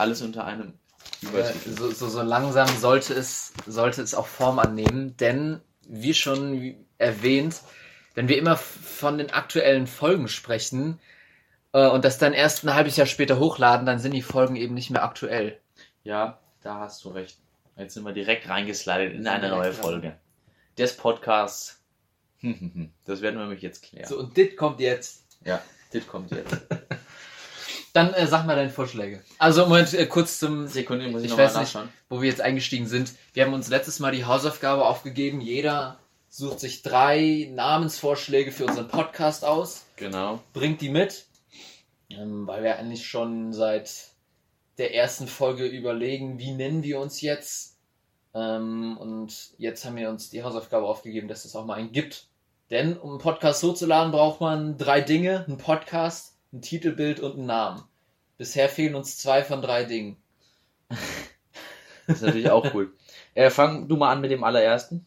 Alles unter einem Äh, Übertitel. so, so, so langsam sollte es, sollte es auch Form annehmen, denn wie schon erwähnt, wenn wir immer von den aktuellen Folgen sprechen äh, und das dann erst ein halbes Jahr später hochladen, dann sind die Folgen eben nicht mehr aktuell. Ja, da hast du recht. Jetzt sind wir direkt reingeslidet in eine neue rein. Folge des Podcasts. Das werden wir nämlich jetzt klären. So, und dit kommt jetzt. Ja, das kommt jetzt. Dann äh, sag mal deine Vorschläge. Also Moment, äh, kurz zum, Sekunde, muss ich, Ich weiß nicht. nachschauen. wo wir jetzt eingestiegen sind. Wir haben uns letztes Mal die Hausaufgabe aufgegeben. Jeder sucht sich drei Namensvorschläge für unseren Podcast aus. Genau. bringt die mit, ähm, weil wir eigentlich schon seit der ersten Folge überlegen, wie nennen wir uns jetzt. Ähm, und jetzt haben wir uns die Hausaufgabe aufgegeben, dass es auch mal einen gibt. Denn um einen Podcast hochzuladen, braucht man drei Dinge: einen Podcast, ein Titelbild und einen Namen. Bisher fehlen uns zwei von drei Dingen. Das ist natürlich auch cool. Äh, fang du mal an mit dem allerersten.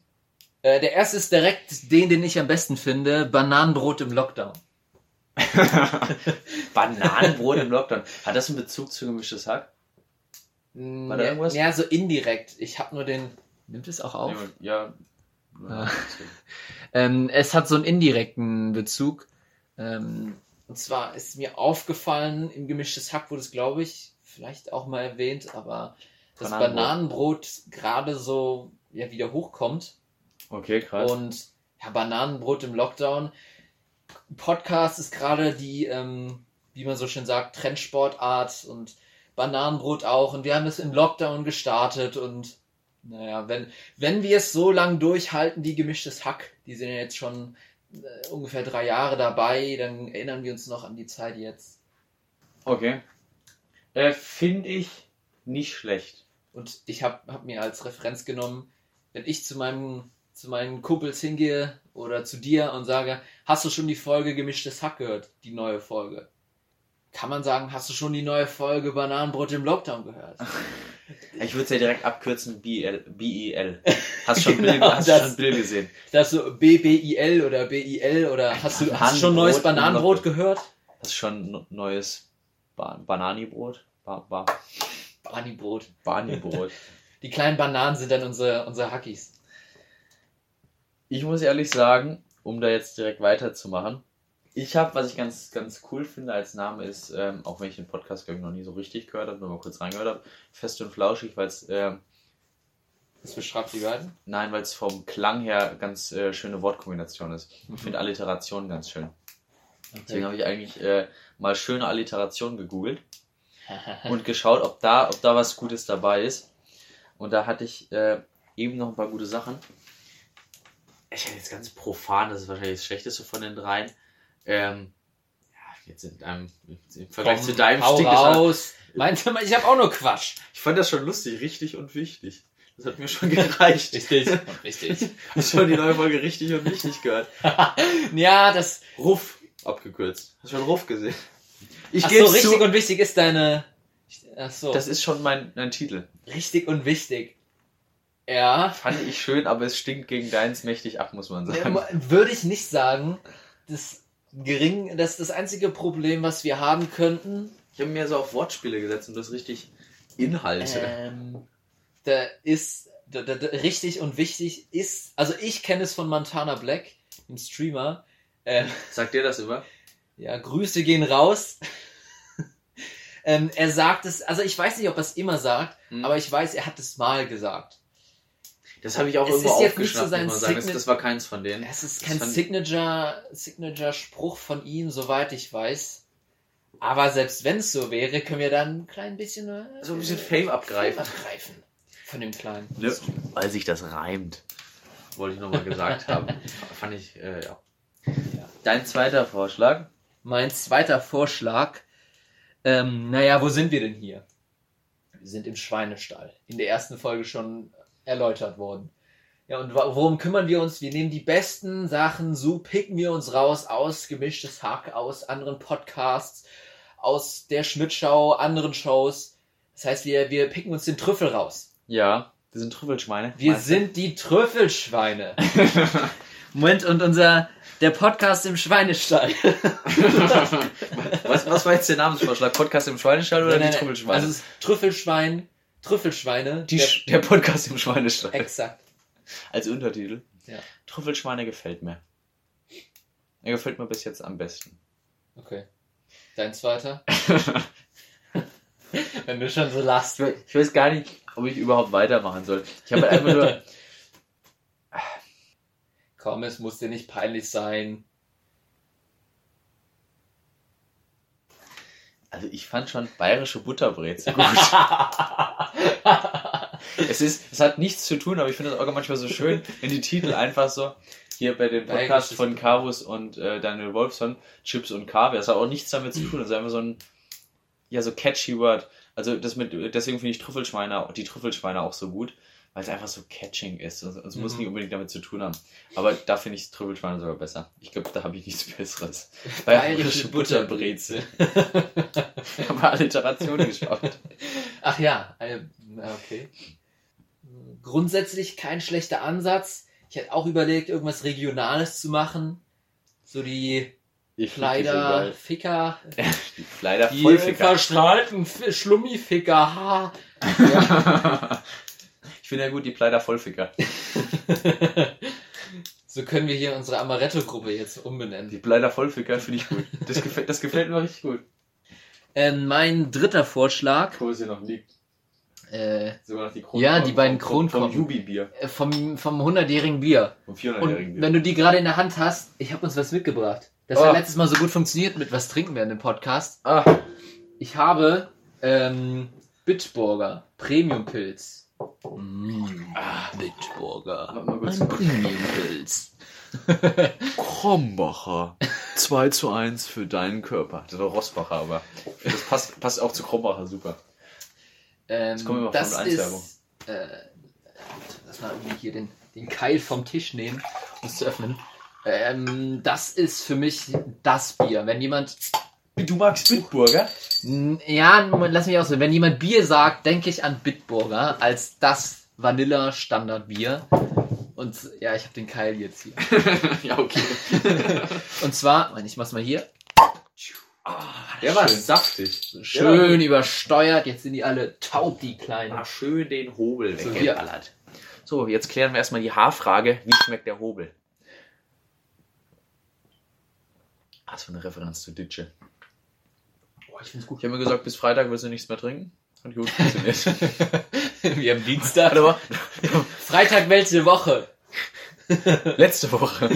Äh, der erste ist direkt den, den ich am besten finde: Bananenbrot im Lockdown. Bananenbrot im Lockdown. Hat das einen Bezug zu gemischtes Hack? War da ja, irgendwas? ja, so indirekt. Ich habe nur den. Nimmt es auch auf? Ja. Ja. Ähm, es hat so einen indirekten Bezug. Ähm, und zwar ist mir aufgefallen, im gemischtes Hack wurde es, glaube ich, vielleicht auch mal erwähnt, aber das Bananenbrot. Bananenbrot gerade so ja, wieder hochkommt. Okay, krass. Und ja, Bananenbrot im Lockdown. Podcast ist gerade die, ähm, wie man so schön sagt, Trendsportart und Bananenbrot auch. Und wir haben es im Lockdown gestartet und naja, wenn, wenn wir es so lang durchhalten, wie gemischtes Hack, die sind ja jetzt schon ungefähr drei Jahre dabei, dann erinnern wir uns noch an die Zeit jetzt. okay. Äh, Finde ich nicht schlecht. Und ich habe hab mir als Referenz genommen, wenn ich zu meinem zu meinen Kumpels hingehe oder zu dir und sage, hast du schon die Folge Gemischtes Hack gehört, die neue Folge? Kann man sagen, hast du schon die neue Folge Bananenbrot im Lockdown gehört? Ich würde es ja direkt abkürzen, BL, BEL. Hast schon, Genau, Bill, hast das- schon Bill gesehen. Das so BBIL oder BIL oder hast du, hast schon neues Bananenbrot gehört? Hast du schon neues ba Bananibrot? Ba ba Banibrot. Bani-Brot. Die kleinen Bananen sind dann unsere, unsere Hackies. Ich muss ehrlich sagen, um da jetzt direkt weiterzumachen, ich habe, was ich ganz, ganz cool finde als Name ist, ähm, auch wenn ich den Podcast, glaube ich, noch nie so richtig gehört habe, nur mal kurz reingehört habe, Fest und Flauschig, weil es, ähm, Was beschreibt die beiden? nein, weil es vom Klang her ganz äh, schöne Wortkombination ist. Ich finde Alliteration ganz schön. Deswegen habe ich eigentlich äh, mal schöne Alliteration gegoogelt und geschaut, ob da, ob da was Gutes dabei ist. Und da hatte ich äh, eben noch ein paar gute Sachen. Ich hätte jetzt ganz profan, das ist wahrscheinlich das Schlechteste von den dreien. Ähm, ja, jetzt in einem, im Vergleich Komm, zu deinem hau stinkt es an. raus. Meinst du mal, ich habe auch nur Quatsch. Ich fand das schon lustig, richtig und wichtig. Das hat mir schon gereicht. Richtig. Richtig. Hast schon die neue Folge richtig und wichtig gehört. ja, das. Ruff abgekürzt. Hast du schon Ruff gesehen? Ich Ach gebe so, richtig zu, und wichtig ist deine. Ach so. das ist schon mein, mein Titel. richtig und wichtig. Ja. Fand ich schön, aber es stinkt gegen deins mächtig ab, muss man sagen. Würde ich nicht sagen. Das gering, das ist das einzige Problem, was wir haben könnten. Ich habe mir so auf Wortspiele gesetzt und das richtig Inhalte. Ähm, da ist da, da, richtig und wichtig ist. Also ich kenne es von Montana Black, dem Streamer. Ähm, Sagt dir das immer? Ja, Grüße gehen raus. ähm, er sagt es, also ich weiß nicht, ob er es immer sagt, Hm. aber ich weiß, er hat es mal gesagt. Das habe ich auch Es irgendwo ist jetzt nicht so aufgeschnappt, sein muss man sagen. Das, das war keins von denen. Es ist kein fand- Signature, Signature-Spruch von ihm, soweit ich weiß. Aber selbst wenn es so wäre, können wir dann ein klein bisschen, äh, So ein bisschen Fame abgreifen. abgreifen. Von dem Kleinen. Ne? Weil sich das reimt. Wollte ich nochmal gesagt haben. Fand ich, äh, ja. Ja. Dein zweiter Vorschlag. Mein zweiter Vorschlag. Ähm, naja, wo sind wir denn hier? Wir sind im Schweinestall. In der ersten Folge schon erläutert worden. Ja, und worum kümmern wir uns? Wir nehmen die besten Sachen, so picken wir uns raus aus gemischtes Hack, aus anderen Podcasts, aus der Schmidtschau, anderen Shows. Das heißt, wir, wir picken uns den Trüffel raus. Ja, wir sind Trüffelschweine. Wir sind die Trüffelschweine. Moment, und unser, der Podcast im Schweinestall. was, was war jetzt der Namensvorschlag? Podcast im Schweinestall oder Nein, nein, die. Trüffelschweine? Also es ist Trüffelschwein, Trüffelschweine. die, der, der Podcast im Schweinestall. exakt. Als Untertitel. Ja. Trüffelschweine gefällt mir. Er gefällt mir bis jetzt am besten. Okay. Dein zweiter? Wenn du schon so lachst. Ich we- ich weiß gar nicht, ob ich überhaupt weitermachen soll. Ich habe halt einfach nur. Komm, es muss dir nicht peinlich sein. Also ich fand schon bayerische Butterbrezel gut. es ist, es hat nichts zu tun, aber ich finde es auch manchmal so schön, wenn die Titel einfach so hier bei Podcasts Bayerisches von Carus und äh, Daniel Wolfson, Chips und Kaviar, das hat auch nichts damit zu tun. Das ist einfach so ein ja so catchy Word. Also das mit deswegen finde ich Trüffelschweine, die Trüffelschweine auch so gut, weil es einfach so catching ist. Es muss Mhm. nicht unbedingt damit zu tun haben. Aber da finde ich Trüffelschweine sogar besser. Ich glaube, da habe ich nichts Besseres. Bayerische Butterbrezel. Ich habe Alliteration geschaut. Ach ja, äh, okay. Grundsätzlich kein schlechter Ansatz. Ich hätte auch überlegt, irgendwas Regionales zu machen. So die die Kleider. Ficker, Die Kleider die Vollficker. verstrahlten F- Schlummificker, ha. ich finde ja gut, die Kleider Vollficker. so können wir hier unsere Amaretto-Gruppe jetzt Die umbenennen. Kleider Vollficker finde ich gut. Das gefällt, das gefällt mir richtig gut. Ähm, mein dritter Vorschlag, Wo es hier noch liegt. äh, Sogar noch die Ja, die beiden Vom, vom Kronkorken. Jubi-Bier. äh, vom, vom 100-jährigen Bier. Vom Und 400-jährigen Bier. wenn du die gerade in der Hand hast, ich habe uns was mitgebracht. Das Oh. hat letztes Mal so gut funktioniert mit was trinken wir in dem Podcast. Ah, Ich habe ähm, Bitburger Premium Pilz. Mm, Ah. Kurz. Ein Premium Pilz. Krombacher. 2 zu 1 für deinen Körper. Das war Rossbacher, aber das passt, passt auch zu Krombacher super. Ähm, kommen wir mal das Formel 1 Werbung. ist. Äh, lass mal irgendwie hier den, den Keil vom Tisch nehmen, um es zu öffnen. Ähm, das ist für mich das Bier. Wenn jemand. Du magst Bitburger? Ja, Moment, lass mich aus. Wenn jemand Bier sagt, denke ich an Bitburger als das Vanilla Standardbier. Und ja, ich habe den Keil jetzt hier. ja, okay. Und zwar, ich mach's mal hier. Der war Schön. saftig. Schön übersteuert. Jetzt sind die alle taub, die Kleinen. Mal schön den Hobel So, weggeballert. So, jetzt klären wir erstmal die Haarfrage. Wie schmeckt der Hobel? Was für eine Referenz zu Ditsche. Ich find's gut. Ich habe mir gesagt, bis Freitag wirst du nichts mehr trinken. Und gut funktioniert. Wir haben Dienstag. Warte mal. Freitag welche Woche? Letzte Woche.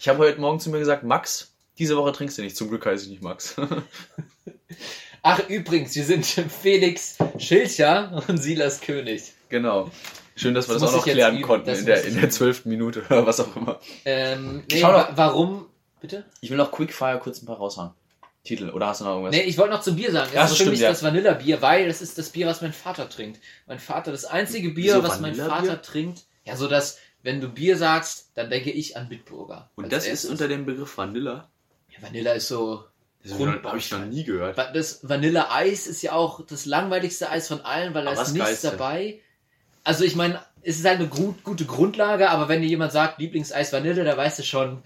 Ich habe heute Morgen zu mir gesagt, Max, diese Woche trinkst du nicht. Zum Glück heiße ich nicht Max. Ach, übrigens, wir sind Felix Schilcher und Silas König. genau. Schön, dass wir Das das, auch noch klären üben. konnten Das in der, in der zwölften Minute oder was auch immer. Ähm, nee, Schau wa doch. warum? Bitte? Ich will noch Quickfire kurz ein paar raushauen. Titel, oder hast du noch irgendwas? Nee, ich wollte noch zum Bier sagen. Das Ja, ist das für stimmt, mich ja. das Vanillebier, weil das ist das Bier, was mein Vater trinkt. Mein Vater, das einzige Bier, Wieso was mein? Vater trinkt. Ja, so dass, wenn du Bier sagst, dann denke ich an Bitburger. Und das ist erstes. unter dem Begriff Vanilla? Ja, Vanilla ist so. Das habe ich noch nie gehört. Das Vanilleeis ist ja auch das langweiligste Eis von allen, weil da Aber ist nichts Geilste. dabei. Also ich meine, es ist halt eine gut, gute Grundlage, aber wenn dir jemand sagt, Lieblingseis Vanille, da weißt du schon,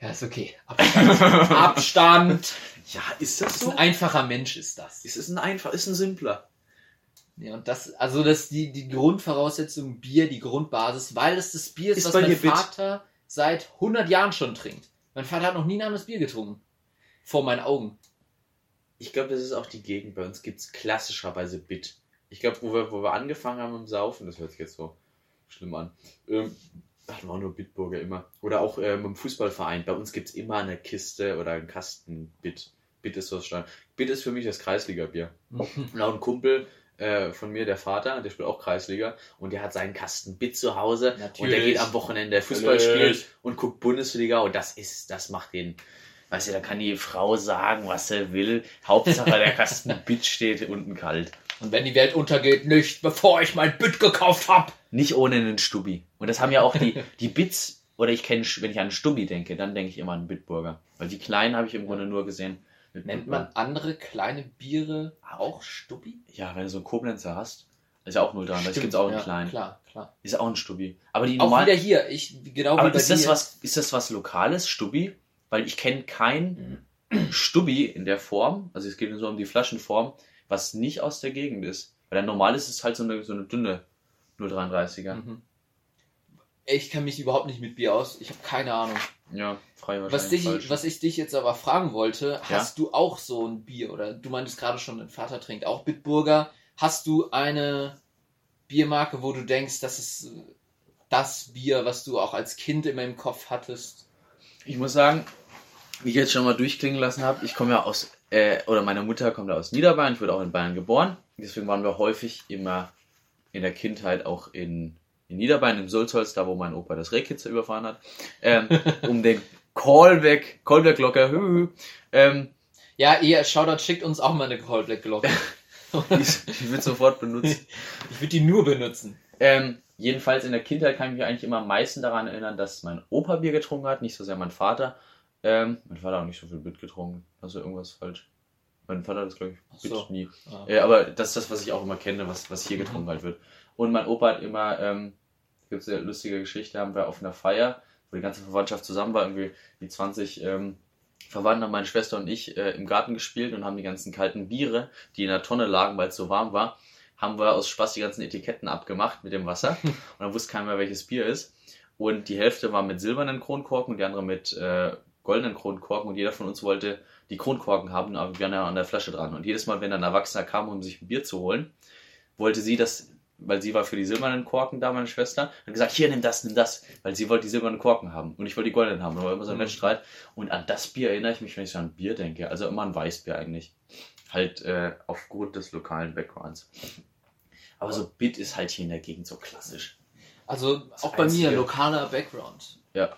ja, ist okay. Abstand. Abstand. Ja, ist das ist ein einfacher Mensch, ist das. Es ist ein einfach, ist ein simpler. Ja, und das, also das die, die Grundvoraussetzung Bier, die Grundbasis, weil es das Bier ist, Ist was mein dir Bit? Vater seit 100 Jahren schon trinkt. Mein Vater hat noch nie ein anderes Bier getrunken. Vor meinen Augen. Ich glaube, das ist auch die Gegend. Bei uns gibt es klassischerweise Bit. Ich glaube, wo wir, wo wir angefangen haben im Saufen, das hört sich jetzt so schlimm an, ähm, hatten wir auch nur Bitburger immer. Oder auch ähm, im Fußballverein. Bei uns gibt es immer eine Kiste oder einen Kasten Bit. Bit ist so Stand. Bit ist für mich das Kreisliga-Bier. Und auch ein Kumpel äh, von mir, der Vater, der spielt auch Kreisliga und der hat seinen Kasten Bit zu Hause und der Natürlich. geht am Wochenende Fußball spielen Natürlich. und guckt Bundesliga und das ist, das macht den, weißt du, da kann die Frau sagen, was sie will. Hauptsache der Kasten Bit steht unten kalt. Und wenn die Welt untergeht, nicht bevor ich mein Bit gekauft hab. Nicht ohne einen Stubbi. Und das haben ja auch die, die Bits, oder ich kenne, wenn ich an Stubbi denke, dann denke ich immer an Bitburger. Weil die kleinen habe ich im Grunde nur gesehen. Nennt man andere kleine Biere auch Stubbi? Ja, wenn du so einen Koblenzer hast. Ist ja auch 0,33. Stimmt, Gibt es auch in ja, klein. Klar, klar. Ist auch ein Stubbi. Aber die Auch normalen. wieder hier, ich, genau Aber ist das, dir. was, ist das was Lokales, Stubbi? Weil ich kenne kein Stubbi in der Form, also es geht so um die Flaschenform, was nicht aus der Gegend ist. Weil der normal ist es halt so eine, so eine dünne 0,33er. Mhm. Ich kenne mich überhaupt nicht mit Bier aus. Ich habe keine Ahnung. Ja, frei wahrscheinlich. Was, dich, falsch. was ich dich jetzt aber fragen wollte, Ja? hast du auch so ein Bier oder du meintest gerade schon, dein Vater trinkt auch Bitburger. Hast du eine Biermarke, wo du denkst, das ist äh, das Bier, was du auch als Kind immer im Kopf hattest? Ich muss sagen, wie ich jetzt schon mal durchklingen lassen habe, ich komme ja aus, äh, oder meine Mutter kommt ja aus Niederbayern, ich wurde auch in Bayern geboren. Deswegen waren wir häufig immer in der Kindheit auch in, in Niederbayern, im Sulzholz, da wo mein Opa das Rehkitzer überfahren hat, ähm, um den Callback, hü, ähm, Ja, ihr Shoutout schickt uns auch mal eine Callback Glocke. die, die wird sofort benutzt. Ich würde die nur benutzen. Ähm, jedenfalls in der Kindheit kann ich mich eigentlich immer am meisten daran erinnern, dass mein Opa Bier getrunken hat, nicht so sehr mein Vater. Ähm, mein Vater hat auch nicht so viel Bit getrunken. Also irgendwas falsch. Mein Vater hat das, glaube ich, Bit so. nie. Ah. Äh, aber das ist das, was ich auch immer kenne, was, was hier Mhm. getrunken halt wird. Und mein Opa hat immer, ähm, gibt es eine lustige Geschichte, haben wir auf einer Feier, wo die ganze Verwandtschaft zusammen war, irgendwie die 20 ähm, Verwandten haben meine Schwester und ich äh, im Garten gespielt und haben die ganzen kalten Biere, die in der Tonne lagen, weil es so warm war, haben wir aus Spaß die ganzen Etiketten abgemacht mit dem Wasser. und dann wusste keiner mehr, welches Bier ist. Und die Hälfte war mit silbernen Kronkorken und die andere mit äh, goldenen Kronkorken. Und jeder von uns wollte die Kronkorken haben, aber wir waren ja an der Flasche dran. Und jedes Mal, wenn ein Erwachsener kam, um sich ein Bier zu holen, wollte sie das, weil sie war für die silbernen Korken da, meine Schwester, hat gesagt, hier, nimm das, nimm das, weil sie wollte die silbernen Korken haben und ich wollte die goldenen haben. Und da war immer so ein Mhm. Wettstreit. Und an das Bier erinnere ich mich, wenn ich so an Bier denke. Also immer an Weißbier eigentlich. Halt äh, aufgrund des lokalen Backgrounds. Aber so Bit ist halt hier in der Gegend so klassisch. Also Das auch bei mir, lokaler Background. Ja.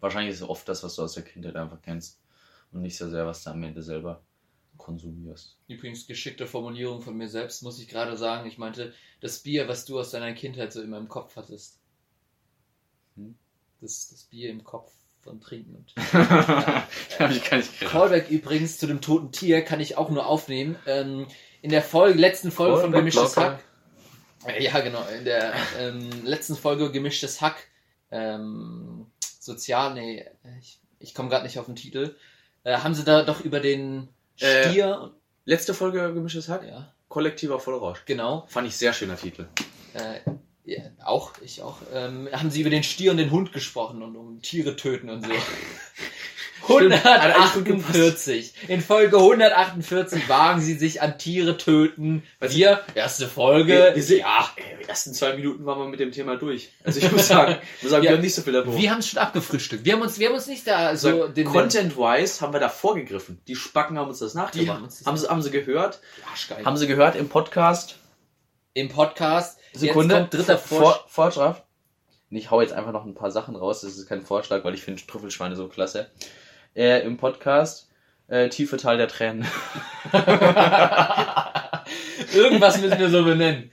Wahrscheinlich ist es oft das, was du aus der Kindheit einfach kennst. Und nicht so sehr, was du am Ende selber konsumierst. Übrigens geschickte Formulierung von mir selbst, muss ich gerade sagen. Ich meinte, das Bier, was du aus deiner Kindheit so immer im Kopf hattest. Hm? Das, das Bier im Kopf von Trinken und. Hab ich gar nicht gedacht. Callback übrigens zu dem toten Tier kann ich auch nur aufnehmen. Ähm, in der Folge, letzten Folge von Callback, Gemischtes locker. Hack. Äh, Ja, genau. In der ähm, letzten Folge Gemischtes Hack. Ähm, sozial, nee, ich, ich komme gerade nicht auf den Titel. Äh, haben sie da doch über den Stier. und Letzte Folge Gemischtes Hack? ja, Kollektiver Vollrausch. genau. Fand ich sehr schöner Titel. Äh, ja, auch, ich auch. Ähm, haben sie über den Stier und den Hund gesprochen und um Tiere töten und so. Stimmt, hat eigentlich gut gepasst. 148. In Folge 148 wagen sie sich an Tiere töten. Du- Wir, erste Folge. Wir- wir ja. Ey, die ersten zwei Minuten waren wir mit dem Thema durch. Also ich muss sagen, ich muss sagen Ja. wir haben nicht so viel davor. Wir haben es schon abgefrühstückt. Wir haben uns, wir haben uns nicht da so so, den, Content-wise haben wir da vorgegriffen. Die Spacken haben uns das nachgemacht. Die haben uns das haben, sie, haben sie gehört? Arschgeil. Haben sie gehört im Podcast? im Podcast. Sekunde. Jetzt kommt dritter Vor, Vorschlag. Ich hau jetzt einfach noch ein paar Sachen raus. Das ist kein Vorschlag, weil ich finde Trüffelschweine so klasse. Äh, Im Podcast äh, Tiefe Tal der Tränen. Irgendwas müssen wir so benennen.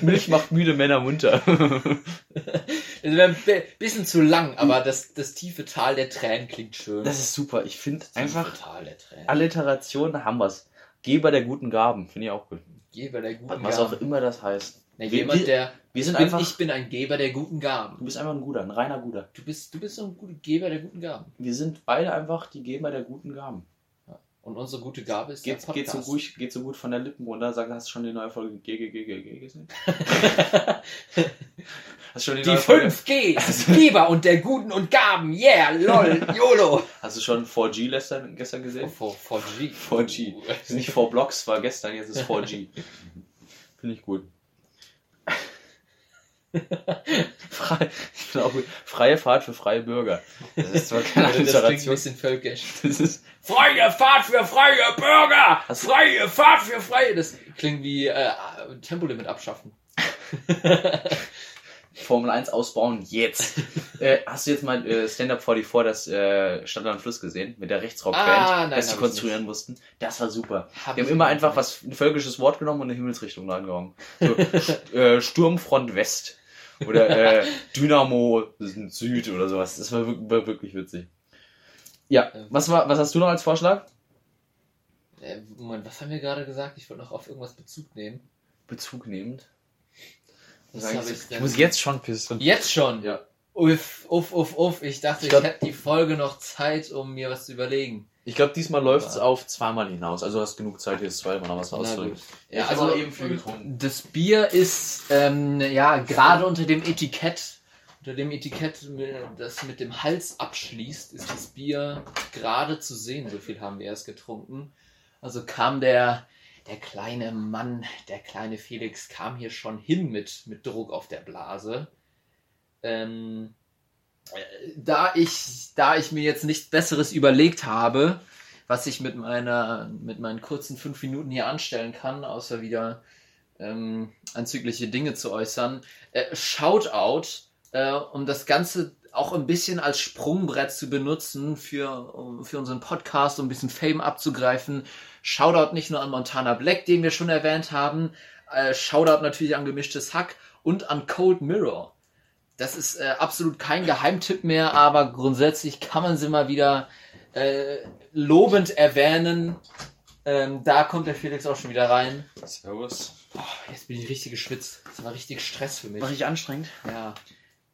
Milch macht müde Männer munter. Das wäre ein bi- bisschen zu lang, aber das, das tiefe Tal der Tränen klingt schön. Das ist super. Ich finde einfach Tal der Tränen. Alliteration haben wir's. Geber der guten Gaben. Finde ich auch gut. Geber der guten Was Gaben. auch immer das heißt. Na, jemand, wir- der. Wir sind ich, bin, einfach. ich bin ein Geber der guten Gaben. du bist einfach ein guter, ein reiner guter. Du bist, du bist so ein guter Geber der guten Gaben. Wir sind beide einfach die Geber der guten Gaben. Und unsere gute Gabe ist Geht, der geht, so Podcast. gut, geht so gut von der Lippen runter. Sag, hast du schon die neue Folge G, G, G, G, G gesehen? Hast schon die, Die neue Folge? 5 Gs, Geber und der guten und Gaben, yeah, lol, YOLO. Hast du schon 4G gestern, gestern gesehen? Vor G. 4G. Das ist nicht 4 Blocks, war gestern, jetzt ist 4G. Finde ich gut. Ich gut. Freie Fahrt für freie Bürger. Das ist zwar keine Das klingt ein Alliteration. bisschen völkisch. Das ist, Freie Fahrt für freie Bürger! Freie Fahrt für freie... Das klingt wie äh, Tempolimit abschaffen. Formel 1 ausbauen jetzt. äh, hast du jetzt mal äh, Stand-Up 44, das äh, Stadt und Fluss gesehen? Mit der Rechtsrockband, Ah, nein, das sie konstruieren mussten. Das war super. Hab Die haben immer einfach was, ein völkisches Wort genommen und eine Himmelsrichtung reingehauen. So, St- äh, Sturmfront West. Oder äh, Dynamo Süd oder sowas. Das war, war wirklich witzig. Ja, was, war, was hast du noch als Vorschlag? Äh, Moment, was haben wir gerade gesagt? Ich wollte noch auf irgendwas Bezug nehmen. Bezug nehmend. Was Sie- ich ich muss jetzt schon pissen. Jetzt schon? Ja. Uff, uff, uff, uff. Ich dachte, Ich glaub- ich hätte die Folge noch Zeit, um mir was zu überlegen. Ich glaube, diesmal läuft es auf zweimal hinaus. Also du hast genug Zeit, jetzt zweimal noch was auszudrücken. Ja, also eben viel getrunken. Das Bier ist ähm, ja gerade unter dem Etikett, unter dem Etikett, das mit dem Hals abschließt, ist das Bier gerade zu sehen. So viel haben wir erst getrunken. Also kam der, der kleine Mann, der kleine Felix, kam hier schon hin mit, mit Druck auf der Blase. Ähm, äh, da ich, da ich mir jetzt nichts Besseres überlegt habe, was ich mit meiner, mit meinen kurzen fünf Minuten hier anstellen kann, außer wieder ähm, anzügliche Dinge zu äußern. Äh, Shoutout, äh, um das Ganze auch ein bisschen als Sprungbrett zu benutzen für, um, für unseren Podcast, um ein bisschen Fame abzugreifen. Shoutout nicht nur an Montana Black, den wir schon erwähnt haben, äh, Shoutout natürlich an Gemischtes Hack und an Cold Mirror. Das ist äh, absolut kein Geheimtipp mehr, aber grundsätzlich kann man sie mal wieder äh, lobend erwähnen. Ähm, da kommt der Felix auch schon wieder rein. Servus. Oh, jetzt bin ich richtig geschwitzt. Das war richtig Stress für mich. War ich anstrengend? Ja.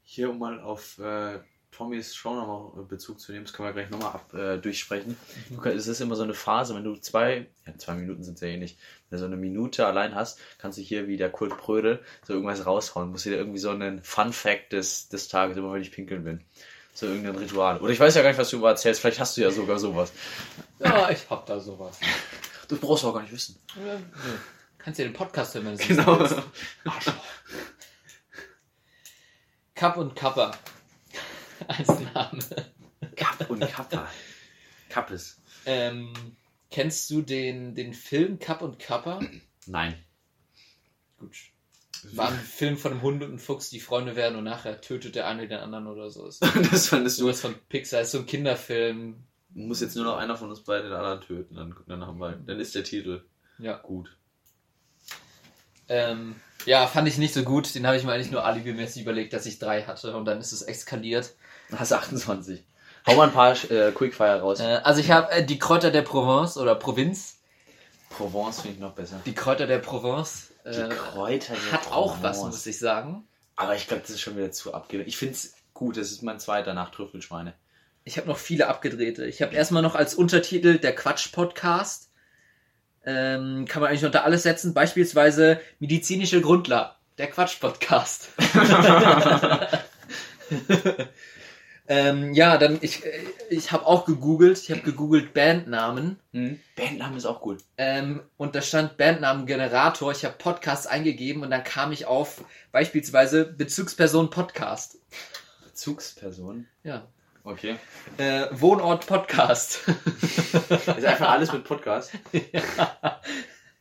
Hier, um mal auf äh, Tommys Show nochmal Bezug zu nehmen, das können wir gleich nochmal ab, äh, durchsprechen. Mhm. Du Es ist immer so eine Phase, wenn du zwei, ja, zwei Minuten sind ja eh nicht, wenn du so eine Minute allein hast, kannst du hier wie der Kurt Prödel so irgendwas raushauen. Musst dir irgendwie so einen Fun-Fact des, des Tages, immer wenn ich pinkeln bin. So irgendein Ritual. Oder ich weiß ja gar nicht, was du über erzählst, vielleicht hast du ja sogar sowas. ja, ich hab da sowas. Das brauchst du auch gar nicht wissen. Ja. Kannst ja den Podcast hören, wenn du es Genau. Arschloch. Kapp und Kappa. Als Name. Kapp und Kappa. Kappes. Ähm, kennst du den, den Film Kapp und Kappa? Nein. Gut. War ein Film von einem Hund und einem Fuchs, die Freunde werden und nachher tötet der eine den anderen oder so. Ist das fandest du. sowas von Pixar, ist so ein Kinderfilm. Muss jetzt nur noch einer von uns beiden den anderen töten, dann, dann haben wir, dann ist der Titel Ja. gut. Ähm, ja, fand ich nicht so gut. Den habe ich mir eigentlich nur alibimäßig überlegt, dass ich drei hatte und dann ist es eskaliert. Hast 28. Hau mal ein paar äh, Quickfire raus. Äh, also ich habe äh, die Kräuter der Provence oder Provinz. Provence finde ich noch besser. Die Kräuter der Provence. Die Äh, Kräuter der hat auch was, Provence. muss ich sagen. Aber ich glaube, das ist schon wieder zu abgegeben. Ich finde es gut, das ist mein zweiter nach Trüffelschweine. Ich habe noch viele abgedrehte. Ich habe erstmal noch als Untertitel der Quatsch-Podcast. Ähm, kann man eigentlich unter alles setzen. Beispielsweise medizinische Grundlagen. Der Quatsch-Podcast. ähm, ja, dann ich, äh, ich habe auch gegoogelt. Ich habe gegoogelt Bandnamen. Hm? Bandname ist auch gut. Ähm, und da stand Bandnamen Generator. Ich habe Podcast eingegeben und dann kam ich auf beispielsweise Bezugsperson Podcast. Bezugsperson. Ja. Okay. Äh, Wohnort Podcast. Ist einfach alles mit Podcast. ja.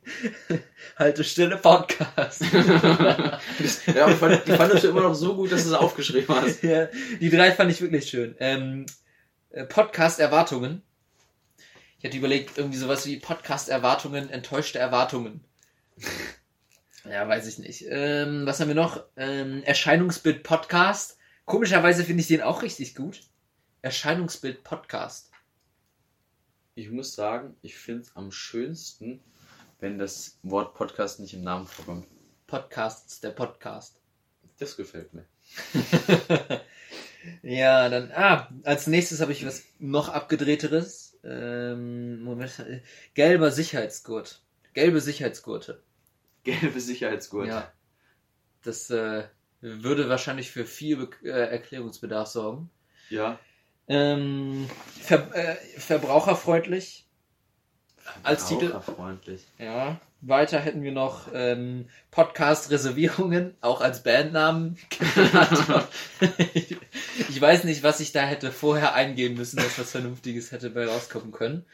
Haltestelle Podcast. ja, aber ich fand, die fandest du immer noch so gut, dass du es aufgeschrieben hast. ja, die drei fand ich wirklich schön. Ähm, äh, Podcast Erwartungen. Ich hatte überlegt, irgendwie sowas wie Podcast Erwartungen, enttäuschte Erwartungen. Ja, weiß ich nicht. Ähm, was haben wir noch? Ähm, Erscheinungsbild Podcast. Komischerweise finde ich den auch richtig gut. Erscheinungsbild Podcast. Ich muss sagen, ich finde es am schönsten, wenn das Wort Podcast nicht im Namen vorkommt. Podcasts, der Podcast. Das gefällt mir. ja, dann, ah, als nächstes habe ich was noch abgedrehteres. Ähm, Moment, gelber Sicherheitsgurt. Gelbe Sicherheitsgurte. Gelbe Sicherheitsgurt. Ja. Das äh, würde wahrscheinlich für viel Be äh, Erklärungsbedarf sorgen. Ja. Ähm, ver äh, verbraucherfreundlich. Als Titel. Ja. Weiter hätten wir noch ähm, Podcast-Reservierungen, auch als Bandnamen. ich, ich weiß nicht, was ich da hätte vorher eingeben müssen, dass was Vernünftiges hätte bei rauskommen können.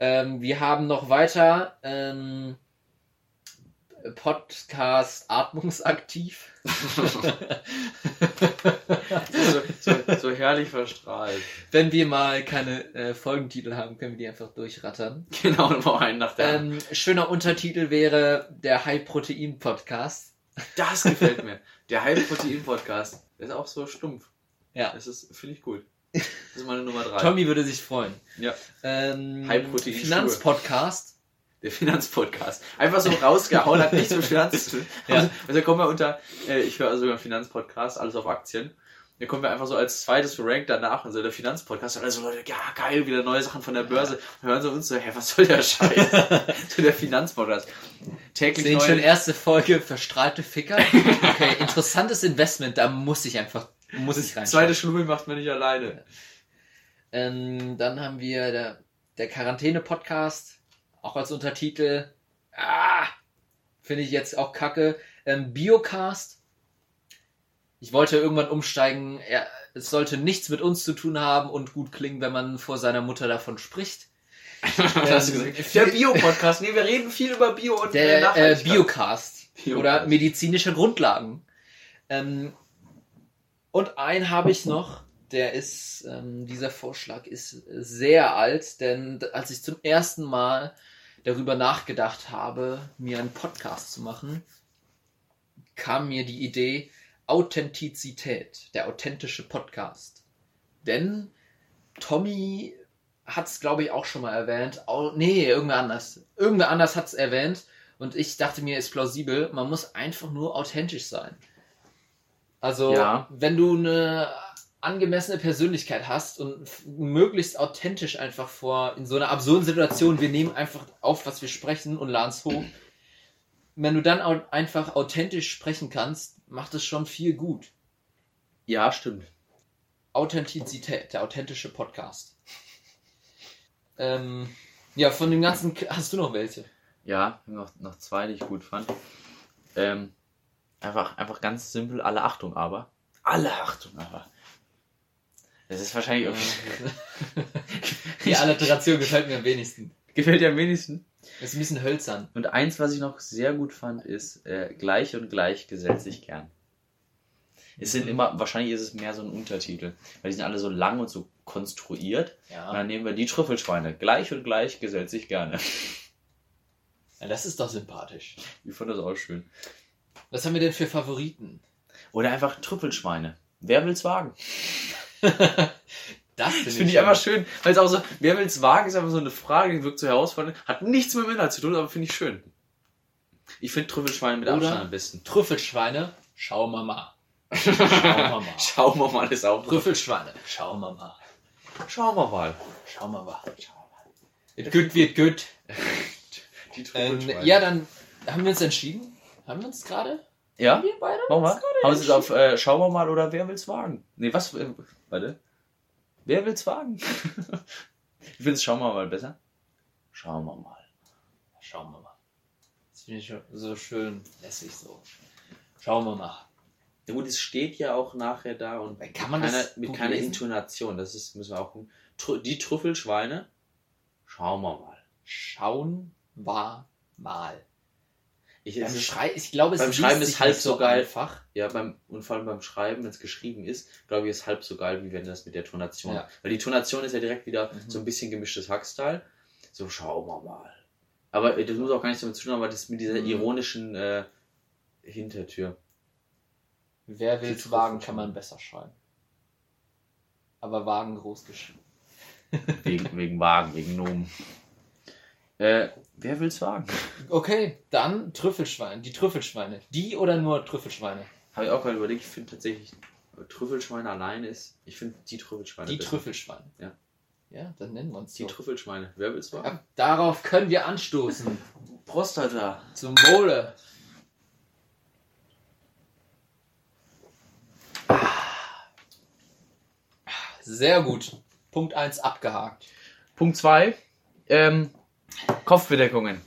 Ähm, wir haben noch weiter ähm, Podcast Atmungsaktiv. so, so, so herrlich verstrahlt. Wenn wir mal keine äh, Folgentitel haben, können wir die einfach durchrattern. Genau, mal einen nach der Ähm, schöner Untertitel wäre der High Protein Podcast. Das gefällt mir. Der High Protein Podcast. Der ist auch so stumpf. Ja. Das ist, finde ich gut. Das ist meine Nummer drei. Tommy würde sich freuen. Ja. Ähm, High Protein Finanzpodcast. Der Finanzpodcast. Einfach so rausgehauen, hat nichts mit Finanzen zu tun. Ja. Also, also kommen wir unter, äh, ich höre sogar einen Finanzpodcast, alles auf Aktien. Da kommen wir einfach so als zweites Rank danach, also der Finanzpodcast, und also Leute, ja geil, wieder neue Sachen von der Börse. Und hören sie uns so, hä, was soll der Scheiß? so der Finanzpodcast. Täglich Sehen schon erste Folge, verstrahlte Ficker. Okay, interessantes Investment, da muss ich einfach, muss ich rein. zweite Schlummel macht man nicht alleine. Ähm, dann haben wir der, der Quarantäne-Podcast, auch als Untertitel. Ah, finde ich jetzt auch kacke. Ähm, Biocast. Ich wollte irgendwann umsteigen. Er, es sollte nichts mit uns zu tun haben und gut klingen, wenn man vor seiner Mutter davon spricht. Gesagt? Der Bio-Podcast. Nee, wir reden viel über Bio und Der äh, Nachhaltigkeit. Biocast. Biocast. Oder medizinische Grundlagen. Ähm, und einen habe ich noch, der ist, ähm, dieser Vorschlag ist sehr alt, denn als ich zum ersten Mal darüber nachgedacht habe, mir einen Podcast zu machen, kam mir die Idee Authentizität, der authentische Podcast. Denn Tommy hat es, glaube ich, auch schon mal erwähnt. Au nee, irgendwer anders. Irgendwer anders hat es erwähnt. Und ich dachte mir, ist plausibel, man muss einfach nur authentisch sein. Also, Ja. wenn du eine angemessene Persönlichkeit hast und möglichst authentisch einfach vor, in so einer absurden Situation, wir nehmen einfach auf, was wir sprechen und laden es hoch. Wenn du dann einfach authentisch sprechen kannst, macht es schon viel gut. Ja, stimmt. Authentizität, der authentische Podcast. Ähm, ja, von dem ganzen, hast du noch welche? Ja, noch, noch zwei, die ich gut fand. Ähm, einfach, einfach ganz simpel, alle Achtung aber. Alle Achtung aber. Das ist wahrscheinlich irgendwie. Die Alliteration gefällt mir am wenigsten. Gefällt dir am wenigsten. Ist ein bisschen hölzern. Und eins, was ich noch sehr gut fand, ist äh, gleich und gleich gesellt sich gern. Es sind Mhm. immer, wahrscheinlich ist es mehr so ein Untertitel, weil die sind alle so lang und so konstruiert. Und Ja. dann nehmen wir die Trüffelschweine. Gleich und gleich gesellt sich gerne. ja, das ist doch sympathisch. Ich fand das auch schön. Was haben wir denn für Favoriten? Oder einfach Trüffelschweine. Wer will's wagen? Das finde ich einfach schön, weil es auch so, wer will's wagen, ist einfach so eine Frage, die wirkt so herausfordernd, hat nichts mit dem Inhalt zu tun, aber finde ich schön. Ich finde Trüffelschweine mit Oder? Abstand am besten. Trüffelschweine, schauen wir mal. Schauen wir mal. Schauen wir mal, ist auch. Trüffelschweine, schauen wir mal. Schauen wir mal. Schauen wir mal. It good wird gut. Die Ähm, ja, dann haben wir uns entschieden. Haben wir uns gerade? Ja? Wir beide? Machen wir? Haben wir es auf äh, Schauen wir mal oder wer will's wagen? Nee, was? Äh, warte. Wer will's wagen? ich finde es Schauen wir mal besser. Schauen wir mal. Schauen wir mal. Das finde ich so schön lässig so. Schauen wir mal. Ja gut, es steht ja auch nachher da und Kann man mit keiner, das mit keiner lesen? Intonation. Das ist, müssen wir auch gucken. Tr die Trüffelschweine. Schauen wir mal. Schauen wir mal. Ich, Beim es ist, Schrei ich glaube, es beim Schreiben ist halb nicht so geil. Einfach. ja, beim, und vor allem beim Schreiben, wenn es geschrieben ist, glaube ich, ist halb so geil, wie wenn das mit der Tonation. Ja. Weil die Tonation ist ja direkt wieder Mhm. so ein bisschen gemischtes Hackstyle. So, schauen wir mal. Aber äh, das muss auch gar nichts damit zu tun haben, aber das mit dieser Mhm. ironischen äh, Hintertür. Wer Trüffel wagen, kann man besser schreiben. Aber wagen groß geschrieben. Wegen, wegen Wagen, wegen Nomen. Äh, wer will's wagen? Okay, dann Trüffelschweine. Die Trüffelschweine. Die oder nur Trüffelschweine? Habe ich auch gerade überlegt, ich finde tatsächlich, Trüffelschweine alleine ist, ich finde die Trüffelschweine. Die besser. Trüffelschweine. Ja. Ja, dann nennen wir uns Die so. Trüffelschweine. Wer will's wagen? Ja, darauf können wir anstoßen. Prostata. Zum Wohle. Sehr gut. Punkt 1 abgehakt. Punkt 2. Ähm, Kopfbedeckungen.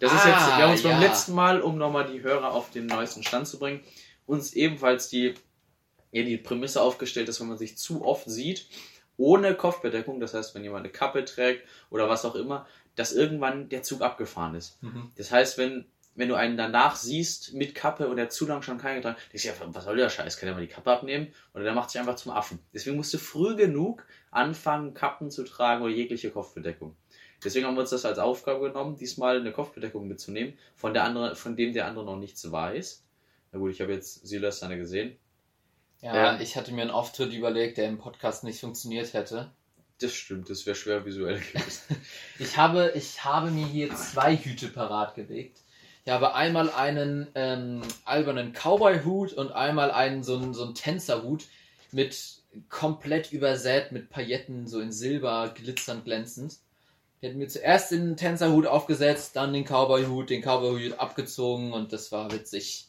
Das ist Ah, jetzt, wir haben uns beim ja. letzten Mal, um nochmal die Hörer auf den neuesten Stand zu bringen, uns ebenfalls die, ja, die Prämisse aufgestellt, dass wenn man sich zu oft sieht, ohne Kopfbedeckung, das heißt, wenn jemand eine Kappe trägt oder was auch immer, dass irgendwann der Zug abgefahren ist. Das heißt, wenn, wenn du einen danach siehst mit Kappe und der zu lang schon keinen getragen hat, denkst du ja, was soll der Scheiß? Kann der mal die Kappe abnehmen? Oder der macht sich einfach zum Affen. Deswegen musst du früh genug anfangen, Kappen zu tragen oder jegliche Kopfbedeckung. Deswegen haben wir uns das als Aufgabe genommen, diesmal eine Kopfbedeckung mitzunehmen, von, der andere, von dem der andere noch nichts weiß. Na gut, ich habe jetzt Silas seine gesehen. Ja, Ähm. ich hatte mir einen Auftritt überlegt, der im Podcast nicht funktioniert hätte. Das stimmt, das wäre schwer visuell gewesen. Ich habe, ich habe mir hier zwei Hüte parat gelegt. Ich habe einmal einen ähm, albernen Cowboy-Hut und einmal einen so einen, so einen Tänzerhut mit komplett übersät mit Pailletten, so in Silber, glitzernd, glänzend. Ich hätte mir zuerst den Tänzerhut aufgesetzt, dann den Cowboy-Hut, den Cowboy-Hut abgezogen und das war witzig.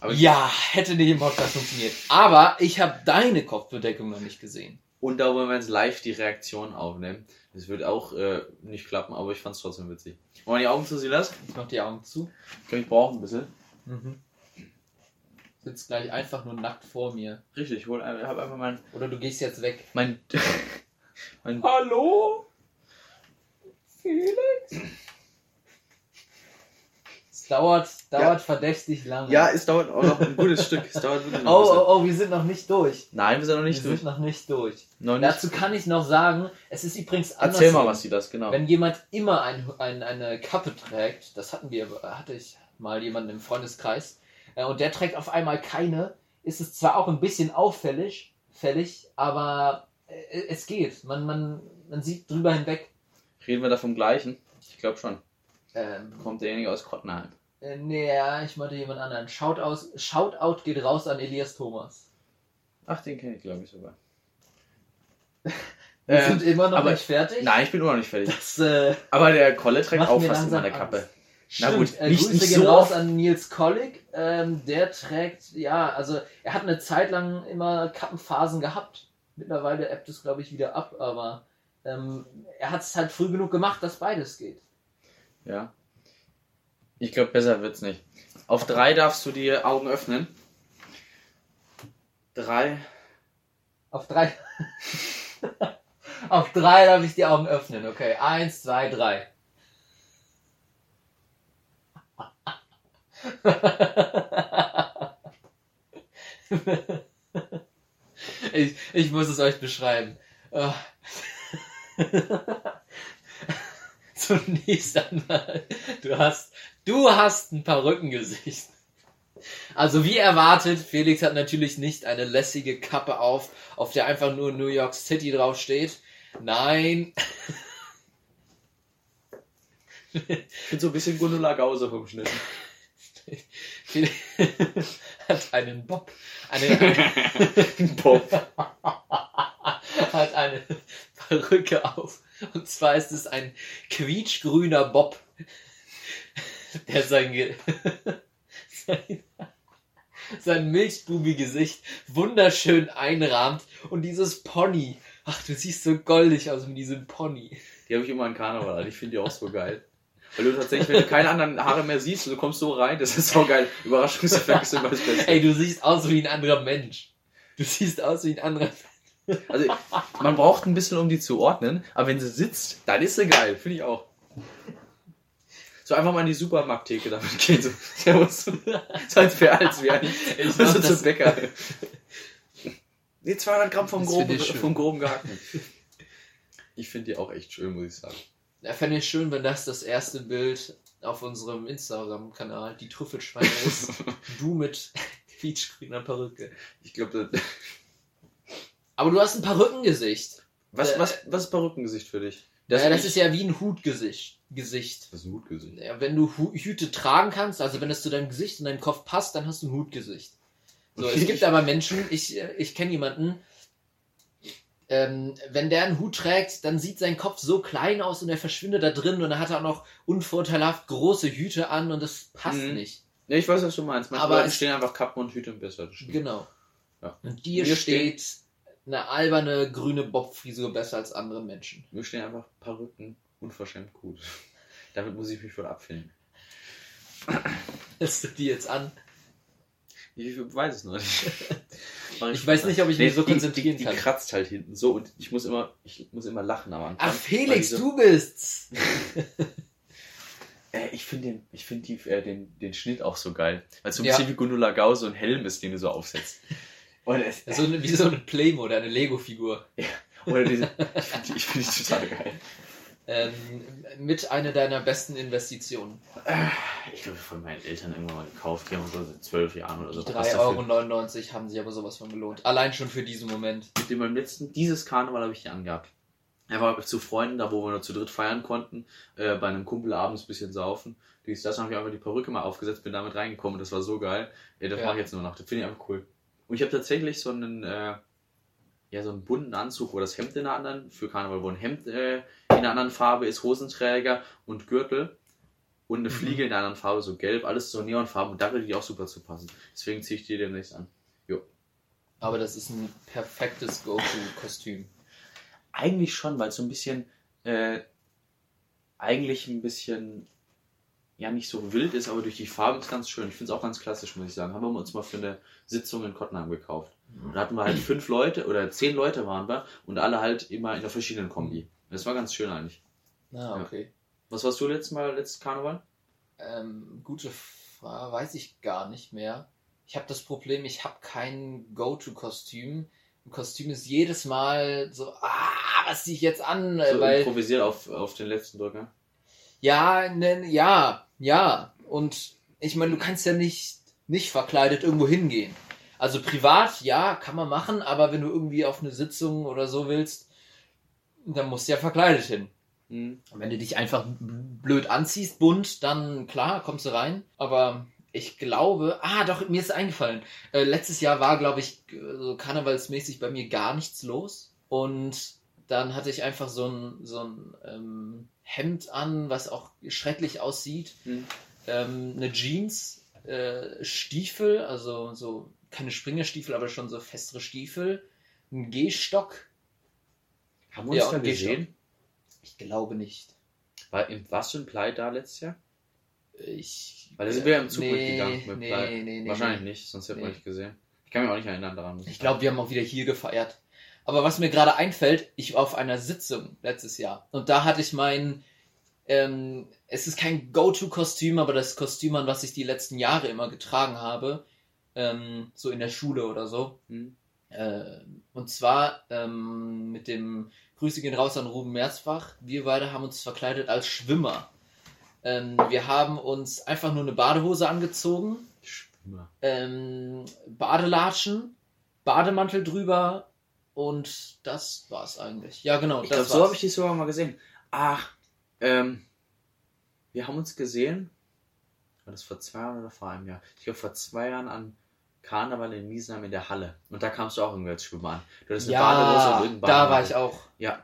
Aber ja, hätte nicht im Podcast funktioniert. Aber ich habe deine Kopfbedeckung noch nicht gesehen. Und da wollen wir jetzt live die Reaktion aufnehmen. Das wird auch äh, nicht klappen, aber ich fand es trotzdem witzig. Wollen wir die Augen zu, Silas? Ich mach die Augen zu. Ich glaube, ich brauche ein bisschen. Mhm. Sitzt gleich einfach nur nackt vor mir. Richtig, ich hol, habe einfach mein, Oder du gehst jetzt weg. mein, mein Hallo? Felix? Es dauert, dauert verdächtig lange. Ja, es dauert auch noch ein gutes Stück. Es dauert wirklich Oh, oh, oh, wir sind noch nicht durch. Nein, wir sind noch Wir nicht durch. sind noch nicht durch. Noch nicht. Dazu kann ich noch sagen, es ist übrigens anders. Erzähl mal, was sie das, genau. Wenn jemand immer ein, ein, eine Kappe trägt, das hatten wir, hatte ich mal jemanden im Freundeskreis, äh, und der trägt auf einmal keine, ist es zwar auch ein bisschen auffällig, fällig, aber äh, es geht. Man, man, man sieht drüber hinweg. Reden wir da vom gleichen? Ich glaube schon. Ähm, Kommt derjenige aus Kottenheim. äh, nee, ich meinte jemand anderen. Shout aus, Shoutout geht raus an Elias Thomas. Ach, den kenne ich, glaube ich, sogar. Wir Ähm, sind immer noch aber- nicht fertig. Nein, ich bin immer noch nicht fertig. Das, äh, Aber der Kolle trägt auch fast immer eine Kappe. Angst. Na Stimmt, gut, äh, nicht- Grüße nicht gehen so raus an Nils Kollig. Ähm, der trägt, ja, also er hat eine Zeit lang immer Kappenphasen gehabt. Mittlerweile ebbt es, glaube ich, wieder ab, aber ähm, er hat es halt früh genug gemacht, dass beides geht. Ja. Ich glaube, besser wird's nicht. Auf drei darfst du die Augen öffnen. Drei. Auf drei. Auf drei darf ich die Augen öffnen. Okay, eins, zwei, drei. ich, ich muss es euch beschreiben. Zunächst einmal, du hast, du hast ein Perückengesicht. Also wie erwartet, Felix hat natürlich nicht eine lässige Kappe auf, auf der einfach nur New York City draufsteht. Nein, Ich bin so ein bisschen Gundula Gause vom Schnitt. Felix hat einen Bob, eine, Bob. hat eine Perücke auf. Und zwar ist es ein quietschgrüner Bob, der sein, sein, sein Milchbubi-Gesicht wunderschön einrahmt. Und dieses Pony, ach, du siehst so goldig aus mit diesem Pony. Die habe ich immer an Karneval an. Ich finde die auch so geil. Weil du tatsächlich, wenn du keine anderen Haare mehr siehst, du kommst so rein, das ist so geil. Überraschungseffekt ist immer das Beste. Ey, du siehst aus wie ein anderer Mensch. Du siehst aus wie ein anderer Also, man braucht ein bisschen, um die zu ordnen, aber wenn sie sitzt, dann ist sie geil. Finde ich auch. So einfach mal in die Supermarkttheke damit gehen. So, Servus. So als wäre als wäre Ich so mach zum das- Bäcker. Nee, 200 Gramm vom Das groben, vom groben gehackten. Ich finde die auch echt schön, muss ich sagen. Ja, fände ich schön, wenn das das erste Bild auf unserem Instagram-Kanal, die Trüffelschweine ist. du mit quietschgrüner Perücke. Ich glaube, das- Aber du hast ein Perückengesicht. was, Äh, was, was ist Perückengesicht für dich? Das, ja, das ist ja wie ein Hutgesicht. Gesicht. Das ist ein Hutgesicht. Ja, wenn du Hu Hüte tragen kannst, also wenn es zu deinem Gesicht und deinem Kopf passt, dann hast du ein Hutgesicht. So, es gibt aber Menschen, ich, ich kenne jemanden, ähm, wenn der einen Hut trägt, dann sieht sein Kopf so klein aus und er verschwindet da drin und dann hat er auch noch unvorteilhaft große Hüte an und das passt Mhm. nicht. Ja, ich weiß, was du meinst. Manche Aber Leute es- stehen einfach Kappen und Hüte besser. Das stimmt. Genau. Ja. Und dir Mir steht eine alberne grüne Bobfrisur besser als anderen Menschen. Mir stehen einfach Perücken unverschämt gut. Damit muss ich mich wohl abfinden. Hältst du die jetzt an? Ich weiß es noch nicht. Ich weiß nicht, ob ich mich so die, konzentrieren die, kann. Die kratzt halt hinten so und ich muss immer, ich muss immer lachen am Anfang. Ach, Felix, die so- du bist's! Äh, ich finde den, ich finde die, äh, den, den Schnitt auch so geil. Weil es so ein Ja. bisschen wie Gundula Gau so ein Helm ist, den du so aufsetzt. Und es, So eine, wie so eine Playmo oder eine Lego-Figur. oder diese, ich finde die, find die total geil. Ähm, mit einer deiner besten Investitionen. Ich glaube, von meinen Eltern irgendwann mal gekauft. Die haben so seit zwölf Jahren oder so. Die Was dafür- 3,99 Euro haben sich aber sowas von gelohnt. Allein schon für diesen Moment. Mit dem beim letzten, dieses Karneval habe ich die angehabt. Er war zu Freunden, da wo wir nur zu dritt feiern konnten, äh, bei einem Kumpel abends ein bisschen saufen. Dies, das habe ich einfach die Perücke mal aufgesetzt, bin damit reingekommen und das war so geil. Ja, das Ja. mache ich jetzt nur noch. Das finde ich einfach cool. Und ich habe tatsächlich so einen, äh, ja, so einen bunten Anzug, wo das Hemd in einer anderen, für Karneval, wo ein Hemd äh, in einer anderen Farbe ist, Hosenträger und Gürtel und eine Mhm. Fliege in einer anderen Farbe, so gelb, alles so Neonfarben und da würde die auch super zu passen. Deswegen ziehe ich die demnächst an. Aber das ist ein perfektes Go-To-Kostüm. Eigentlich schon, weil es so ein bisschen, äh, eigentlich ein bisschen, ja, nicht so wild ist, aber durch die Farben ist ganz schön. Ich finde es auch ganz klassisch, muss ich sagen. Haben wir uns mal für eine Sitzung in Kottenheim gekauft. Und da hatten wir halt fünf Leute oder zehn Leute waren wir und alle halt immer in einer verschiedenen Kombi. Das war ganz schön eigentlich. Ah, Ja. okay. Was warst du letztes Mal, letztes Karneval? Ähm, gute Frage, weiß ich gar nicht mehr. Ich habe das Problem, ich habe kein Go-To-Kostüm. Ein Kostüm ist jedes Mal so, ah, was ziehe ich jetzt an? So Weil, improvisiert auf, auf den letzten Drücker. ja, ne, ja, ja. Und ich meine, du kannst ja nicht, nicht verkleidet irgendwo hingehen. Also privat, ja, kann man machen, aber wenn du irgendwie auf eine Sitzung oder so willst, dann musst du ja verkleidet hin. Mhm. Und Wenn du dich einfach blöd anziehst, bunt, dann klar, kommst du rein. Aber ich glaube, ah, doch, mir ist eingefallen. Äh, letztes Jahr war, glaube ich, so karnevalsmäßig bei mir gar nichts los. Und dann hatte ich einfach so ein, so ein ähm, Hemd an, was auch schrecklich aussieht. Mhm. Ähm, eine Jeans, äh, Stiefel, also so keine Springerstiefel, aber schon so festere Stiefel. Ein Gehstock. Haben wir uns Ja, da gesehen? Ich glaube nicht. War in was für ein Kleid da letztes Jahr? Ich. Weil da sind wir ja im Zug nee, mitgegangen mit nee, Kleid. nee, nee, Wahrscheinlich nee. nicht, sonst hätten wir nicht gesehen. Ich kann mich auch nicht erinnern daran. Ich glaube, wir haben auch wieder hier gefeiert. Aber was mir gerade einfällt, ich war auf einer Sitzung letztes Jahr und da hatte ich mein, ähm, es ist kein Go-To-Kostüm, aber das Kostüm, an was ich die letzten Jahre immer getragen habe, ähm, so in der Schule oder so. Hm. Äh, und zwar ähm, mit dem Grüße gehen raus an Ruben Merzbach. Wir beide haben uns verkleidet als Schwimmer. Ähm, wir haben uns einfach nur eine Badehose angezogen, Schwimmer. ähm, Badelatschen, Bademantel drüber und das war's eigentlich. Ja, genau. Ich glaube, so habe ich dich sogar mal gesehen. Ach, ähm, wir haben uns gesehen. War das vor zwei Jahren oder vor einem Jahr? Ich glaube, vor zwei Jahren an Karneval in Miesenheim in der Halle. Und da kamst du auch irgendwie als Schwimmer an. Du hattest eine Badehose und ja, irgendeinen da war ich auch. Ja,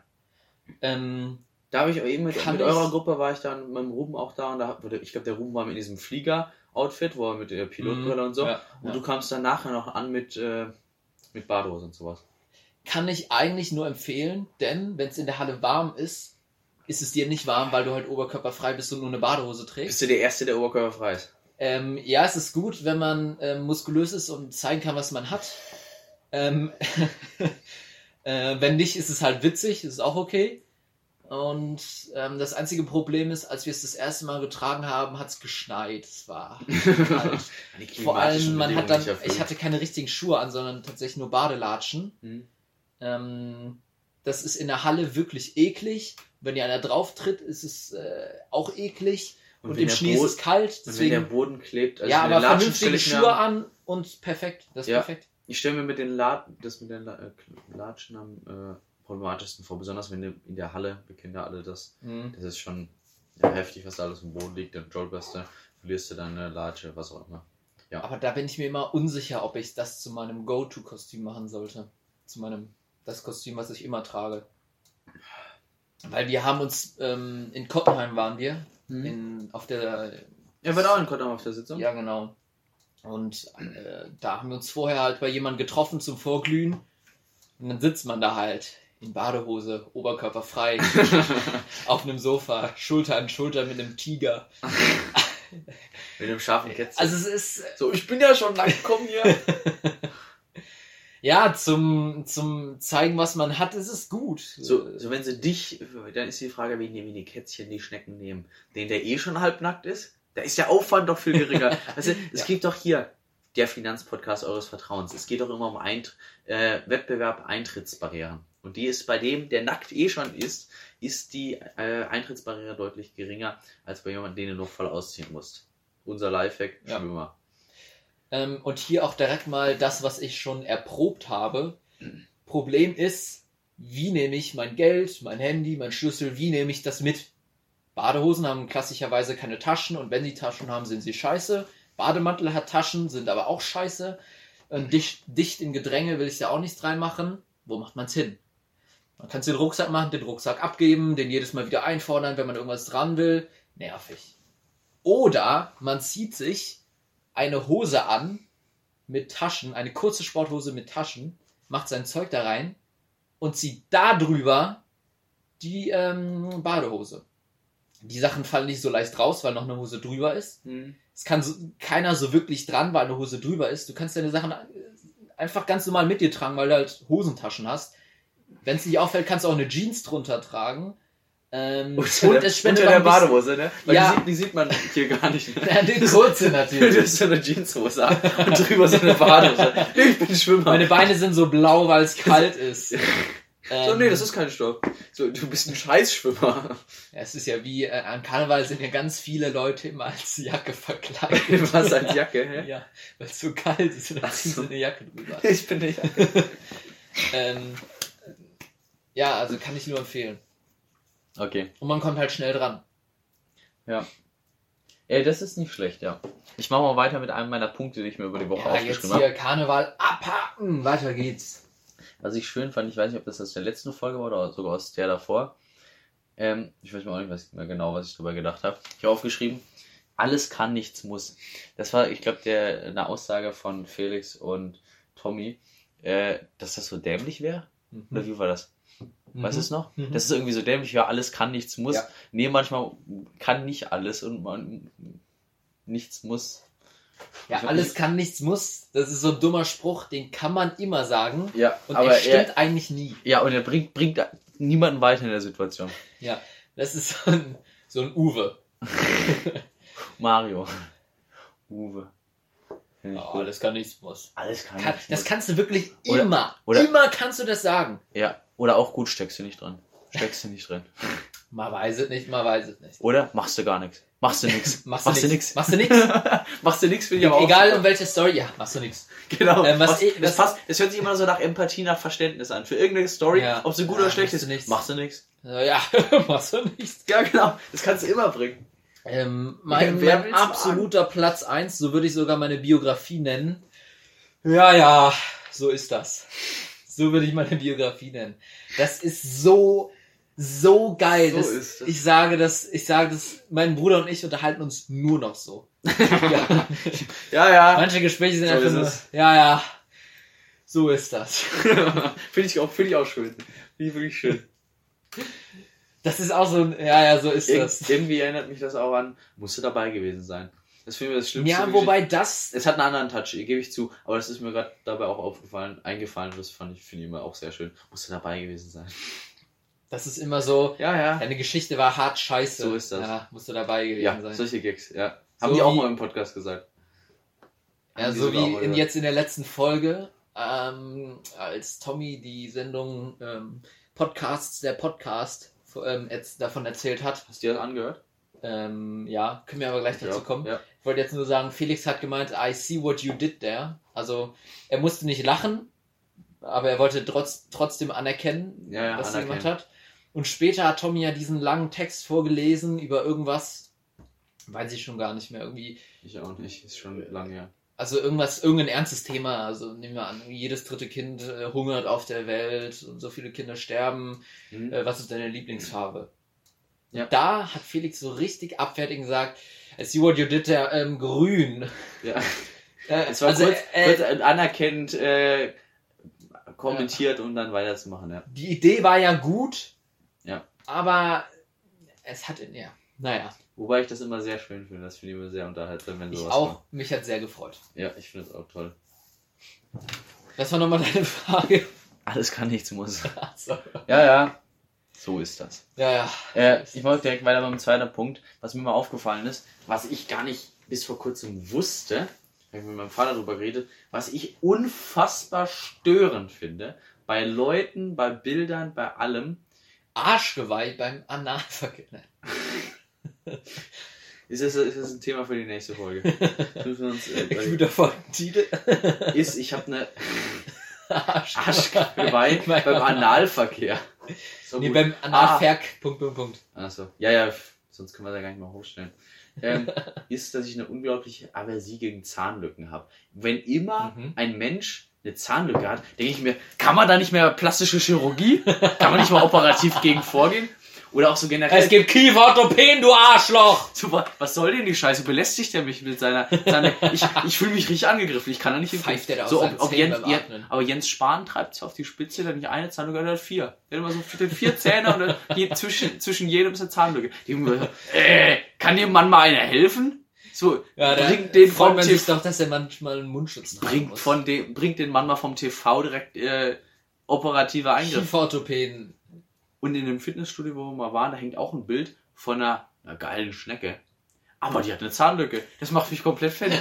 Ähm, da habe ich auch eben mit, mit eurer Gruppe war ich dann mit dem Ruben auch da und da wurde, ich glaube, der Ruben war in diesem Flieger-Outfit, wo er mit der Pilotbrille und so. Ja, Und ja. du kamst dann nachher noch an mit, äh, mit Badehose und sowas. Kann ich eigentlich nur empfehlen, denn wenn es in der Halle warm ist, ist es dir nicht warm, weil du halt oberkörperfrei bist und nur eine Badehose trägst. Bist du der Erste, der oberkörperfrei ist? Ähm, ja, es ist gut, wenn man ähm, muskulös ist und zeigen kann, was man hat. Ähm, äh, wenn nicht, ist es halt witzig, ist auch okay. Und ähm, das einzige Problem ist, als wir es das erste Mal getragen haben, hat es geschneit. Es war Vor allem, man hat dann, ich hatte keine richtigen Schuhe an, sondern tatsächlich nur Badelatschen. Hm. Ähm, das ist in der Halle wirklich eklig. Wenn dir einer drauf tritt, ist es äh, auch eklig. Und, wenn im Schnee Bo- ist es kalt. Und wenn der Deswegen, Boden klebt, also ja, aber vernünftige Schuhe an- und perfekt. Das ist Ja. perfekt. Ich stelle mir mit den La das mit den La äh, Latschen am äh, problematischsten vor, besonders wenn du in der Halle, wir kennen ja alle das, Mhm. das ist schon ja, heftig, was da alles im Boden liegt, dann joggst du, verlierst du deine Latsche, was auch immer. Aber da bin ich mir immer unsicher, ob ich das zu meinem Go-To-Kostüm machen sollte. Zu meinem, das Kostüm, was ich immer trage. Weil wir haben uns, ähm, in Kottenheim waren wir, Mhm. in, auf der Er wird auch in Kottam auf der Sitzung. Ja, genau. Und äh, da haben wir uns vorher halt bei jemandem getroffen zum Vorglühen. Und dann sitzt man da halt in Badehose, Oberkörper frei, auf einem Sofa, Schulter an Schulter mit einem Tiger. Mit dem scharfen Kätzchen. Also es ist, so, ich bin ja schon lang gekommen hier. ja, zum, zum zeigen, was man hat, ist es gut. so, so, wenn sie dich, dann ist die Frage, wie die, wie die Kätzchen die Schnecken nehmen. Den, der eh schon halbnackt ist, da ist der Aufwand doch viel geringer. du, es Ja. gibt doch hier der Finanzpodcast eures Vertrauens. Es geht doch immer um Eint äh, Wettbewerb, Eintrittsbarrieren. Und die ist bei dem, der nackt eh schon ist, ist die äh, Eintrittsbarriere deutlich geringer, als bei jemandem, den du noch voll ausziehen musst. Unser Lifehack, Ja. Schwimmer. Ähm, und hier auch direkt mal das, was ich schon erprobt habe. Problem ist, wie nehme ich mein Geld, mein Handy, mein Schlüssel, wie nehme ich das mit? Badehosen haben klassischerweise keine Taschen und wenn sie Taschen haben, sind sie scheiße. Bademantel hat Taschen, sind aber auch scheiße. Ähm, dicht, dicht in Gedränge will ich ja auch nichts reinmachen. Wo macht man's hin? Man kann den Rucksack machen, den Rucksack abgeben, den jedes Mal wieder einfordern, wenn man irgendwas dran will. Nervig. Oder man zieht sich eine Hose an mit Taschen, eine kurze Sporthose mit Taschen, macht sein Zeug da rein und zieht da drüber die ähm, Badehose. Die Sachen fallen nicht so leicht raus, weil noch eine Hose drüber ist. Hm. Es kann so, keiner so wirklich dran, weil eine Hose drüber ist. Du kannst deine Sachen äh, einfach ganz normal mit dir tragen, weil du halt Hosentaschen hast. Wenn es nicht auffällt, kannst du auch eine Jeans drunter tragen. Ähm, Unter, der, es spendet unter der Badehose, ne? Weil Ja. die, sieht, die sieht man hier gar nicht. Ja, die kurze Du natürlich. hast so eine Jeanshose an und drüber so eine Badehose. Ich bin Schwimmer. Meine Beine sind so blau, weil es kalt ist. so, Ähm, nee, das ist kein Stoff. So, du bist ein Scheißschwimmer. Ja, es ist ja wie, äh, an Karneval sind ja ganz viele Leute immer als Jacke verkleidet. Was als Jacke, hä? Ja, weil es so kalt ist und dann ziehen so. sie eine Jacke drüber. Ich bin eine Jacke. Ähm, ja, also kann ich nur empfehlen. Okay. Und man kommt halt schnell dran. Ey, das ist nicht schlecht, ja. Ich mache mal weiter mit einem meiner Punkte, die ich mir über die Woche Ja, jetzt aufgeschrieben habe. hier Karneval abhaken. Weiter geht's. Was ich schön fand, ich weiß nicht, ob das aus der letzten Folge war oder sogar aus der davor. Ähm, ich weiß mir auch nicht was, mehr genau, was ich darüber gedacht habe. Ich habe aufgeschrieben, alles kann, nichts muss. Das war, ich glaube, der eine Aussage von Felix und Tommy, äh, dass das so dämlich wäre. Oder wie war das? Weißt du es noch? Mhm. Das ist irgendwie so dämlich, ja, alles kann, nichts muss. Ja. Nee, manchmal kann nicht alles und man nichts muss. Ja, alles kann, nichts muss. Das ist so ein dummer Spruch, den kann man immer sagen. Ja, Und aber er stimmt er, eigentlich nie. ja, und er bringt, bringt niemanden weiter in der Situation. Ja, das ist so ein, so ein Uwe. Mario. Uwe. Oh, alles kann, nichts muss. Alles kann, Kann, nichts das muss. kannst du wirklich Oder- immer. oder- immer kannst du das sagen. Ja, oder auch gut steckst du nicht dran. Steckst du nicht drin. Man weiß es nicht, man weiß es nicht. Oder machst du gar nichts. Machst du nichts. Machst du nix. Machst du nix? machst du nichts, finde ich aber auch Egal um welche Story, ja, machst du nichts. Genau. Ähm, was was, ich- das, passt, das hört sich immer so nach Empathie, nach Verständnis an. Für irgendeine Story, Ja. ob sie gut Ja, oder schlecht machst ist, nichts. machst du nichts. Ja, machst du nichts. Ja, genau. Das kannst du immer bringen. Ähm, mein mein absoluter Platz 1, so würde ich sogar meine Biografie nennen. Ja, ja, so ist das. So würde ich meine Biografie nennen. Das ist so, so geil. So das, ist das. Ich sage das, ich sage das, mein Bruder und ich unterhalten uns nur noch so. ja. Ja, ja. Manche Gespräche sind So einfach nur, ja, ja, so ist das. finde ich auch, finde ich auch schön. Finde ich wirklich schön. Das ist auch so ein, ja, ja, so ist Ir das. irgendwie erinnert mich das auch an, musst du dabei gewesen sein. Das finde ich das Schlimmste. Ja, wobei das, Es hat einen anderen Touch, gebe ich zu, aber das ist mir gerade dabei auch aufgefallen, eingefallen das fand ich, finde ich immer auch sehr schön. Musst du dabei gewesen sein. das ist immer so, Ja, ja. deine Geschichte war hart scheiße. So ist das. Ja, musst du dabei gewesen Ja, sein. solche Gags, ja. Haben So die auch mal im Podcast gesagt. Ja, Haben so wie in, jetzt in der letzten Folge, ähm, als Tommy die Sendung ähm, Podcasts, der Podcast ähm, jetzt davon erzählt hat. Hast du dir das angehört? Ähm, ja, können wir aber gleich dazu Ja, kommen. Ja. Ich wollte jetzt nur sagen, Felix hat gemeint, I see what you did there. Also er musste nicht lachen, aber er wollte trotz, trotzdem anerkennen, Ja, ja, was er anerkennen. gemacht hat. Und später hat Tommy ja diesen langen Text vorgelesen über irgendwas, weiß ich schon gar nicht mehr, irgendwie Ich auch nicht, ist schon lange her. also irgendwas, irgendein ernstes Thema. Also nehmen wir an, jedes dritte Kind äh, hungert auf der Welt und so viele Kinder sterben. Hm? Äh, was ist deine Lieblingsfarbe? Ja. Da hat Felix so richtig abwertigend gesagt, I see what you did there, ähm, grün. Ja. Äh, Es war also, kurz, äh, kurz anerkennend äh, kommentiert, um dann weiterzumachen, ja. die Idee war ja gut, Ja. aber es hat in ja, naja, Wobei ich das immer sehr schön finde. Das finde ich immer sehr unterhaltsam, wenn ich sowas auch, kommt. mich hat sehr gefreut. Ja, ich finde es auch toll. Das war nochmal deine Frage. Alles kann, nichts muss. Ja, ja. So ist das. ja, ja. Äh, ich mache direkt weiter beim zweiten Punkt, was mir mal aufgefallen ist, was ich gar nicht bis vor kurzem wusste, habe ich mit meinem Vater darüber geredet, was ich unfassbar störend finde bei Leuten, bei Bildern, bei allem. Arschgeweih beim Analverkehr. Ist das, ist das ein Thema für die nächste Folge? uns, äh, Guter Folgentitel. ist, ich habe eine Arschgeweih beim Analverkehr. So nee, gut. beim Analverk. Ah. Punkt, Punkt, Punkt. Achso. Ja, ja, sonst können wir da gar nicht mal hochstellen. ähm, ist, dass ich eine unglaubliche Aversie gegen Zahnlücken habe. Wenn immer mhm. ein Mensch eine Zahnlücke hat, denke ich mir, kann man da nicht mehr plastische Chirurgie? Kann man nicht mal operativ gegen vorgehen? Oder auch so generell. Es gibt Kieferorthopäden, du Arschloch! Super, was soll denn die Scheiße? Belästigt er mich mit seiner. seiner ich ich fühle mich richtig angegriffen. Ich kann da nicht Pfeift der da so, ob, ob Jens, Jens, Aber Jens Spahn treibt sich auf die Spitze, der hat nicht eine Zahnlücke, der hat vier. Der hat immer so vier, vier Zähne und je, zwischen, zwischen jedem ist eine Zahnlücke. Die, äh, kann dem Mann mal einer helfen? So, ja, bringt den freut man sich doch, dass er manchmal einen Mundschutz bringt muss. von dem, bringt den Mann mal vom TV direkt äh, operative Eingriff. Kieferorthopäden und in dem Fitnessstudio, wo wir mal waren, da hängt auch ein Bild von einer, einer geilen Schnecke. Aber die hat eine Zahnlücke. Das macht mich komplett fertig.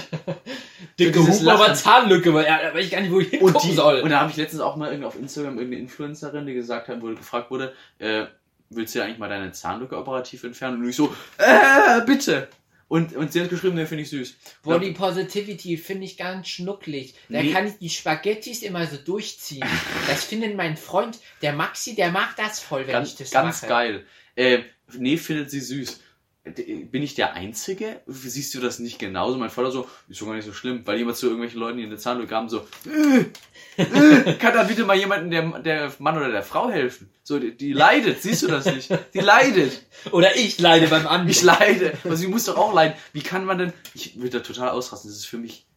Dicke Hupe, aber Zahnlücke, weil ja, weiß ich gar nicht, wo ich hingucken und die, soll. Und da habe ich letztens auch mal irgendwie auf Instagram irgendeine Influencerin, die gesagt hat, wo gefragt wurde, äh, willst du eigentlich mal deine Zahnlücke operativ entfernen? Und ich so, äh, bitte. Und, und sie hat geschrieben, den finde ich süß. Body Positivity finde ich ganz schnucklig. Da nee. kann ich die Spaghettis immer so durchziehen. das findet mein Freund, der Maxi, der mag das voll, wenn ganz, ich das ganz mache. Ganz geil. Äh, nee, findet sie süß. Bin ich der Einzige? Siehst du das nicht genauso? Mein Vater so, ist schon gar nicht so schlimm, weil jemand zu irgendwelchen Leuten, die in der Zahnlücke haben, so, äh, äh, kann da bitte mal jemanden, der, der Mann oder der Frau helfen? So, die, die leidet, siehst du das nicht? Die leidet. Oder ich leide beim anderen. Ich leide. Also sie muss doch auch leiden. Wie kann man denn, ich würde da total ausrasten, das ist für mich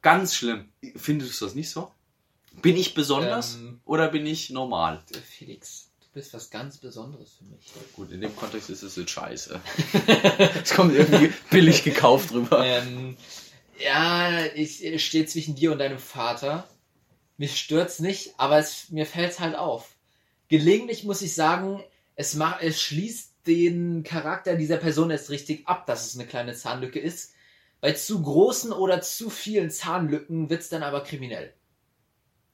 ganz schlimm. Findest du das nicht so? Bin ich besonders ähm, oder bin ich normal? Felix, bist was ganz Besonderes für mich. Gut, in dem Kontext ist es jetzt scheiße. es kommt irgendwie billig gekauft rüber. Ähm, ja, ich stehe zwischen dir und deinem Vater. Mich stört's nicht, aber es, mir fällt's halt auf. Gelegentlich muss ich sagen, es, macht, es schließt den Charakter dieser Person erst richtig ab, dass es eine kleine Zahnlücke ist. Bei zu großen oder zu vielen Zahnlücken wird's dann aber kriminell.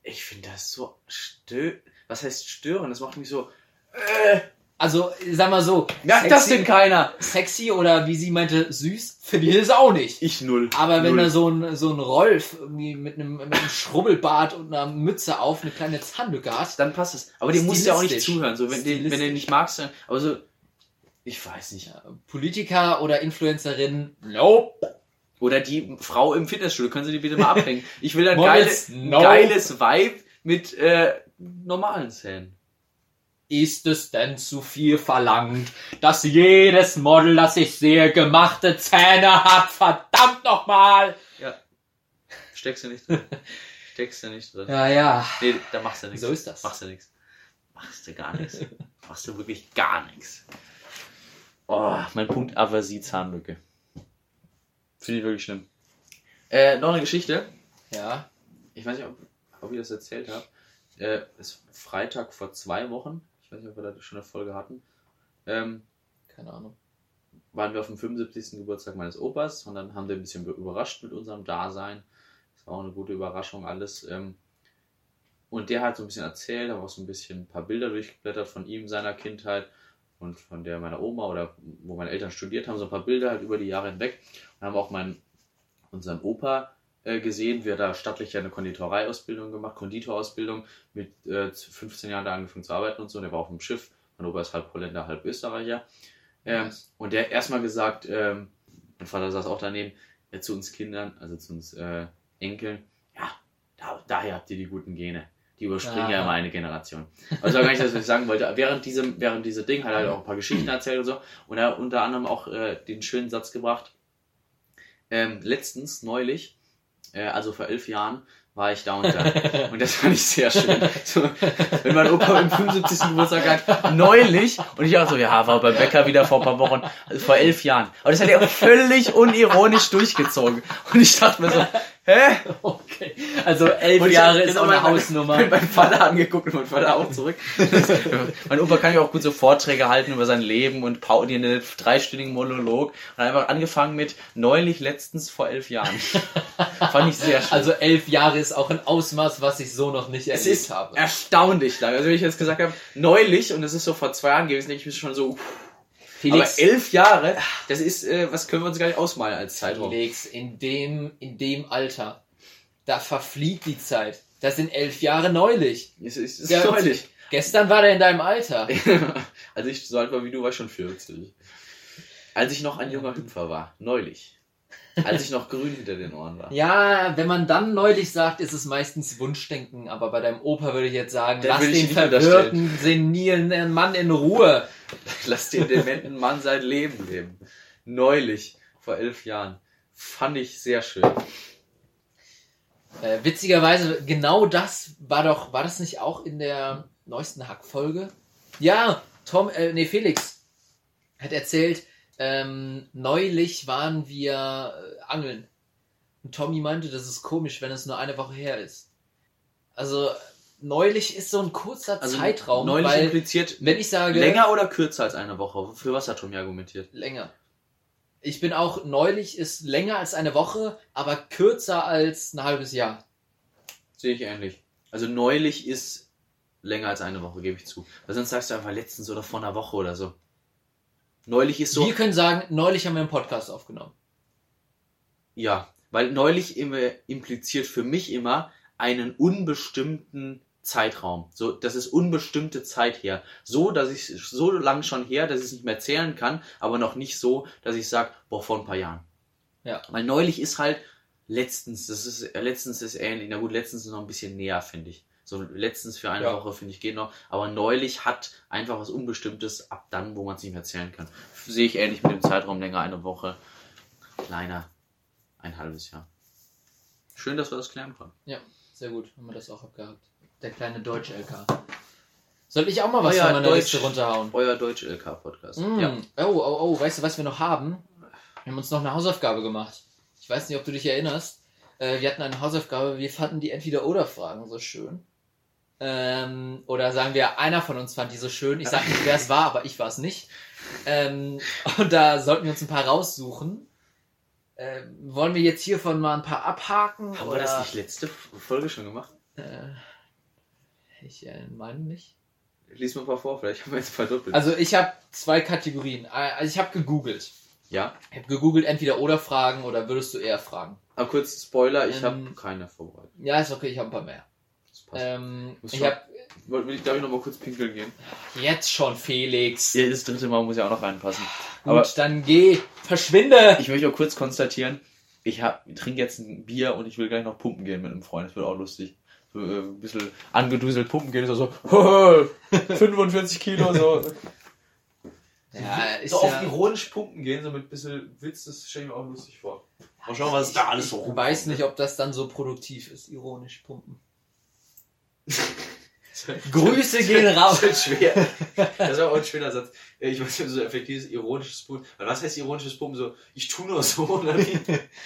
Ich finde das so stö was heißt stören? Das macht mich so. Äh. Also, sag mal so. Merkt das denn keiner? Sexy oder wie sie meinte, süß, finde ich das auch nicht. Ich null. Aber wenn null. da so ein, so ein Rolf irgendwie mit einem, mit einem Schrubbelbart und einer Mütze auf eine kleine Zahnlücke hat. Dann passt es. Aber dem musst du ja auch nicht zuhören. So, wenn, den, wenn du nicht magst, dann, aber so, ich weiß nicht. Politiker oder Influencerin, nope. Oder die Frau im Fitnessstudio, können Sie die bitte mal abhängen? Ich will ein geiles, no. geiles Vibe mit äh, normalen Zähnen. Ist es denn zu viel verlangt, dass jedes Model, das ich sehe, gemachte Zähne hat? Verdammt nochmal! Ja. Steckst du nicht drin. Steckst du nicht drin. Ja, ja. Nee, da machst du nichts. So ist das. Machst du nichts. Machst du gar nichts. machst du wirklich gar nichts. Oh, mein Punkt Aversie Zahnlücke. Finde ich wirklich schlimm. Äh, noch eine Geschichte. Ja. Ich weiß nicht, ob, ob ich das erzählt habe. Äh, ist Freitag vor zwei Wochen. Ich weiß nicht, ob wir da schon eine Folge hatten. Ähm, Keine Ahnung. Waren wir auf dem 75. Geburtstag meines Opas und dann haben wir ein bisschen überrascht mit unserem Dasein. Das war auch eine gute Überraschung alles. Ähm, und der hat so ein bisschen erzählt, habe auch so ein bisschen ein paar Bilder durchgeblättert von ihm, seiner Kindheit und von der meiner Oma oder wo meine Eltern studiert haben, so ein paar Bilder halt über die Jahre hinweg. Und haben auch meinen, unseren Opa gesehen, wir da stattlich eine Konditoreiausbildung gemacht, Konditorausbildung, mit äh, 15 Jahren da angefangen zu arbeiten und so. Und der war auf dem Schiff. Mein Opa ist halb Holländer, halb Österreicher. Ähm, nice. Und der hat erstmal gesagt, ähm, mein Vater saß auch daneben, ja, zu uns Kindern, also zu uns äh, Enkeln, ja, da, daher habt ihr die guten Gene. Die überspringen ja, ja immer eine Generation. Also gar nicht, das, was ich sagen wollte. Während diesem, während dieser Ding hat er halt auch ein paar Geschichten erzählt und so. Und er hat unter anderem auch äh, den schönen Satz gebracht. Ähm, letztens, neulich, äh, also vor elf Jahren, war ich da und da. Und das fand ich sehr schön. So, wenn mein Opa im 75. Geburtstag hat, neulich, und ich auch so, ja, war beim Bäcker wieder vor ein paar Wochen, also vor elf Jahren. Aber das hat er völlig unironisch durchgezogen. Und ich dachte mir so, hä? Okay. Also elf und Jahre ist auch eine Hausnummer. Ich habe meinen Vater angeguckt und mein Vater auch zurück. mein Opa kann ja auch gut so Vorträge halten über sein Leben und Pauli einen dreistündigen Monolog und einfach angefangen mit neulich letztens vor elf Jahren. Fand ich sehr schön. Also elf Jahre ist auch ein Ausmaß, was ich so noch nicht erlebt es ist habe. Erstaunlich lang. Also wenn ich jetzt gesagt habe, neulich und es ist so vor zwei Jahren gewesen, denke ich mir schon so, Felix, aber elf Jahre, das ist, äh, was können wir uns gar nicht ausmalen als Zeitraum. Felix, in dem, in dem Alter, da verfliegt die Zeit. Das sind elf Jahre neulich. Es ist, es ist ja, neulich. Gestern war der in deinem Alter. Als ich so alt war wie du, war schon 40. Als ich noch ein junger Hüpfer war, neulich. Als ich noch grün hinter den Ohren war. Ja, wenn man dann neulich sagt, ist es meistens Wunschdenken. Aber bei deinem Opa würde ich jetzt sagen, lass den verwirrten, senilenden Mann in Ruhe. Lass den dementen Mann sein Leben leben. Neulich, vor elf Jahren. Fand ich sehr schön. Äh, witzigerweise, genau das war doch, war das nicht auch in der neuesten Hackfolge? Ja, Tom, äh, nee, Felix hat erzählt, ähm, neulich waren wir äh, angeln. Und Tommy meinte, das ist komisch, wenn es nur eine Woche her ist. Also neulich ist so ein kurzer also Zeitraum. Neulich weil, impliziert, wenn ich sage. Länger oder kürzer als eine Woche? Für was hat Tommy argumentiert? Länger. Ich bin auch, neulich ist länger als eine Woche, aber kürzer als ein halbes Jahr. Sehe ich ähnlich. Also neulich ist länger als eine Woche, gebe ich zu. Weil sonst sagst du einfach letztens oder vor einer Woche oder so. Neulich ist so. Wir können sagen, neulich haben wir einen Podcast aufgenommen. Ja, weil neulich immer impliziert für mich immer einen unbestimmten Zeitraum. So, das ist unbestimmte Zeit her. So, dass ich so lang schon her, dass ich es nicht mehr zählen kann, aber noch nicht so, dass ich sage, boah, vor ein paar Jahren. Ja. Weil neulich ist halt letztens, das ist äh, letztens ist ähnlich. Na gut, letztens ist noch ein bisschen näher, finde ich. So letztens für eine ja. Woche, finde ich, geht noch. Aber neulich hat einfach was Unbestimmtes ab dann, wo man es nicht mehr zählen kann. Sehe ich ähnlich mit dem Zeitraum länger eine Woche, kleiner ein halbes Jahr. Schön, dass wir das klären konnten. Ja, sehr gut, haben wir das auch abgehakt. Der kleine Deutsch-LK. Soll ich auch mal was euer von meiner Deutsch, Liste runterhauen? Euer Deutsch-LK-Podcast. Mm. Ja. Oh, oh, oh, weißt du, was wir noch haben? Wir haben uns noch eine Hausaufgabe gemacht. Ich weiß nicht, ob du dich erinnerst. Äh, wir hatten eine Hausaufgabe, wir fanden die Entweder-Oder-Fragen so schön. Ähm, oder sagen wir, einer von uns fand die so schön. Ich sage nicht, wer es war, aber ich war es nicht. Ähm, und da sollten wir uns ein paar raussuchen. Ähm, wollen wir jetzt hiervon mal ein paar abhaken? Haben oder? wir das nicht letzte Folge schon gemacht? Äh, ich äh, meine nicht. Lies mal ein paar vor, vielleicht haben wir jetzt verdoppelt. Also ich habe zwei Kategorien. Also ich habe gegoogelt. Ja. Ich habe gegoogelt, entweder oder Fragen oder würdest du eher fragen. Aber kurz Spoiler, ich ähm, habe keine vorbereitet. Ja, ist okay, ich habe ein paar mehr. Ähm, ich habe. Will ich, darf ich noch mal kurz pinkeln gehen? Jetzt schon, Felix. Ja, das dritte Mal muss ja auch noch reinpassen. Gut, Aber dann geh, verschwinde. Ich möchte auch kurz konstatieren, ich, hab, ich trinke jetzt ein Bier und ich will gleich noch pumpen gehen mit einem Freund. Das wird auch lustig. So, äh, ein bisschen angeduselt pumpen gehen, ist so, 45 Kilo, so. Ja, ist so ja auf ironisch pumpen gehen, so mit ein bisschen Witz, das stelle ich mir auch lustig vor. Mal schauen, was da alles so. Ich weiß nicht, ob das dann so produktiv ist, ironisch pumpen. Grüße gehen raus. Das ist schwer. Das ist auch ein schöner Satz. Ich weiß nicht, so effektives, ironisches Pumpen. Was heißt ironisches Pumpen? So, ich tu nur so, oder wie?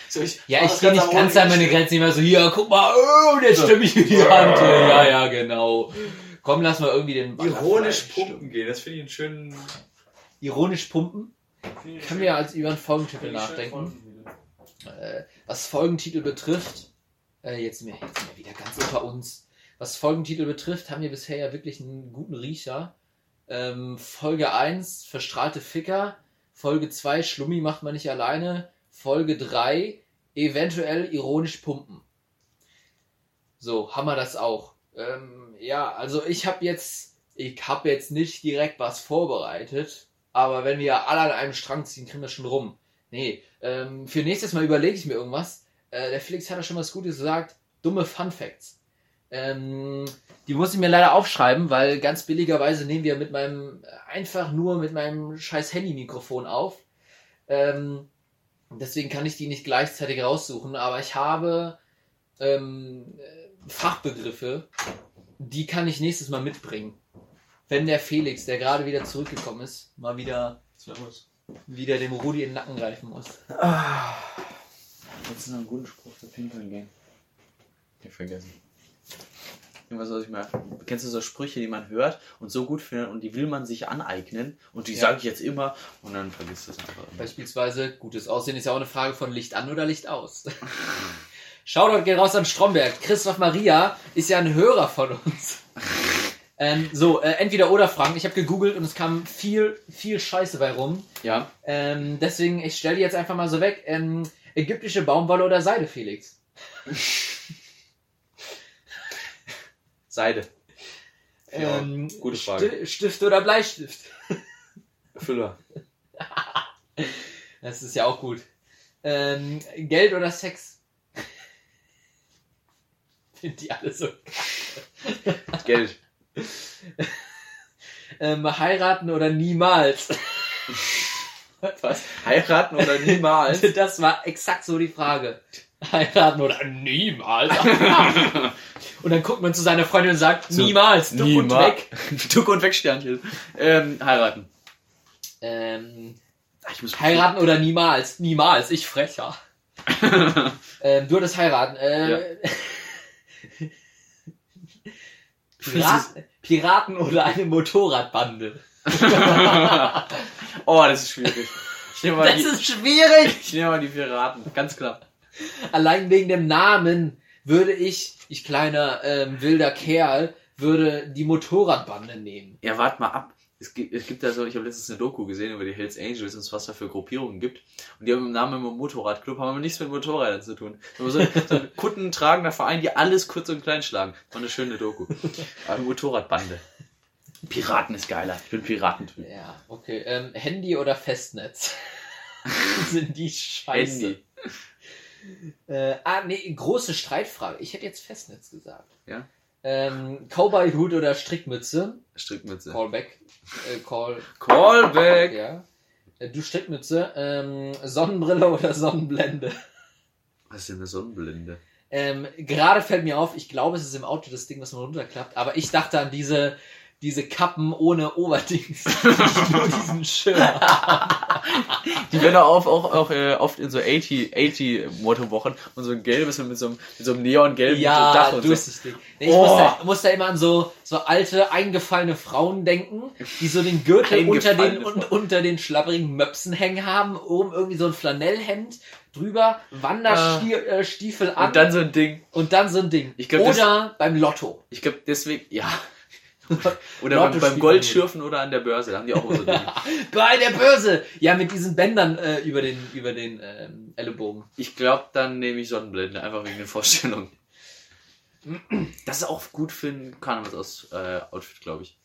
So, ich, ja, ich gehe nicht ganz an meine Grenzen immer so, hier, guck mal, oh, jetzt stimme ich in die Hand. Ja, ja, genau. Komm, lass mal irgendwie den Ironisch pumpen gehen, das finde ich einen schönen... Ironisch pumpen? Können wir als über einen Folgentitel nachdenken. Äh, was Folgentitel betrifft, äh, jetzt, sind wir, jetzt sind wir wieder ganz unter uns. Was Folgentitel betrifft, haben wir bisher ja wirklich einen guten Riecher. Ähm, Folge 1, verstrahlte Ficker. Folge 2, Schlummi macht man nicht alleine. Folge 3, eventuell ironisch pumpen. So, haben wir das auch. Ähm, ja, also ich habe jetzt, ich habe jetzt nicht direkt was vorbereitet, aber wenn wir alle an einem Strang ziehen, kriegen wir schon rum. Nee, ähm, für nächstes Mal überlege ich mir irgendwas. Äh, der Felix hat ja schon was Gutes gesagt. Dumme Fun Facts. Ähm, die muss ich mir leider aufschreiben, weil ganz billigerweise nehmen wir mit meinem, einfach nur mit meinem scheiß Handy-Mikrofon auf. Ähm, deswegen kann ich die nicht gleichzeitig raussuchen, aber ich habe ähm, Fachbegriffe, die kann ich nächstes Mal mitbringen. Wenn der Felix, der gerade wieder zurückgekommen ist, mal wieder, wieder dem Rudi in den Nacken greifen muss. Ah. Jetzt ist noch ein guter Spruch für Pinkeln gehen. Ich vergessen. Irgendwas, was ich mal. Kennst du so Sprüche, die man hört und so gut findet und die will man sich aneignen und die Ja. sage ich jetzt immer und dann vergisst du es einfach. immer. Beispielsweise, gutes Aussehen ist ja auch eine Frage von Licht an oder Licht aus. Shoutout geht raus an Stromberg. Christoph Maria ist ja ein Hörer von uns. ähm, so, äh, entweder oder Fragen. Ich habe gegoogelt und es kam viel, viel Scheiße bei rum. Ja. Ähm, deswegen, ich stelle die jetzt einfach mal so weg. Ähm, ägyptische Baumwolle oder Seide, Felix? Seide. Ja, Ähm, gute Frage. Sti- Stift oder Bleistift? Füller. Das ist ja auch gut. Ähm, Geld oder Sex? Sind die alle so Geld. ähm, heiraten oder niemals? Was? Heiraten oder niemals? Das war exakt so die Frage. Heiraten oder niemals? und dann guckt man zu seiner Freundin und sagt, So, niemals, duck und Niemals. weg. Duck und weg, Sternchen. Ähm, heiraten. Ähm, heiraten oder niemals? Niemals, ich frecher. ähm, du hattest heiraten. Äh, Piraten, Piraten oder eine Motorradbande? oh, das ist schwierig. Ich nehme mal, Das die, ist schwierig! ich nehme mal die Piraten. Ganz klar. Allein wegen dem Namen würde ich, ich kleiner ähm, wilder Kerl, würde die Motorradbande nehmen. Ja, warte mal ab. Es gibt, es gibt da so, ich habe letztens eine Doku gesehen über die Hells Angels und was da für Gruppierungen gibt. Und die haben im Namen immer Motorradclub, haben aber nichts mit Motorrädern zu tun. So, so ein kuttentragender Verein, die alles kurz und klein schlagen. War eine schöne Doku. Aber Motorradbande. Piraten ist geiler. Ich bin Piratentyp. Ja, okay. Ähm, Handy oder Festnetz? Sind die scheiße. Handy. Äh, ah, nee, große Streitfrage. Ich hätte jetzt Festnetz gesagt. Ja. Ähm, Cowboy-Hut oder Strickmütze? Strickmütze. Callback. Äh, call. Callback. Ja. Äh, du Strickmütze. Ähm, Sonnenbrille oder Sonnenblende? Was ist denn eine Sonnenblende? Ähm, gerade fällt mir auf, ich glaube, es ist im Auto das Ding, was man runterklappt, aber ich dachte an diese, diese Kappen ohne Oberdings. Nur diesen Schirm. Die werden auch, auch, auch äh, oft in so 80, 80 Motorwochen und so ein gelbes mit so einem, mit so einem neongelben Ja, Dach und so. durchsichtig. Nee, ich Oh. muss, da, muss da immer an so, so alte, eingefallene Frauen denken, die so den Gürtel unter den, un, unter den schlabberigen Möpsen hängen haben, oben irgendwie so ein Flanellhemd drüber, Wanderstiefel an Und dann so ein Ding. und dann so ein Ding. Glaub, das- Oder beim Lotto. Ich glaube deswegen, ja. Oder beim, beim Goldschürfen oder an der Börse, da haben die auch so. Bei der Börse! Ja, mit diesen Bändern äh, über den, über den ähm, Ellenbogen. Ich glaube, dann nehme ich Sonnenblende, einfach wegen den Vorstellungen. Das ist auch gut für ein Karnevals-Outfit, glaube ich.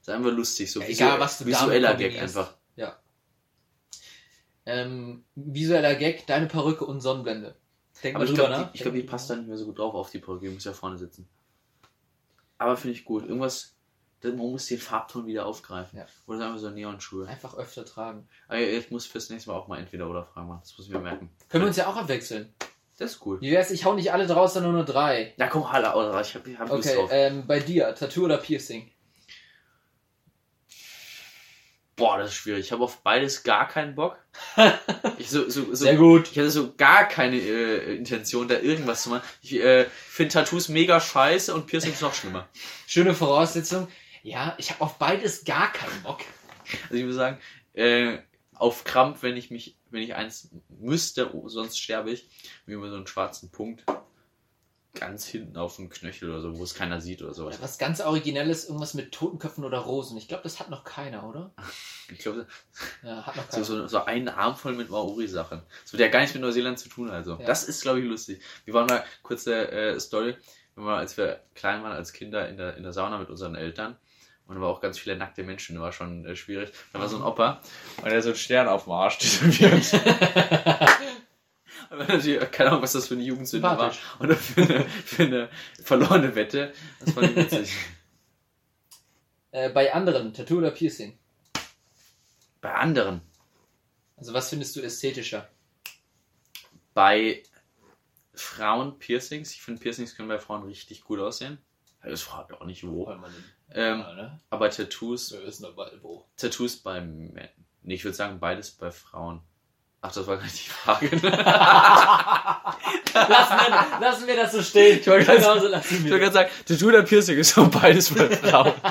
ist einfach lustig, so Ja, egal, visuell- was du visueller Gag einfach. Ähm, visueller Gag, deine Perücke und Sonnenblende. Denk Aber mal ich drüber glaube, die, ich glaub, die passt dann nicht mehr so gut drauf auf die Perücke, die muss ja vorne sitzen. Aber finde ich gut. Irgendwas, man muss den Farbton wieder aufgreifen. Ja. Oder sagen wir so Neonschuhe. Einfach öfter tragen. Aber ich muss fürs nächste Mal auch mal entweder oder fragen machen. Das muss ich mir merken. Können wir uns ja auch abwechseln. Das ist cool. Wie wär's, ich hau nicht alle draus, sondern nur drei. Ja, komm, Halle, oder ich hab, ich hab Lust Okay, drauf. ähm, bei dir, Tattoo oder Piercing? Boah, das ist schwierig. Ich habe auf beides gar keinen Bock. Ich so, so, so, Sehr gut. Ich hatte so gar keine äh, Intention, da irgendwas zu machen. Ich äh, finde Tattoos mega scheiße und Piercings noch schlimmer. Schöne Voraussetzung. Ja, ich habe auf beides gar keinen Bock. Also ich würde sagen, äh, auf Krampf, wenn ich mich, wenn ich eins müsste, oh, sonst sterbe ich, mir über so einen schwarzen Punkt ganz hinten auf dem Knöchel oder so, wo es keiner sieht oder sowas. Oder was ganz Originelles, irgendwas mit Totenköpfen oder Rosen. Ich glaube, das hat noch keiner, oder? Ich glaube, Ja, hat noch so, keiner. so, so einen Arm voll mit Maori-Sachen. Das wird ja gar nichts mit Neuseeland zu tun, also. Ja. Das ist, glaube ich, lustig. Wir waren mal, kurze äh, Story, wir waren, als wir klein waren, als Kinder in der, in der Sauna mit unseren Eltern. Und da war auch ganz viele nackte Menschen, das war schon äh, schwierig. Da war so ein Opa und der so einen Stern auf dem Arsch tätowiert. Und natürlich, keine Ahnung, was das für eine Jugendsünde war. Oder für eine, für eine verlorene Wette. Das fand ich witzig. Äh, bei anderen, Tattoo oder Piercing? Bei anderen. Also was findest du ästhetischer? Bei Frauen Piercings. Ich finde, Piercings können bei Frauen richtig gut aussehen. Das fragt auch nicht wo. Ähm, ne? aber Tattoos, Wir wissen aber wo. Tattoos bei Männern. Nee, ich würde sagen, beides bei Frauen. Ach, das war gar nicht die Frage. lassen, wir, lassen wir das so stehen. Ich wollte gerade Genau sagen, Tattoo oder Piercing ist so beides bei Frauen.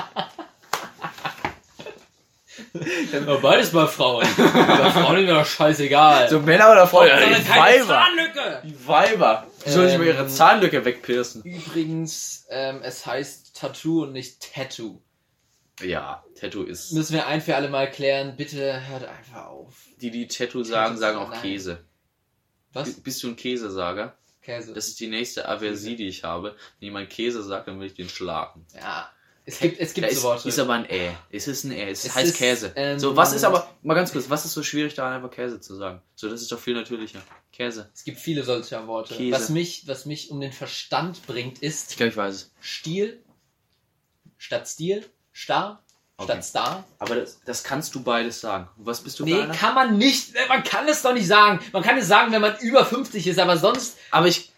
Ja, beides bei Frauen. Bei Frauen ist mir doch scheißegal. So Männer oder Frauen? Ja, die Weiber. Zahnlücke. Die Weiber. Die sollen sich mal ihre Ähm, Zahnlücke wegpiercen. Übrigens, ähm, es heißt Tattoo und nicht Tattoo. Ja, Tattoo ist. Müssen wir ein für alle Mal klären. Bitte hört einfach auf. Die, die Tattoo sagen, sagen auch Nein. Käse. Was? Bist du ein Käsesager? Käse. Das ist die nächste Aversie, die ich habe. Wenn jemand Käse sagt, dann will ich den schlagen. ja. Es gibt, es gibt Da so ist, Worte. ist aber ein Ä. Es ist ein Ä. Es, Es heißt ist, Käse. ähm, so, was ist aber, mal ganz kurz, was ist so schwierig daran, einfach Käse zu sagen? So, das ist doch viel natürlicher. Käse. es gibt viele solcher Worte. Käse. Was mich, was mich um den Verstand bringt, ist Ich glaube, ich weiß es. Stil statt Stil, Star Okay. statt Star. Aber das, das kannst du beides sagen. Was bist du Nee, einer? kann man nicht. Man kann es doch nicht sagen. Man kann es sagen, wenn man über 50 ist, aber sonst, Aber ich,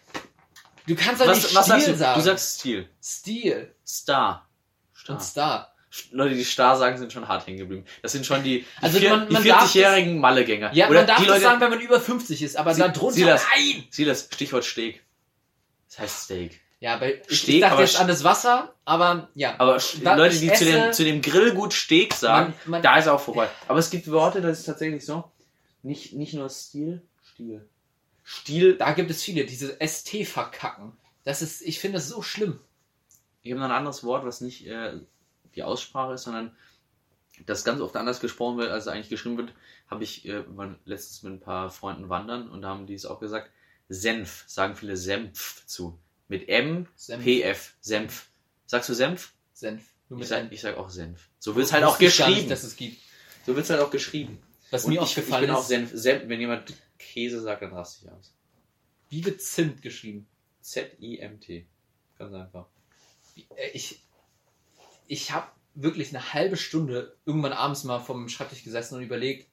du kannst doch was, nicht was Stil sagst du? sagen. Du sagst Stil. Stil Star. Star. und Star. Leute, die Star sagen, sind schon hart hängen geblieben. Das sind schon die, die, Also vier, man- die man darf 40-jährigen Mallegänger. Ja, Oder man darf die das Leute, sagen, wenn man über 50 ist, aber Sie- da drunter Silas. nein! Silas, Stichwort Steak. Das heißt Steak. Ja, bei, Steak, ich dachte jetzt an das Wasser, aber ja. Aber Da- Leute, die zu dem, esse- zu dem Grillgut Steak sagen, Man- man- da ist auch vorbei. Aber es gibt Worte, das ist tatsächlich so. Nicht, nicht nur Stil, Stil. Stil. Da gibt es viele, diese ST verkacken. Das ist, ich finde das so schlimm. Ich habe noch ein anderes Wort, was nicht äh, die Aussprache ist, sondern das ganz oft anders gesprochen wird, als es eigentlich geschrieben wird. Habe ich äh, letztens mit ein paar Freunden wandern und da haben die es auch gesagt. Senf, sagen viele Senf zu. Mit M, Senf. PF, Senf. Sagst du Senf? Senf. Ich sag, ich sag auch Senf. So wird es halt auch ich geschrieben. Nicht, dass es gibt. So wird es halt auch geschrieben. Was Und mir ich, ich aufgefallen bin auch ist, Senf, Senf. Wenn jemand Käse sagt, dann raste ich aus. wie wird Zimt geschrieben? Z-I-M-T. Ganz einfach. Äh, Ich, ich habe wirklich eine halbe Stunde irgendwann abends mal vom Schreibtisch gesessen und überlegt,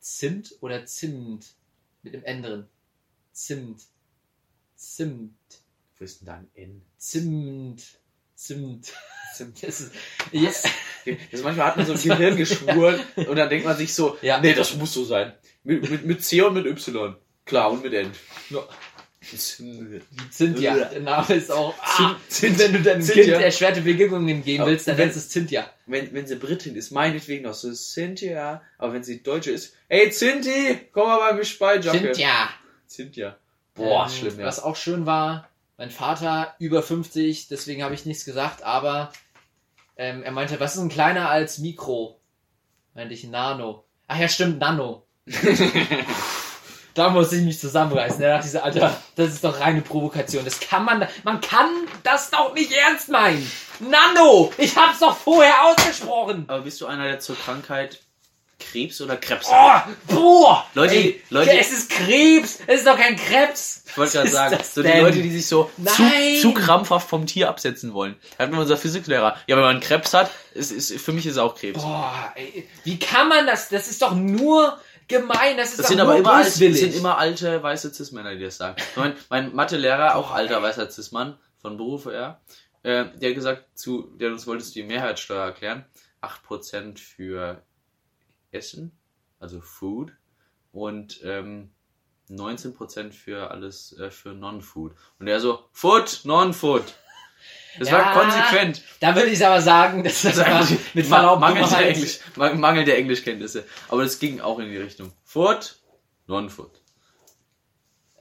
Zimt oder Zimt? Mit dem N drin. Zimt. Zimt. Wo ist denn da ein N? Zimt. Zimt. Zimt. Das ist, ja, Das manchmal hat man so ein Gehirn geschwuren und dann denkt man sich so, Ja. nee, das muss so sein. Mit, mit, mit C und mit Y. Klar, und mit N. Ja. Zintja. Der Name ist auch. Ah, Zint- wenn du deinem Zintja. Kind erschwerte Begegnungen geben willst, dann nennst du es Zintja. Wenn, wenn sie Britin ist, meinetwegen noch so Cynthia. Aber wenn sie Deutsche ist, ey Zinti, komm mal bei mir bei, Jacke. Zintja. Cynthia. Boah, Ähm, schlimm, ja. Was auch schön war, mein Vater über 50, deswegen habe ich nichts gesagt, aber ähm, er meinte, was ist denn kleiner als Mikro? Meinte ich Nano. Ach ja, stimmt, Nano. da musste ich mich zusammenreißen. Da dachte ich so, Alter, das ist doch reine Provokation. Das kann man, man kann das doch nicht ernst meinen. Nano! Ich hab's doch vorher ausgesprochen! Aber bist du einer, der zur Krankheit Krebs oder Krebs hat? Oh, boah! Leute, Ey, Leute- es ist Krebs! Es ist doch kein Krebs! Ich wollte gerade sagen, so die denn? Leute, die sich so zu, zu krampfhaft vom Tier absetzen wollen. Da hatten wir unser Physiklehrer. Ja, wenn man Krebs hat, ist, ist, für mich ist es auch Krebs. Boah, ey, wie kann man das? Das ist doch nur gemein, das ist Das doch sind aber immer, das sind immer alte weiße Cis-Männer, die das sagen. Mein, mein Mathelehrer, auch alter weißer Cis-Mann, von Berufe her, äh, der hat gesagt, zu, der uns wolltest die Mehrwertsteuer erklären. 8% für Essen, also Food, und ähm, 19% für alles, äh, für Non-Food. Und er so, Food, Non-Food. Das Ja. war konsequent. Da würde ich aber sagen, dass das war mit Verlaub Mangel der. Englisch, Mang- Mangel der Englischkenntnisse. Aber das ging auch in die Richtung. Food, Non-Food.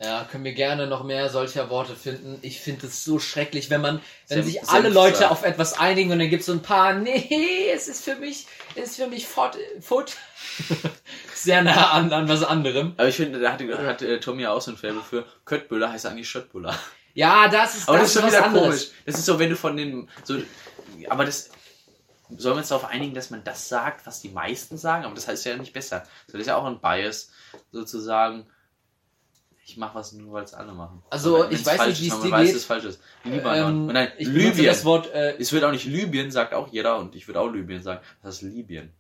Ja, können wir gerne noch mehr solcher Worte finden. Ich finde es so schrecklich, wenn man, wenn Senf- sich alle Senf Leute auf etwas einigen und dann gibt es so ein paar, nee, es ist für mich, es ist für mich Foot, Foot. Sehr nah an, an was anderem. Aber ich finde, da hat, hat äh, Tommy ja auch so ein Faible für. Köttbüller heißt eigentlich Schöttbuller. Ja, das ist, Aber das ist schon wieder anderes. komisch. Das ist so, wenn du von den. So, aber das. Sollen wir uns darauf einigen, dass man das sagt, was die meisten sagen? Aber das heißt ja nicht besser. So, das ist ja auch ein Bias, sozusagen. Ich mache was nur, weil es alle machen. Also, wenn- ich weiß nicht, wie es dir weiß, geht. es falsch ist. Libanon. Ähm, nein, ich Libyen. das Wort, äh, Es wird auch nicht Libyen, sagt auch jeder, und ich würde auch Libyen sagen. Das ist Libyen.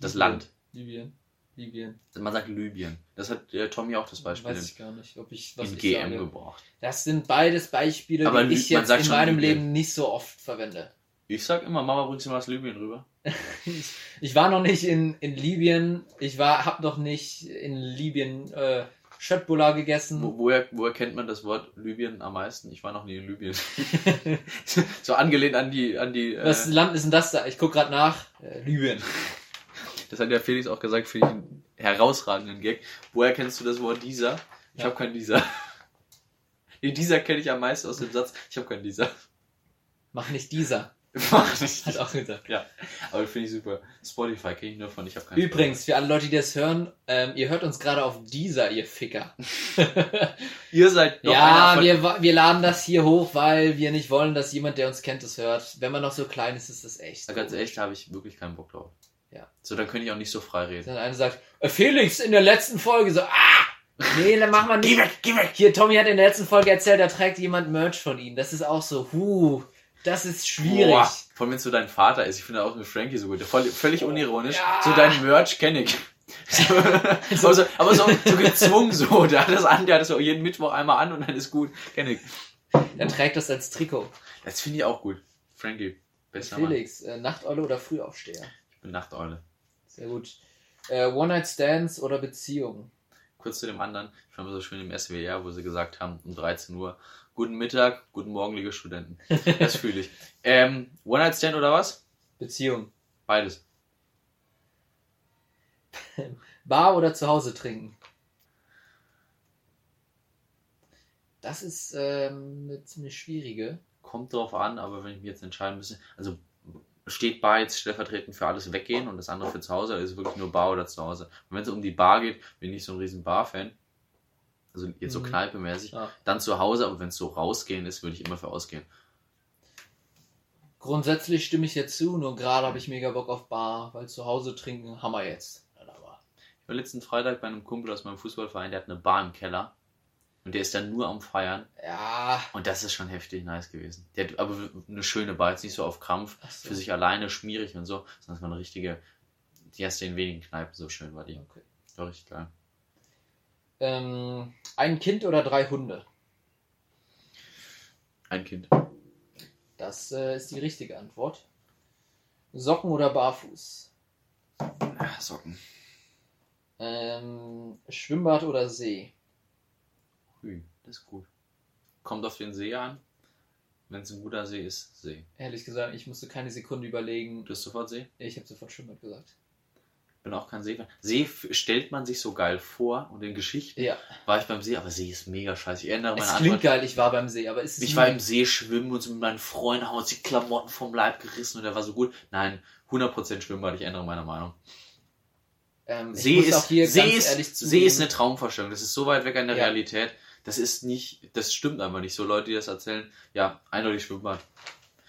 Das Libyen. Land. Libyen. Libyen. Man sagt Libyen. Das hat äh, Tommy auch das Beispiel Weiß ich gar nicht, ob ich, was in ich GM sage. gebracht. Das sind beides Beispiele, Aber die ich jetzt in meinem Libyen. Leben nicht so oft verwende. Ich sag immer, Mama bringst du mal aus Libyen rüber. Ich, ich war noch nicht in, in Libyen, ich war, hab noch nicht in Libyen äh, Schöttbullar gegessen. Wo, woher, woher kennt man das Wort Libyen am meisten? Ich war noch nie in Libyen. so angelehnt an die, an die. Äh, Was Land ist denn das da? Ich guck gerade nach. Äh, Libyen. Das hat der Felix auch gesagt, finde ich einen herausragenden Gag. Woher kennst du das Wort dieser? Ich Ja. habe keinen dieser. Nee, dieser kenne ich am meisten aus dem Satz. Ich habe keinen dieser. Mach nicht dieser. Mach nicht. Hat auch gesagt. Ja, aber finde ich super. Spotify kenne ich nur von, ich habe keinen. Übrigens, für alle Leute, die das hören, ähm, ihr hört uns gerade auf dieser, ihr Ficker. Ihr seid noch ja, wir, wir laden das hier hoch, weil wir nicht wollen, dass jemand, der uns kennt, das hört. Wenn man noch so klein ist, ist das echt. Ganz echt, habe ich wirklich keinen Bock drauf. Ja. So, dann könnte ich auch nicht so frei reden. Dann einer sagt, äh, Felix, in der letzten Folge so, ah! Nee, dann machen wir nicht. Geh weg, geh weg! Hier, Tommy hat in der letzten Folge erzählt, da trägt jemand Merch von ihm. Das ist auch so, huh, das ist schwierig. Boah, vor allem, wenn es so dein Vater ist. Ich finde auch mit Frankie so gut. Voll, völlig unironisch. Ja. So dein Merch kenne ich. So, aber so, aber so, so gezwungen so. Der hat das an, der hat das so jeden Mittwoch einmal an und dann ist gut. Kenne ich. Er trägt das als Trikot. Das finde ich auch gut. Frankie, bester Mann. Felix, äh, Nachteule oder Frühaufsteher? Nachteule. Sehr gut. Äh, One-Night-Stands oder Beziehungen? Kurz zu dem anderen. Ich fand so schön im SWR, wo sie gesagt haben, um 13 Uhr, guten Mittag, guten Morgen, liebe Studenten. Das fühle ich. Ähm, One-Night-Stand oder was? Beziehung. Beides. Bar oder zu Hause trinken? Das ist ähm, eine ziemlich schwierige. Kommt drauf an, aber wenn ich mich jetzt entscheiden müsste, also steht Bar jetzt stellvertretend für alles weggehen und das andere für zu Hause, oder ist es wirklich nur Bar oder zu Hause? Und wenn es um die Bar geht, bin ich nicht so ein riesen Bar-Fan. Also jetzt so Mhm. kneipemäßig. Ja. Dann zu Hause, aber wenn es so rausgehen ist, würde ich immer für ausgehen. Grundsätzlich stimme ich jetzt zu, nur gerade habe ich mega Bock auf Bar, weil zu Hause trinken haben wir jetzt. Ich war letzten Freitag bei einem Kumpel aus meinem Fußballverein, der hat eine Bar im Keller. Und der ist dann nur am Feiern. Ja, Und das ist schon heftig nice gewesen. Der hat aber eine schöne Bar, jetzt nicht so auf Krampf, so. für sich alleine, schmierig und so, sondern es war eine richtige, die hast du in wenigen Kneipen, so schön war die. okay. War richtig geil. Ähm, ein Kind oder drei Hunde? Ein Kind. Das äh, ist die richtige Antwort. Socken oder barfuß? Socken. Ähm, Schwimmbad oder See? Hui, das ist gut. Kommt auf den See an. Wenn es ein guter See ist, See. Ehrlich gesagt, ich musste keine Sekunde überlegen. Du hast sofort See? Ich habe sofort Schwimmbad gesagt. Bin auch kein See. See stellt man sich so geil vor und in Geschichten Ja, war ich beim See, aber See ist mega scheiße. Ich erinnere es meine klingt Antwort. geil, ich war beim See, aber ist es Ich war im See schwimmen und so mit meinen Freunden haben uns die Klamotten vom Leib gerissen und der war so gut. Nein, 100% Schwimmbad, ich ändere meine Meinung. ähm, ich See ist, auch hier See, ganz ist, ehrlich See ist eine Traumvorstellung. Das ist so weit weg an der Ja. Realität. Das ist nicht, das stimmt einfach nicht. So Leute, die das erzählen, ja, eindeutig Schwimmbad.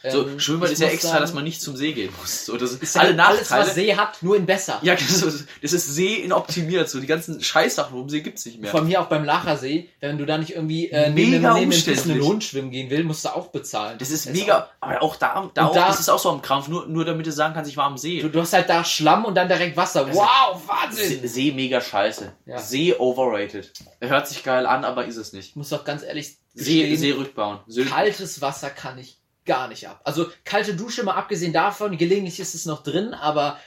So, ähm, Schwimmbad ist ja extra, sagen, dass man nicht zum See gehen muss. So, das ist ist alle alles, Nachteile. was See hat, nur in besser. ja, das ist, das ist See in optimiert. So, die ganzen Scheißsachen um See gibt's nicht mehr. Von mir auch beim Lachersee, wenn du da nicht irgendwie äh, neben, Mega neben umständlich. fließenden Lohn schwimmen gehen willst, musst du auch bezahlen. Das ist Es mega, aber auch da, da, auch, da- das ist auch so am Krampf, nur, nur damit du sagen kannst, ich war am See. Du, du hast halt da Schlamm und dann direkt Wasser. Also, Wow, Wahnsinn! See mega scheiße. Ja. See overrated. Er hört sich geil an, aber ist es nicht. Ich muss doch ganz ehrlich See, gestehen, See rückbauen. Kaltes Wasser kann ich gar nicht ab. Also kalte Dusche mal abgesehen davon, gelegentlich ist es noch drin, aber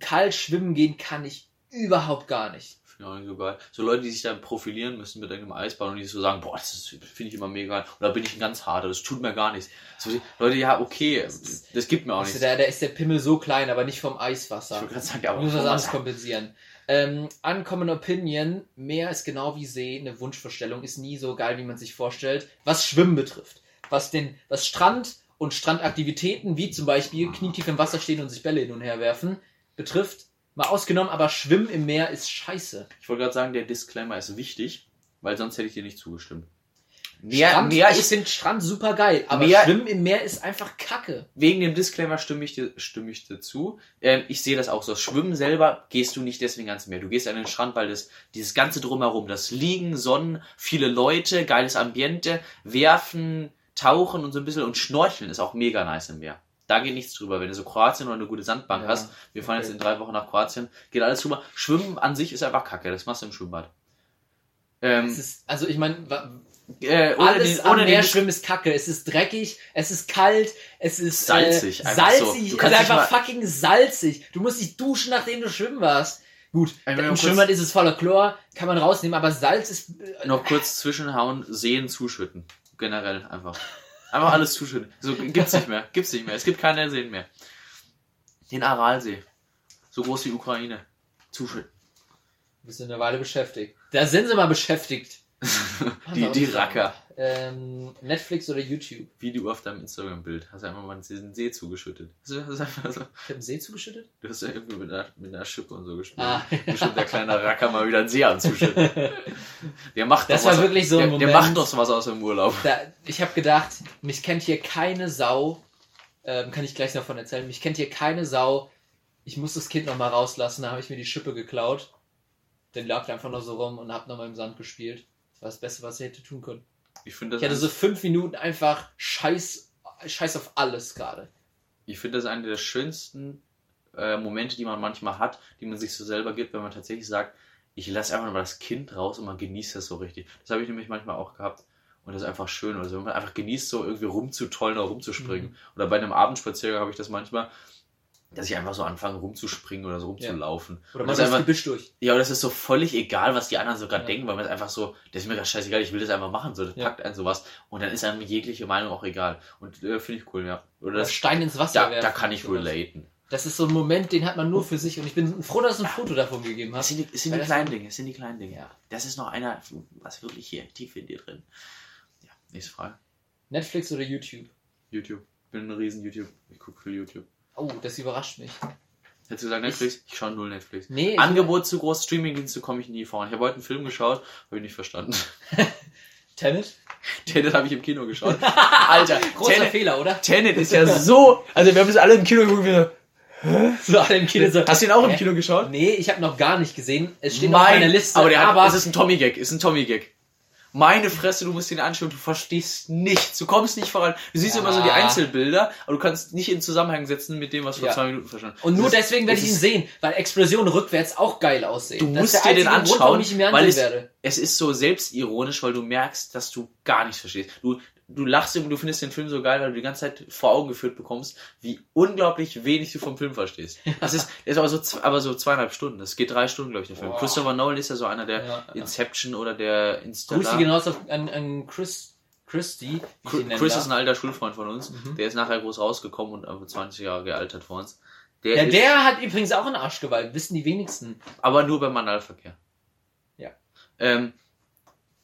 kalt schwimmen gehen kann ich überhaupt gar nicht. Ich nicht so geil. So Leute, die sich dann profilieren müssen mit irgendeinem Eisbahn und die so sagen, boah, das finde ich immer mega geil. Oder bin ich ein ganz harter, das tut mir gar nichts. So, Leute, ja, okay, das gibt mir auch Also nichts. da, da ist der Pimmel so klein, aber nicht vom Ich Eiswasser. wollte gerade sagen, ja, aber muss was vom anderes kompensieren. Ähm, Uncommon Opinion, Meer ist genau wie See, eine Wunschvorstellung, ist nie so geil, wie man sich vorstellt, was Schwimmen betrifft. Was den, was Strand und Strandaktivitäten, wie zum Beispiel knietief im Wasser stehen und sich Bälle hin und her werfen, betrifft, mal ausgenommen, aber Schwimmen im Meer ist scheiße. Ich wollte gerade sagen, der Disclaimer ist wichtig, weil sonst hätte ich dir nicht zugestimmt. Meer, Strand, Meer ich finde Strand super geil, aber Meer- Schwimmen im Meer ist einfach Kacke. wegen dem Disclaimer stimme ich dir, stimme ich dir zu. Ähm, ich sehe das auch so. Schwimmen selber gehst du nicht deswegen ans Meer. Du gehst an den Strand, weil das, dieses ganze drumherum, das Liegen, Sonnen, viele Leute, geiles Ambiente, werfen, tauchen und so ein bisschen und schnorcheln ist auch mega nice im Meer. Da geht nichts drüber. Wenn du so Kroatien oder eine gute Sandbank Ja, hast, wir fahren okay. jetzt in drei Wochen nach Kroatien, geht alles drüber. Schwimmen an sich ist einfach kacke. Das machst du im Schwimmbad. Ähm, ist, also ich meine, äh, alles den, am Meer schwimmen ist kacke. Es ist dreckig, es ist kalt, es ist Salzig, Äh, einfach so. salzig, Du es kannst ist nicht einfach fucking salzig. Du musst dich duschen, nachdem du schwimmen warst. Gut, im Schwimmbad ist es voller Chlor, kann man rausnehmen, aber Salz ist. äh, Noch kurz zwischenhauen, Seen zuschütten. Generell einfach. Einfach alles zuschütten. So gibt's nicht mehr. Gibt's nicht mehr. Es gibt keine Seen mehr. Den Aralsee. So groß wie Ukraine. Zuschütten. Wir sind eine Weile beschäftigt. Da sind sie mal beschäftigt. Die, die Racker. Ähm, Netflix oder YouTube? Wie du auf deinem Instagram-Bild. Hast du einfach mal diesen See zugeschüttet. Hast du, hast einfach so, Ich habe einen See zugeschüttet? du hast ja irgendwie mit einer, mit einer Schippe und so gespielt. Ah. Bestimmt der kleine Racker mal wieder einen See anzuschütten. Der macht Das doch was, war wirklich so ein der, der Moment. macht doch was aus dem Urlaub. Da, ich habe gedacht, mich kennt hier keine Sau. Ähm, kann ich gleich noch von erzählen. Mich kennt hier keine Sau. Ich muss das Kind noch mal rauslassen. Da habe ich mir die Schippe geklaut. Dann lag der einfach noch so rum und hab noch mal im Sand gespielt. Das war das Beste, was ich hätte tun können. Ich finde Ich hatte so fünf Minuten einfach Scheiß, Scheiß auf alles gerade. ich finde das eine der schönsten äh, Momente, die man manchmal hat, die man sich so selber gibt, wenn man tatsächlich sagt, ich lasse einfach mal das Kind raus und man genießt das so richtig. Das habe ich nämlich manchmal auch gehabt. Und das ist einfach schön. Also wenn man einfach genießt, so irgendwie rumzutollen oder rumzuspringen. Mhm. Oder bei einem Abendspaziergang habe ich das manchmal, dass ich einfach so anfange rumzuspringen oder so rumzulaufen. Oder mal das das ist einfach, Gebüsch durch. ja, und das ist so völlig egal, was die anderen so gerade Ja. denken, weil man es einfach so, das ist mir gerade scheißegal, ich will das einfach machen, so, das Ja. packt einen sowas. Und dann ist einem jegliche Meinung auch egal. Und äh, finde ich cool, ja. Oder Oder das, Stein ins Wasser da, werfen. da kann ich sowas. relaten. Das ist so ein Moment, den hat man nur für sich. Und ich bin froh, dass du ein Foto davon gegeben Es hast. sind die, es sind die kleinen Dinge, es sind die kleinen Dinge. Ja. Das ist noch einer, was wirklich hier tief in dir drin. Ja, nächste Frage. Netflix oder YouTube? YouTube. Ich bin ein riesen YouTube. Ich gucke viel YouTube. Oh, das überrascht mich. Hättest du gesagt Netflix? Ich schaue null Netflix. Nee, ich- Angebot zu groß, Streamingdienste komme ich nie vor. Ich habe heute einen Film geschaut, habe ich nicht verstanden. Tenet? Tenet habe ich im Kino geschaut. Alter, Großer Tenet, Fehler, oder? Tenet ist ja so. Also wir haben es alle im Kino geguckt. Wir So alle im Kino so. Hast du ihn auch im Hä? Kino geschaut? Nee, ich habe noch gar nicht gesehen. Es steht auf meiner Liste. aber der hat, aber es ist ein Tommy-Gag, ist ein Tommy-Gag. Meine Fresse, du musst ihn anschauen, du verstehst nichts, du kommst nicht voran. Du siehst Ja. immer so die Einzelbilder, aber du kannst nicht in Zusammenhang setzen mit dem, was du vor Ja. zwei Minuten verstanden und nur ist- deswegen werde ich ihn sehen, weil Explosionen rückwärts auch geil aussehen. Du Das musst dir den Grund, anschauen, mir weil es, es ist so selbstironisch, weil du merkst, dass du gar nichts verstehst. Du, du lachst und du findest den Film so geil, weil du die ganze Zeit vor Augen geführt bekommst, wie unglaublich wenig du vom Film verstehst. Das ist, das ist aber so, aber so zweieinhalb Stunden. Das geht drei Stunden, glaube ich, der Film. Boah. Christopher Nolan ist ja so einer der Ja, ja. Inception oder der Interstellar. Grüße auf, an, an Chris, Christy. Chris ist ein alter Schulfreund von uns. Mhm. Der ist nachher groß rausgekommen und einfach 20 Jahre gealtert vor uns. Der Ja, ist, der hat übrigens auch einen Arschgewalt, wissen die wenigsten. aber nur beim Analverkehr. Ja. Ähm,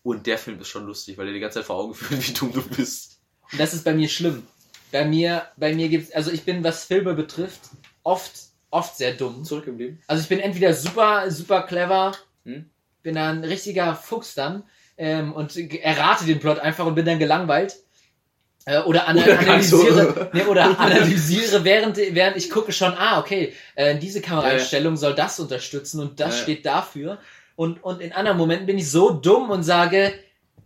und der Film ist schon lustig, weil der die ganze Zeit vor Augen führt, wie dumm du bist. Und das ist bei mir schlimm. Bei mir, bei mir gibt's, also ich bin, was Filme betrifft, oft, oft sehr dumm. Zurück im Leben. Also ich bin entweder super, super clever, Hm? bin da ein richtiger Fuchs dann ähm, und errate den Plot einfach und bin dann gelangweilt. Äh, oder, ana Oder nicht so. analysiere, nee, oder analysiere während, während ich gucke schon, ah, okay, äh, diese Kameraeinstellung soll das unterstützen und das Ja, ja. steht dafür. Und, und in anderen Momenten bin ich so dumm und sage,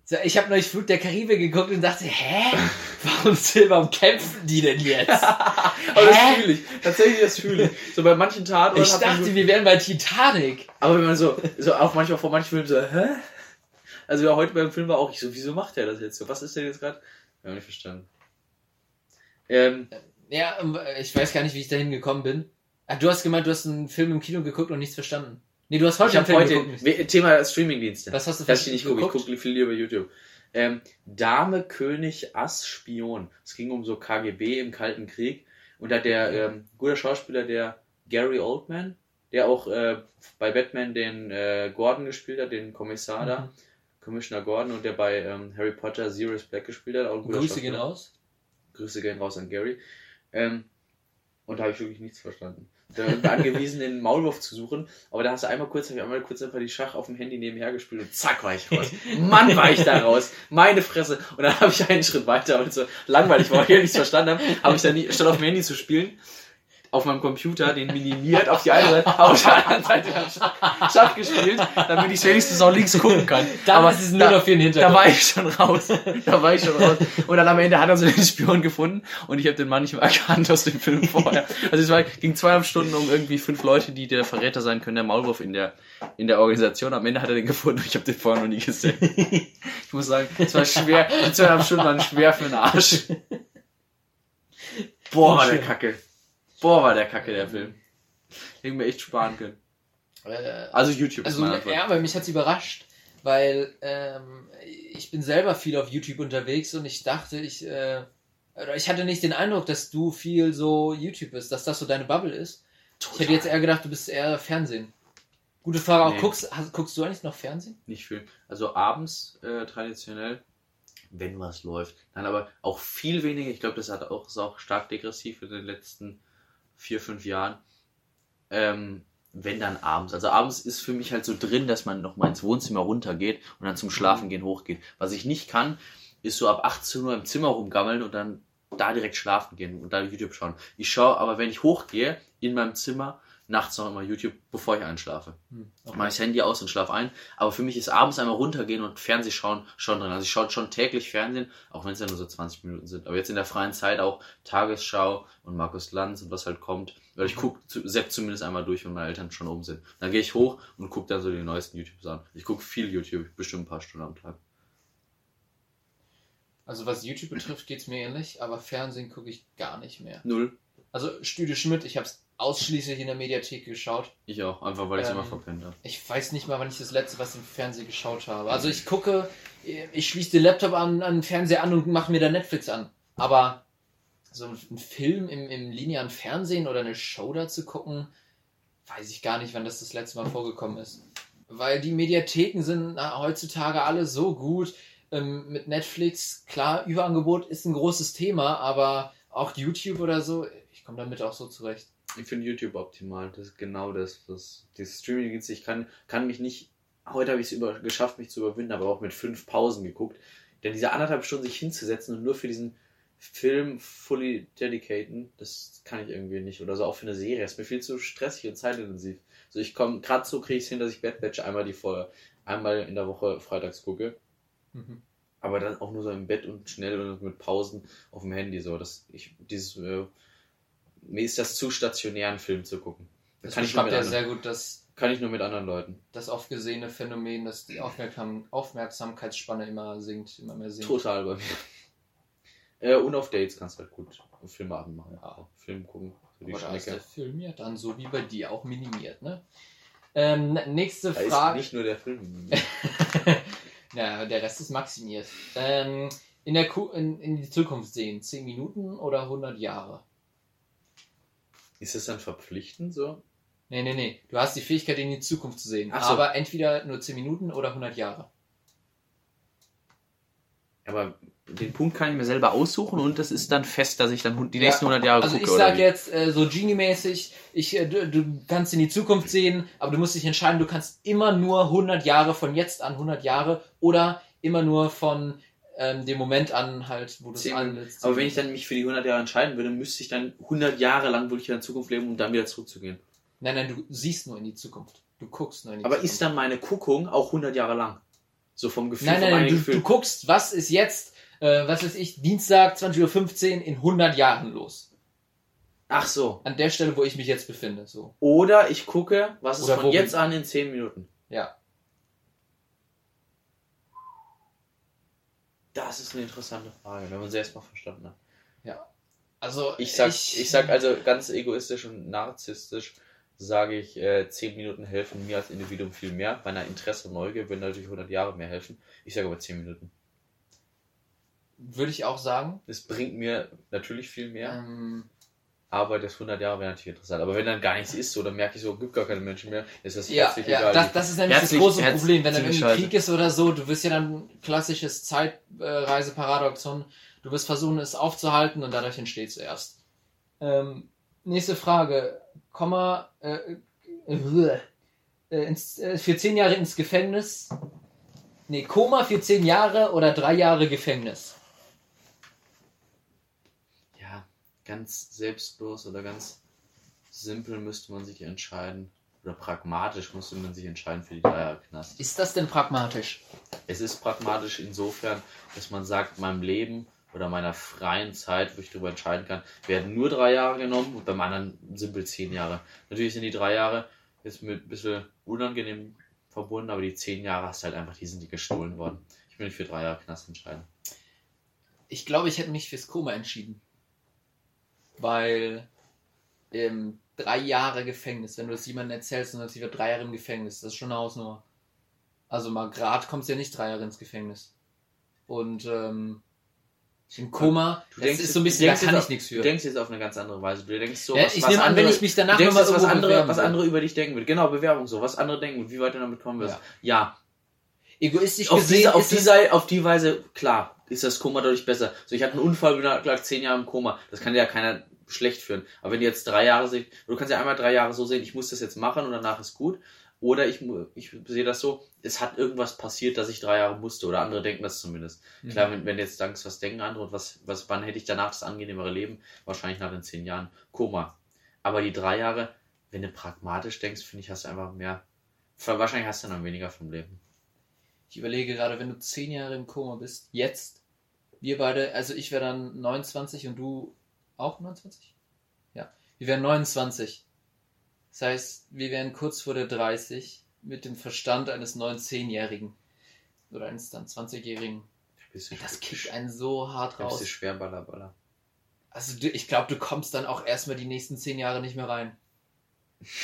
so, ich habe neulich Flut der Karibik geguckt und dachte, hä? Warum, warum kämpfen die denn jetzt? Aber das fühle ich. Tatsächlich, das fühle ich. So bei manchen Taten. Ich dachte, wir wären bei Titanic. aber wenn man so, so auch manchmal vor manchen Filmen so, hä? Also ja, heute beim Film war auch ich so, wieso macht er das jetzt so? Was ist denn jetzt gerade? Haben nicht verstanden. Ähm, Ja, ähm, ich weiß gar nicht, wie ich dahin gekommen bin. Ah, du hast gemeint, du hast einen Film im Kino geguckt und nichts verstanden. Nee, du hast heute ich habe heute geguckt. Thema Streamingdienste. Was hast du für Das ich nicht gucke. Ich gucke viel lieber YouTube. Ähm, Dame, König, Ass, Spion. Es ging um so KGB im Kalten Krieg. Und da hat der ähm, guter Schauspieler, der Gary Oldman, der auch äh, bei Batman den äh, Gordon gespielt hat, den Kommissar da, Mhm. Commissioner Gordon, und der bei ähm, Harry Potter Sirius Black gespielt hat. Auch ein guter Grüße gehen raus. Grüße gehen raus an Gary. Ähm, und da habe ich wirklich nichts verstanden. Angewiesen, den Maulwurf zu suchen, aber da hast du einmal kurz, ich einmal kurz einfach die Schach auf dem Handy nebenher gespielt und zack war ich raus. Mann, war ich da raus. Meine Fresse. Und dann habe ich einen Schritt weiter, es so langweilig weil ich nichts verstanden habe, habe ich dann nie, statt auf dem Handy zu spielen, auf meinem Computer den minimiert auf die eine Seite, auf der anderen Seite dann Schach, Schach gespielt, damit ich wenigstens auch links gucken kann. Dann aber ist es nur da, noch für den da Hintergrund. war ich schon raus. Da war ich schon raus. Und dann am Ende hat er so den Spion gefunden und ich habe den Mann nicht mehr erkannt aus dem Film vorher. Also es war, ging zweieinhalb Stunden um irgendwie fünf Leute, die der Verräter sein können, der Maulwurf in der, in der Organisation. Am Ende hat er den gefunden und ich habe den vorher noch nie gesehen. Ich muss sagen, es war schwer, die zweieinhalb Stunden waren schwer für den Arsch. Boah, war der Kacke. Boah, war der Kacke, der Film. Hätten wir echt sparen können. Äh, Also YouTube ist also, meine Antwort. ja, aber mich hat's überrascht, weil ähm, ich bin selber viel auf YouTube unterwegs und ich dachte, ich, äh, oder ich hatte nicht den Eindruck, dass du viel so YouTube bist, dass das so deine Bubble ist. Ich hätte jetzt eher gedacht, du bist eher Fernsehen. Gute Frage, auch Nee. guckst, hast, guckst du eigentlich noch Fernsehen? Nicht viel. Also abends äh, traditionell, wenn was läuft. Dann aber auch viel weniger. Ich glaube, das hat auch, ist auch stark degressiv in den letzten vier, fünf Jahren. Ähm, wenn dann abends. Also abends ist für mich halt so drin, dass man noch mal ins Wohnzimmer runtergeht und dann zum Schlafen gehen hochgeht. Was ich nicht kann, ist so ab 18 Uhr im Zimmer rumgammeln und dann da direkt schlafen gehen und da YouTube schauen. Ich schaue aber, wenn ich hochgehe, in meinem Zimmer, nachts noch immer YouTube, bevor ich einschlafe. Hm, Mache ich das Handy aus und schlafe ein. Aber für mich ist abends einmal runtergehen und Fernseh schauen schon drin. Also ich schaue schon täglich Fernsehen, auch wenn es ja nur so 20 Minuten sind. Aber jetzt in der freien Zeit auch Tagesschau und Markus Lanz und was halt kommt. Weil ich gucke Sepp zumindest einmal durch, wenn meine Eltern schon oben sind. Dann gehe ich hoch und gucke dann so die neuesten YouTubes an. Ich gucke viel YouTube, bestimmt ein paar Stunden am Tag. Also was YouTube betrifft, geht's mir ähnlich, aber Fernsehen gucke ich gar nicht mehr. Null. Also Studio Schmidt, ich habe es ausschließlich in der Mediathek geschaut. Ich auch, einfach weil ich es Ähm, immer verpennt habe. Ich weiß nicht mal, wann ich das letzte was im Fernsehen geschaut habe. Also ich gucke, ich schließe den Laptop an, an den Fernseher an und mache mir da Netflix an. Aber so einen Film im, im linearen Fernsehen oder eine Show dazu gucken, weiß ich gar nicht, wann das das letzte Mal vorgekommen ist. Weil die Mediatheken sind heutzutage alle so gut. Ähm, mit Netflix, klar, Überangebot ist ein großes Thema, aber auch YouTube oder so, komme damit auch so zurecht. Ich finde YouTube optimal. Das ist genau das, was dieses Streaming ist. Ich kann, kann mich nicht. Heute habe ich es über, geschafft, mich zu überwinden, aber auch mit fünf Pausen geguckt. Denn diese anderthalb Stunden sich hinzusetzen und nur für diesen Film fully dedicaten, das kann ich irgendwie nicht. Oder so auch für eine Serie. Das ist mir viel zu stressig und zeitintensiv. So, ich komme, gerade so kriege ich es hin, dass ich Bad Batch einmal die Folge, einmal in der Woche freitags gucke. Mhm. Aber dann auch nur so im Bett und schnell und mit Pausen auf dem Handy. So, dass ich dieses. Äh, mir ist das zu stationär, einen Film zu gucken. Da Das kann ich, nur mit ja anderen, sehr gut das, kann ich nur mit anderen Leuten. das oft gesehene Phänomen, dass die Aufmerksam Aufmerksamkeitsspanne immer sinkt, immer mehr sinkt. Total bei mir. Äh, und auf Dates kannst du halt gut Filmabend machen. Ja. Film gucken. So die Aber da ist der Schnecke. Film ja dann so wie bei dir auch minimiert, ne? Ähm, nächste Da ist Frage. nicht nur der Film. ja, der Rest ist maximiert. Ähm, in, der Ku in, in die Zukunft sehen, 10 Minuten oder 100 Jahre? Ist das dann verpflichtend so? Nee, nee, nee. Du hast die Fähigkeit, in die Zukunft zu sehen. Ach so. Aber entweder nur 10 Minuten oder 100 Jahre. Aber den Punkt kann ich mir selber aussuchen und das ist dann fest, dass ich dann die Ja, nächsten 100 Jahre Also gucke. ich oder sag wie? jetzt äh, so Genie-mäßig, ich, äh, du, du kannst in die Zukunft sehen, aber du musst dich entscheiden, du kannst immer nur 100 Jahre von jetzt an 100 Jahre oder immer nur von ähm, dem Moment an halt, wo du es Zehn anlässt. Aber wenn ich dann mich für die 100 Jahre entscheiden würde, müsste ich dann 100 Jahre lang wirklich in der Zukunft leben, um dann wieder zurückzugehen. Nein, nein, du siehst nur in die Zukunft. Du guckst nur in die Aber Zukunft. ist dann meine Guckung auch 100 Jahre lang? So vom Gefühl, Nein, nein, nein, du, Gefühl. du guckst, was ist jetzt, äh, was weiß ich, Dienstag, 20.15 Uhr in 100 Jahren los. Ach so. An der Stelle, wo ich mich jetzt befinde. So. Oder ich gucke, was ist Oder wo von jetzt an in 10 Minuten. Ja. Das ist eine interessante Frage, wenn man sie erstmal verstanden hat. Also Ich sag, ich, sag also ganz egoistisch und narzisstisch, sage ich, äh, 10 Minuten helfen mir als Individuum viel mehr. Bei einer Interesse und Neugier würden natürlich 100 Jahre mehr helfen. Ich sage aber 10 Minuten. würde ich auch sagen. Das bringt mir natürlich viel mehr, Ähm, aber das 100 Jahre wäre natürlich interessant. Aber wenn dann gar nichts ist, so, dann merke ich so, gibt gar keine Menschen mehr, ist das ja, herzlich ja egal. das, das ist nämlich Herzlich- das große herz- Problem. Wenn dann irgendwie. Krieg ist oder so, du wirst ja dann klassisches Zeitreiseparadoxon. Du wirst versuchen, es aufzuhalten und dadurch entsteht es erst. Ähm, nächste Frage. Komma, äh, äh, äh, ins, äh, für zehn Jahre ins Gefängnis. Nee, Koma für zehn Jahre oder drei Jahre Gefängnis. ja, ganz selbstlos oder ganz simpel müsste man sich entscheiden. Oder pragmatisch müsste man sich entscheiden für die drei Jahre Knast. Ist das denn pragmatisch? Es ist pragmatisch insofern, dass man sagt, meinem Leben oder meiner freien Zeit, wo ich darüber entscheiden kann, werden nur drei Jahre genommen und beim anderen simpel zehn Jahre. Natürlich sind die drei Jahre jetzt mit ein bisschen unangenehm verbunden, aber die zehn Jahre hast du halt einfach, die sind die gestohlen worden. Ich will mich für drei Jahre Knast entscheiden. Ich glaube, ich hätte mich fürs Koma entschieden. Weil ähm, drei Jahre Gefängnis. Wenn du das jemandem erzählst und sie wird drei Jahre im Gefängnis, das ist schon eine Hausnummer. Also mal gerade kommst du ja nicht drei Jahre ins Gefängnis. Und ähm, im Koma, Du das denkst, ist so ein du bisschen, da kann jetzt ich auf- nichts Du für. denkst jetzt auf eine ganz andere Weise. Du denkst so, Ja, was, ich was nehme an, andere, wenn ich mich danach du nochmal was andere, was andere über dich denken wird. Genau, Bewerbung so. Was andere denken, wie weit du damit kommen wirst. Ja, Egoistisch auf, gesehen diese, auf, diese, auf die Weise, klar, ist das Koma dadurch besser. So, ich hatte einen Unfall, bin lag zehn Jahre im Koma. Das kann ja keiner schlecht führen. Aber wenn die jetzt drei Jahre sind, du kannst ja einmal drei Jahre so sehen, ich muss das jetzt machen und danach ist gut. Oder ich, ich sehe das so, es hat irgendwas passiert, dass ich drei Jahre musste. Oder andere denken das zumindest. Mhm. Klar, wenn, wenn du jetzt denkst, was denken andere und was, was, wann hätte ich danach das angenehmere Leben? Wahrscheinlich nach den zehn Jahren. Koma. Aber die drei Jahre, wenn du pragmatisch denkst, finde ich, hast du einfach mehr. Wahrscheinlich hast du dann weniger vom Leben. Ich überlege gerade, wenn du zehn Jahre im Koma bist, jetzt, wir beide, also ich wäre dann 29 und du auch 29? Ja, wir wären 29. Das heißt, wir wären kurz vor der 30 mit dem Verstand eines 19-Jährigen. Oder eines dann 20-Jährigen. Bist du, Das kickt einen so hart bist du raus. schwer baller, baller. Also du, ich glaube, du kommst dann auch erstmal die nächsten zehn Jahre nicht mehr rein.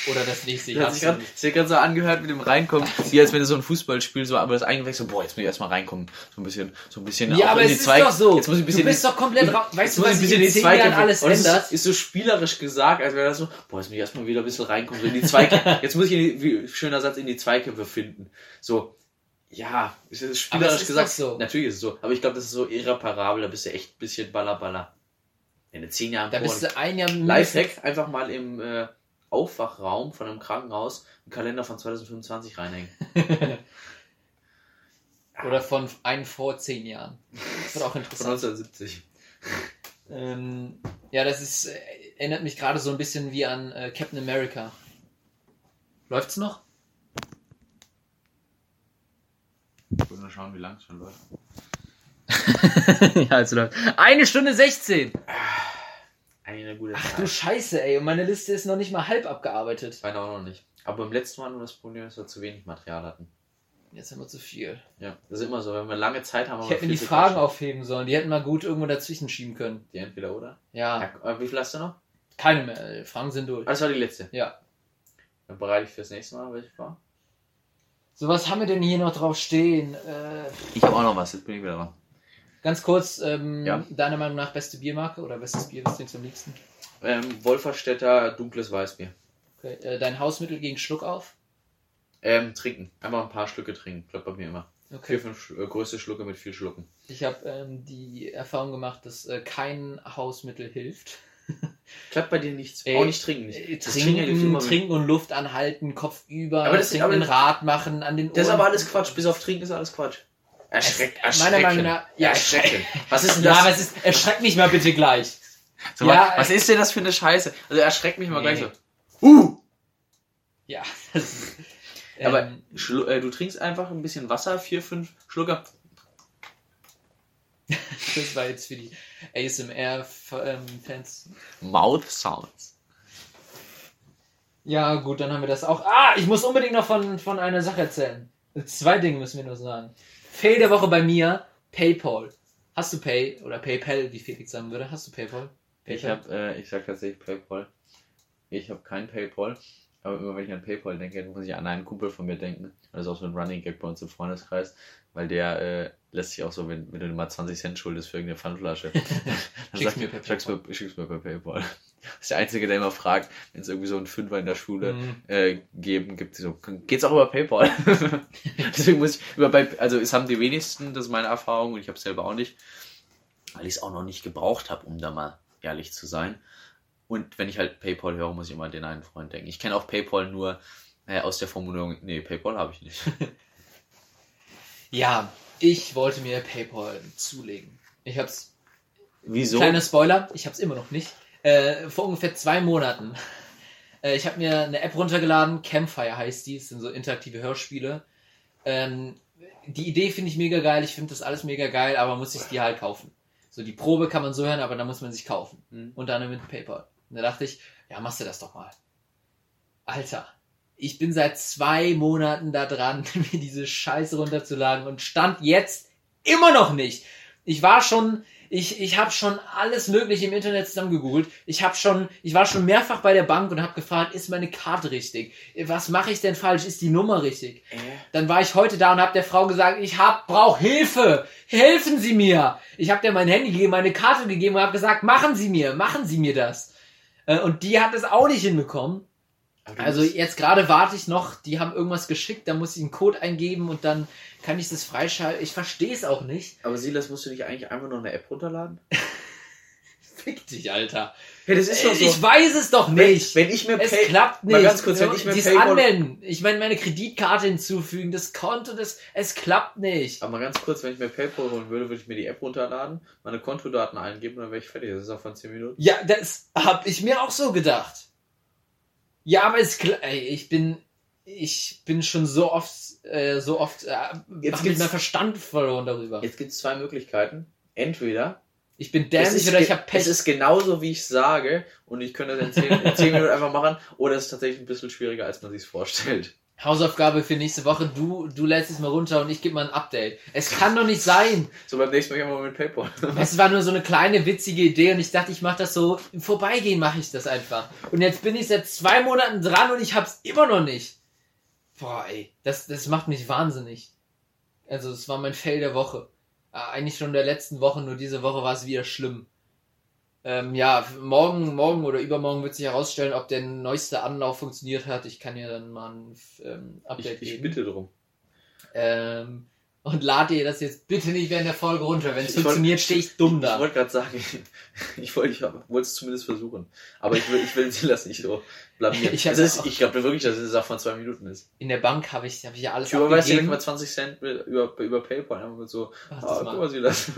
Oder das nächste Das Jahr. hat sich gerade so angehört mit dem Reinkommen, wie als wenn du so ein Fußballspiel so, aber das eingewechselt, boah, jetzt muss ich erstmal reinkommen. So ein bisschen, so ein bisschen Ja, aber in es ist Zweig- doch so. Jetzt muss ich ein bisschen du bist in- doch komplett raus. Weißt du, ich was bisschen in in zehn Jahren Zweikämpfe. alles Und ändert? ist, ist so spielerisch gesagt, als wäre das so, boah, jetzt muss ich erstmal wieder ein bisschen reinkommen, so in die Zweikämpfe. Jetzt muss ich, in die, wie, schöner Satz, in die Zweikämpfe finden. So, ja, es ist spielerisch ist gesagt. so. Natürlich ist es so. Aber ich glaube, das ist so irreparabel, da bist du echt ein bisschen baller, baller. Wenn du zehn Jahre im Da bist du ein Jahr Lifehack, einfach mal im äh, Aufwachraum von einem Krankenhaus einen Kalender von 2025 reinhängen. Oder von einem vor zehn Jahren. Das wird auch Von interessant. 1970. Ähm, ja, das ist, äh, erinnert mich gerade so ein bisschen wie an äh, Captain America. Läuft's noch? Ich will nur schauen, wie lang es schon läuft. ja, es läuft. Eine Stunde 16! Eine gute Ach Zeit. du Scheiße, ey. Und meine Liste ist noch nicht mal halb abgearbeitet. Meine auch noch nicht. Aber beim letzten Mal nur das Problem, dass wir zu wenig Material hatten. Jetzt haben wir zu viel. Ja, das ist immer so. Wenn wir lange Zeit haben, haben Ich wir hätte mir die Fragen aufheben sollen. Die hätten mal gut irgendwo dazwischen schieben können. Die entweder oder. Ja, Ja, aber wie viel hast du noch? keine mehr. Fragen sind durch. Ah, das war die letzte. Ja. Dann bereite ich fürs nächste Mal welche vor. So, was haben wir denn hier noch drauf stehen? Äh, Ich habe auch noch was, jetzt bin ich wieder dran. Ganz kurz, ähm, Ja. deiner Meinung nach beste Biermarke oder bestes Bier, was trinkst du am liebsten? Ähm, Wolferstädter dunkles Weißbier. Okay. Äh, dein Hausmittel gegen Schluck auf? Ähm, trinken. Einfach ein paar Schlücke trinken. Klappt bei mir immer. Okay. Vier, fünf äh, größte Schlucke mit viel Schlucken. Ich habe ähm, die Erfahrung gemacht, dass äh, kein Hausmittel hilft. Klappt bei dir nichts. Ey, auch nicht trinken. Nicht. Äh, Trinken Trinken, und Luft anhalten, Kopf über, Aber das ist- trinken, aber Rad machen, an den Ohren. Das ist aber alles Quatsch. Bis auf Trinken ist alles Quatsch. Erschreckt, Es- meiner. Meinung nach- ja, erschreckend. Was ist denn Ja, das? aber es ist, erschreck mich mal bitte gleich. So, Ja, was ist denn das für eine Scheiße? Also erschreckt mich mal Nee. gleich so. Uh! Ja, ist, ähm, Aber äh, du trinkst einfach ein bisschen Wasser, vier, fünf Schlucker. das war jetzt für die ASMR-Fans. Mouth Sounds. Ja, gut, dann haben wir das auch. Ah, ich muss unbedingt noch von, von einer Sache erzählen. Zwei Dinge müssen wir nur sagen. Fail der Woche bei mir, PayPal. Hast du Pay oder PayPal, wie Felix sagen würde? Hast du PayPal? Ich PayPal? habe, äh, ich sag tatsächlich PayPal. Ich habe kein PayPal. Aber immer wenn ich an PayPal denke, muss ich an einen Kumpel von mir denken. Das ist auch so ein Running Gag bei uns im Freundeskreis. Weil der äh, lässt sich auch so, wenn, wenn du mal 20 Cent schuldest für irgendeine Pfandflasche, dann Schick's sagt- mir per schick's mir, schick's mir per PayPal. Das ist der Einzige, der immer fragt, wenn es irgendwie so einen Fünfer in der Schule Mhm. äh, geben gibt, so, geht's auch über PayPal? Deswegen muss ich über bei, also es haben die wenigsten, das ist meine Erfahrung und ich habe selber auch nicht, weil ich es auch noch nicht gebraucht habe, um da mal ehrlich zu sein. Und wenn ich halt PayPal höre, muss ich immer an den einen Freund denken. Ich kenne auch PayPal nur äh, aus der Formulierung, nee, PayPal habe ich nicht. Ja, ich wollte mir PayPal zulegen. Ich hab's. Wieso? Kleiner Spoiler, ich hab's immer noch nicht. Äh, vor ungefähr zwei Monaten. Äh, ich habe mir eine App runtergeladen, Campfire heißt die, das sind so interaktive Hörspiele. Ähm, die Idee finde ich mega geil, ich finde das alles mega geil, aber man muss sich die halt kaufen. So, die Probe kann man so hören, aber da muss man sich kaufen. Mhm. Und dann mit PayPal. Und da dachte ich, ja, machst du das doch mal. Alter, ich bin seit zwei Monaten da dran, mir diese Scheiße runterzuladen und stand jetzt immer noch nicht. Ich war schon, Ich, ich habe schon alles Mögliche im Internet zusammengegoogelt. Ich habe schon, ich war schon mehrfach bei der Bank und habe gefragt, ist meine Karte richtig? Was mache ich denn falsch? Ist die Nummer richtig? Äh? Dann war ich heute da und habe der Frau gesagt, ich hab, brauch Hilfe. Helfen Sie mir. Ich habe der mein Handy gegeben, meine Karte gegeben und habe gesagt, machen Sie mir, machen Sie mir das. Äh, Und die hat es auch nicht hinbekommen. Also jetzt gerade warte ich noch, die haben irgendwas geschickt, da muss ich einen Code eingeben und dann kann ich das freischalten. Ich verstehe es auch nicht. aber Silas, musst du nicht eigentlich einfach nur eine App runterladen? Fick dich, Alter. Ja, das Ey, Ich weiß es doch nicht. Wenn, wenn ich mir es Pay klappt nicht. Mal ganz kurz, wenn ich mir Dieses Paypal- Anmelden. Ich meine, meine Kreditkarte hinzufügen, das Konto, das, es klappt nicht. Aber mal ganz kurz, wenn ich mir PayPal holen würde, würde ich mir die App runterladen, meine Kontodaten eingeben und dann wäre ich fertig. Das ist auch von 10 Minuten. Ja, das hab ich mir auch so gedacht. Ja, aber es ey, ich bin ich bin schon so oft äh, so oft äh, Jetzt gibt's- meinen Verstand verloren darüber. Jetzt gibt es zwei Möglichkeiten. Entweder Ich bin dämlich oder ich ge- hab Pech. es ist genauso, wie ich sage und ich könnte das in 10, in 10 Minuten einfach machen oder es ist tatsächlich ein bisschen schwieriger, als man sich vorstellt. Hausaufgabe für nächste Woche. Du du lädst es mal runter und ich gebe mal ein Update. Es kann doch nicht sein. So beim nächsten Mal mal mit PayPal. Es war nur so eine kleine witzige Idee und ich dachte, ich mache das so im Vorbeigehen mache ich das einfach. Und jetzt bin ich seit zwei Monaten dran und ich hab's immer noch nicht. Boah, ey, das das macht mich wahnsinnig. Also es war mein Fail der Woche. Äh, Eigentlich schon der letzten Woche, nur diese Woche war es wieder schlimm. Ähm, ja, morgen, morgen oder übermorgen wird sich herausstellen, ob der neueste Anlauf funktioniert hat. Ich kann ja dann mal ein ähm, Ich, Update ich geben. bitte drum. Ähm, und lade ihr das jetzt bitte nicht während der Folge runter. Wenn es Ich funktioniert, stehe ich dumm Ich da. wollte gerade sagen, ich wollte ich wollte es zumindest versuchen. Aber ich will, ich will Silas nicht so blamieren. Ich ist, auch- ich glaube wirklich, dass es auch von zwei Minuten ist. In der Bank habe ich, hab ich ja alles Ich überweise abgegeben. mal 20 Cent über, über PayPal. Einfach mit so, Mach ah, das guck mal. Silas.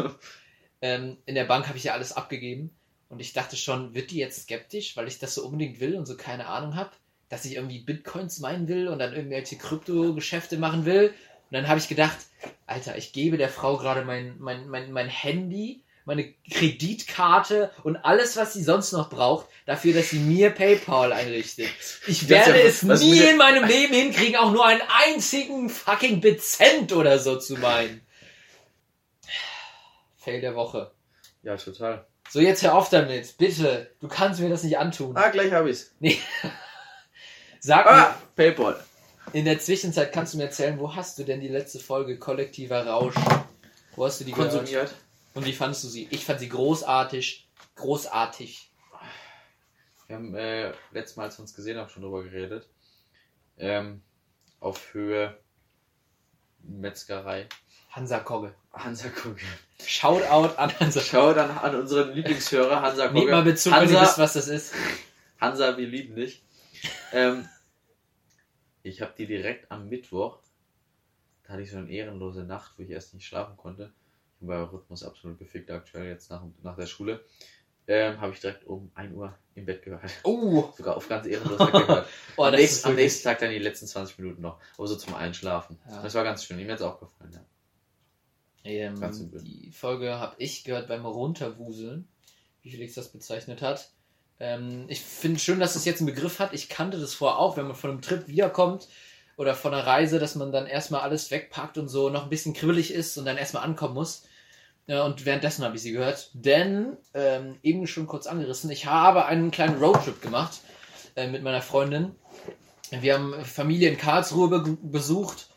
ähm, in der Bank habe ich ja alles abgegeben und ich dachte schon, wird die jetzt skeptisch, weil ich das so unbedingt will und so keine Ahnung habe, dass ich irgendwie Bitcoins meinen will und dann irgendwelche Kryptogeschäfte machen will. Und dann habe ich gedacht, Alter, ich gebe der Frau gerade mein, mein, mein, mein Handy, meine Kreditkarte und alles, was sie sonst noch braucht, dafür, dass sie mir PayPal einrichtet. Ich werde ja- es was nie in meinem Leben hinkriegen, auch nur einen einzigen fucking Bezent oder so zu meinen. Fail der Woche. Ja, total. So, jetzt hör auf damit. Bitte. Du kannst mir das nicht antun. Ah, gleich hab ich's. Sag Ah, PayPal. In der Zwischenzeit kannst du mir erzählen, wo hast du denn die letzte Folge Kollektiver Rausch? Wo hast du die gehört? Konsumiert. Und wie fandest du sie? Ich fand sie großartig. Großartig. Wir haben äh, letztes Mal, als wir uns gesehen haben, schon drüber geredet. Ähm, auf Höhe Metzgerei. Hansa Kogge. Hansa Kugge. Shoutout an Hansa Schau dann an unseren Lieblingshörer Hansa Nehmt Kugge. mal Bezug, wenn ihr Hansa, wisst, was das ist. Hansa, wir lieben dich. Ähm, ich habe die direkt am Mittwoch, da hatte ich so eine ehrenlose Nacht, wo ich erst nicht schlafen konnte. Ich war Rhythmus absolut gefickt aktuell jetzt nach, nach der Schule. Ähm, habe ich direkt um 1 Uhr im Bett gehört. Oh, Sogar auf ganz ehrenlos gehört. oh am, nächsten, am nächsten Tag dann die letzten 20 Minuten noch. Aber so zum Einschlafen. Ja. Das war ganz schön. Ihm hat es auch gefallen, ja. Ähm, die Folge habe ich gehört beim Runterwuseln, wie Felix das bezeichnet hat. Ähm, ich finde schön, dass es jetzt einen Begriff hat. Ich kannte das vorher auch, wenn man von einem Trip wiederkommt oder von einer Reise, dass man dann erstmal alles wegpackt und so noch ein bisschen kribbelig ist und dann erstmal ankommen muss. Ja, und währenddessen habe ich sie gehört. Denn, ähm, eben schon kurz angerissen, ich habe einen kleinen Roadtrip gemacht äh, mit meiner Freundin. Wir haben Familie in Karlsruhe be besucht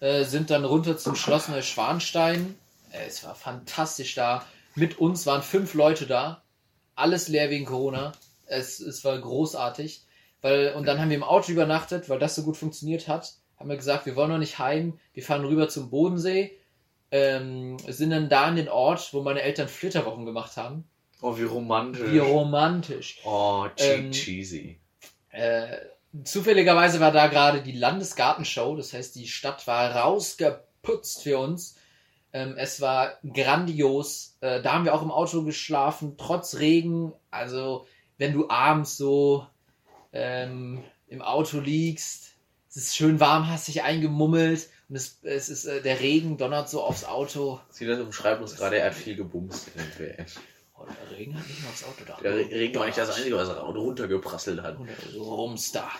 äh, sind dann runter zum Schloss Neuschwanstein. Äh, es war fantastisch da. Mit uns waren fünf Leute da. Alles leer wegen Corona. Es, es war großartig. Weil, und dann haben wir im Auto übernachtet, weil das so gut funktioniert hat. Haben wir gesagt, wir wollen noch nicht heim. Wir fahren rüber zum Bodensee. Ähm, sind dann da in den Ort, wo meine Eltern Flitterwochen gemacht haben. Oh, wie romantisch. Wie romantisch. oh, Ähm, cheesy. Äh, zufälligerweise war da gerade die Landesgartenshow, das heißt, die Stadt war rausgeputzt für uns. Ähm, es war grandios. Äh, da haben wir auch im Auto geschlafen, trotz Regen. Also, wenn du abends so ähm, im Auto liegst, es ist schön warm, hast dich eingemummelt und es, es ist äh, der Regen donnert so aufs Auto. Sie das umschreibt uns gerade, er hat viel gebumst. irgendwie. Oh, der Regen hat nicht mal aufs Auto da. Der Re- Regen war nicht das Einzige, was er runtergeprasselt hat. Rums da.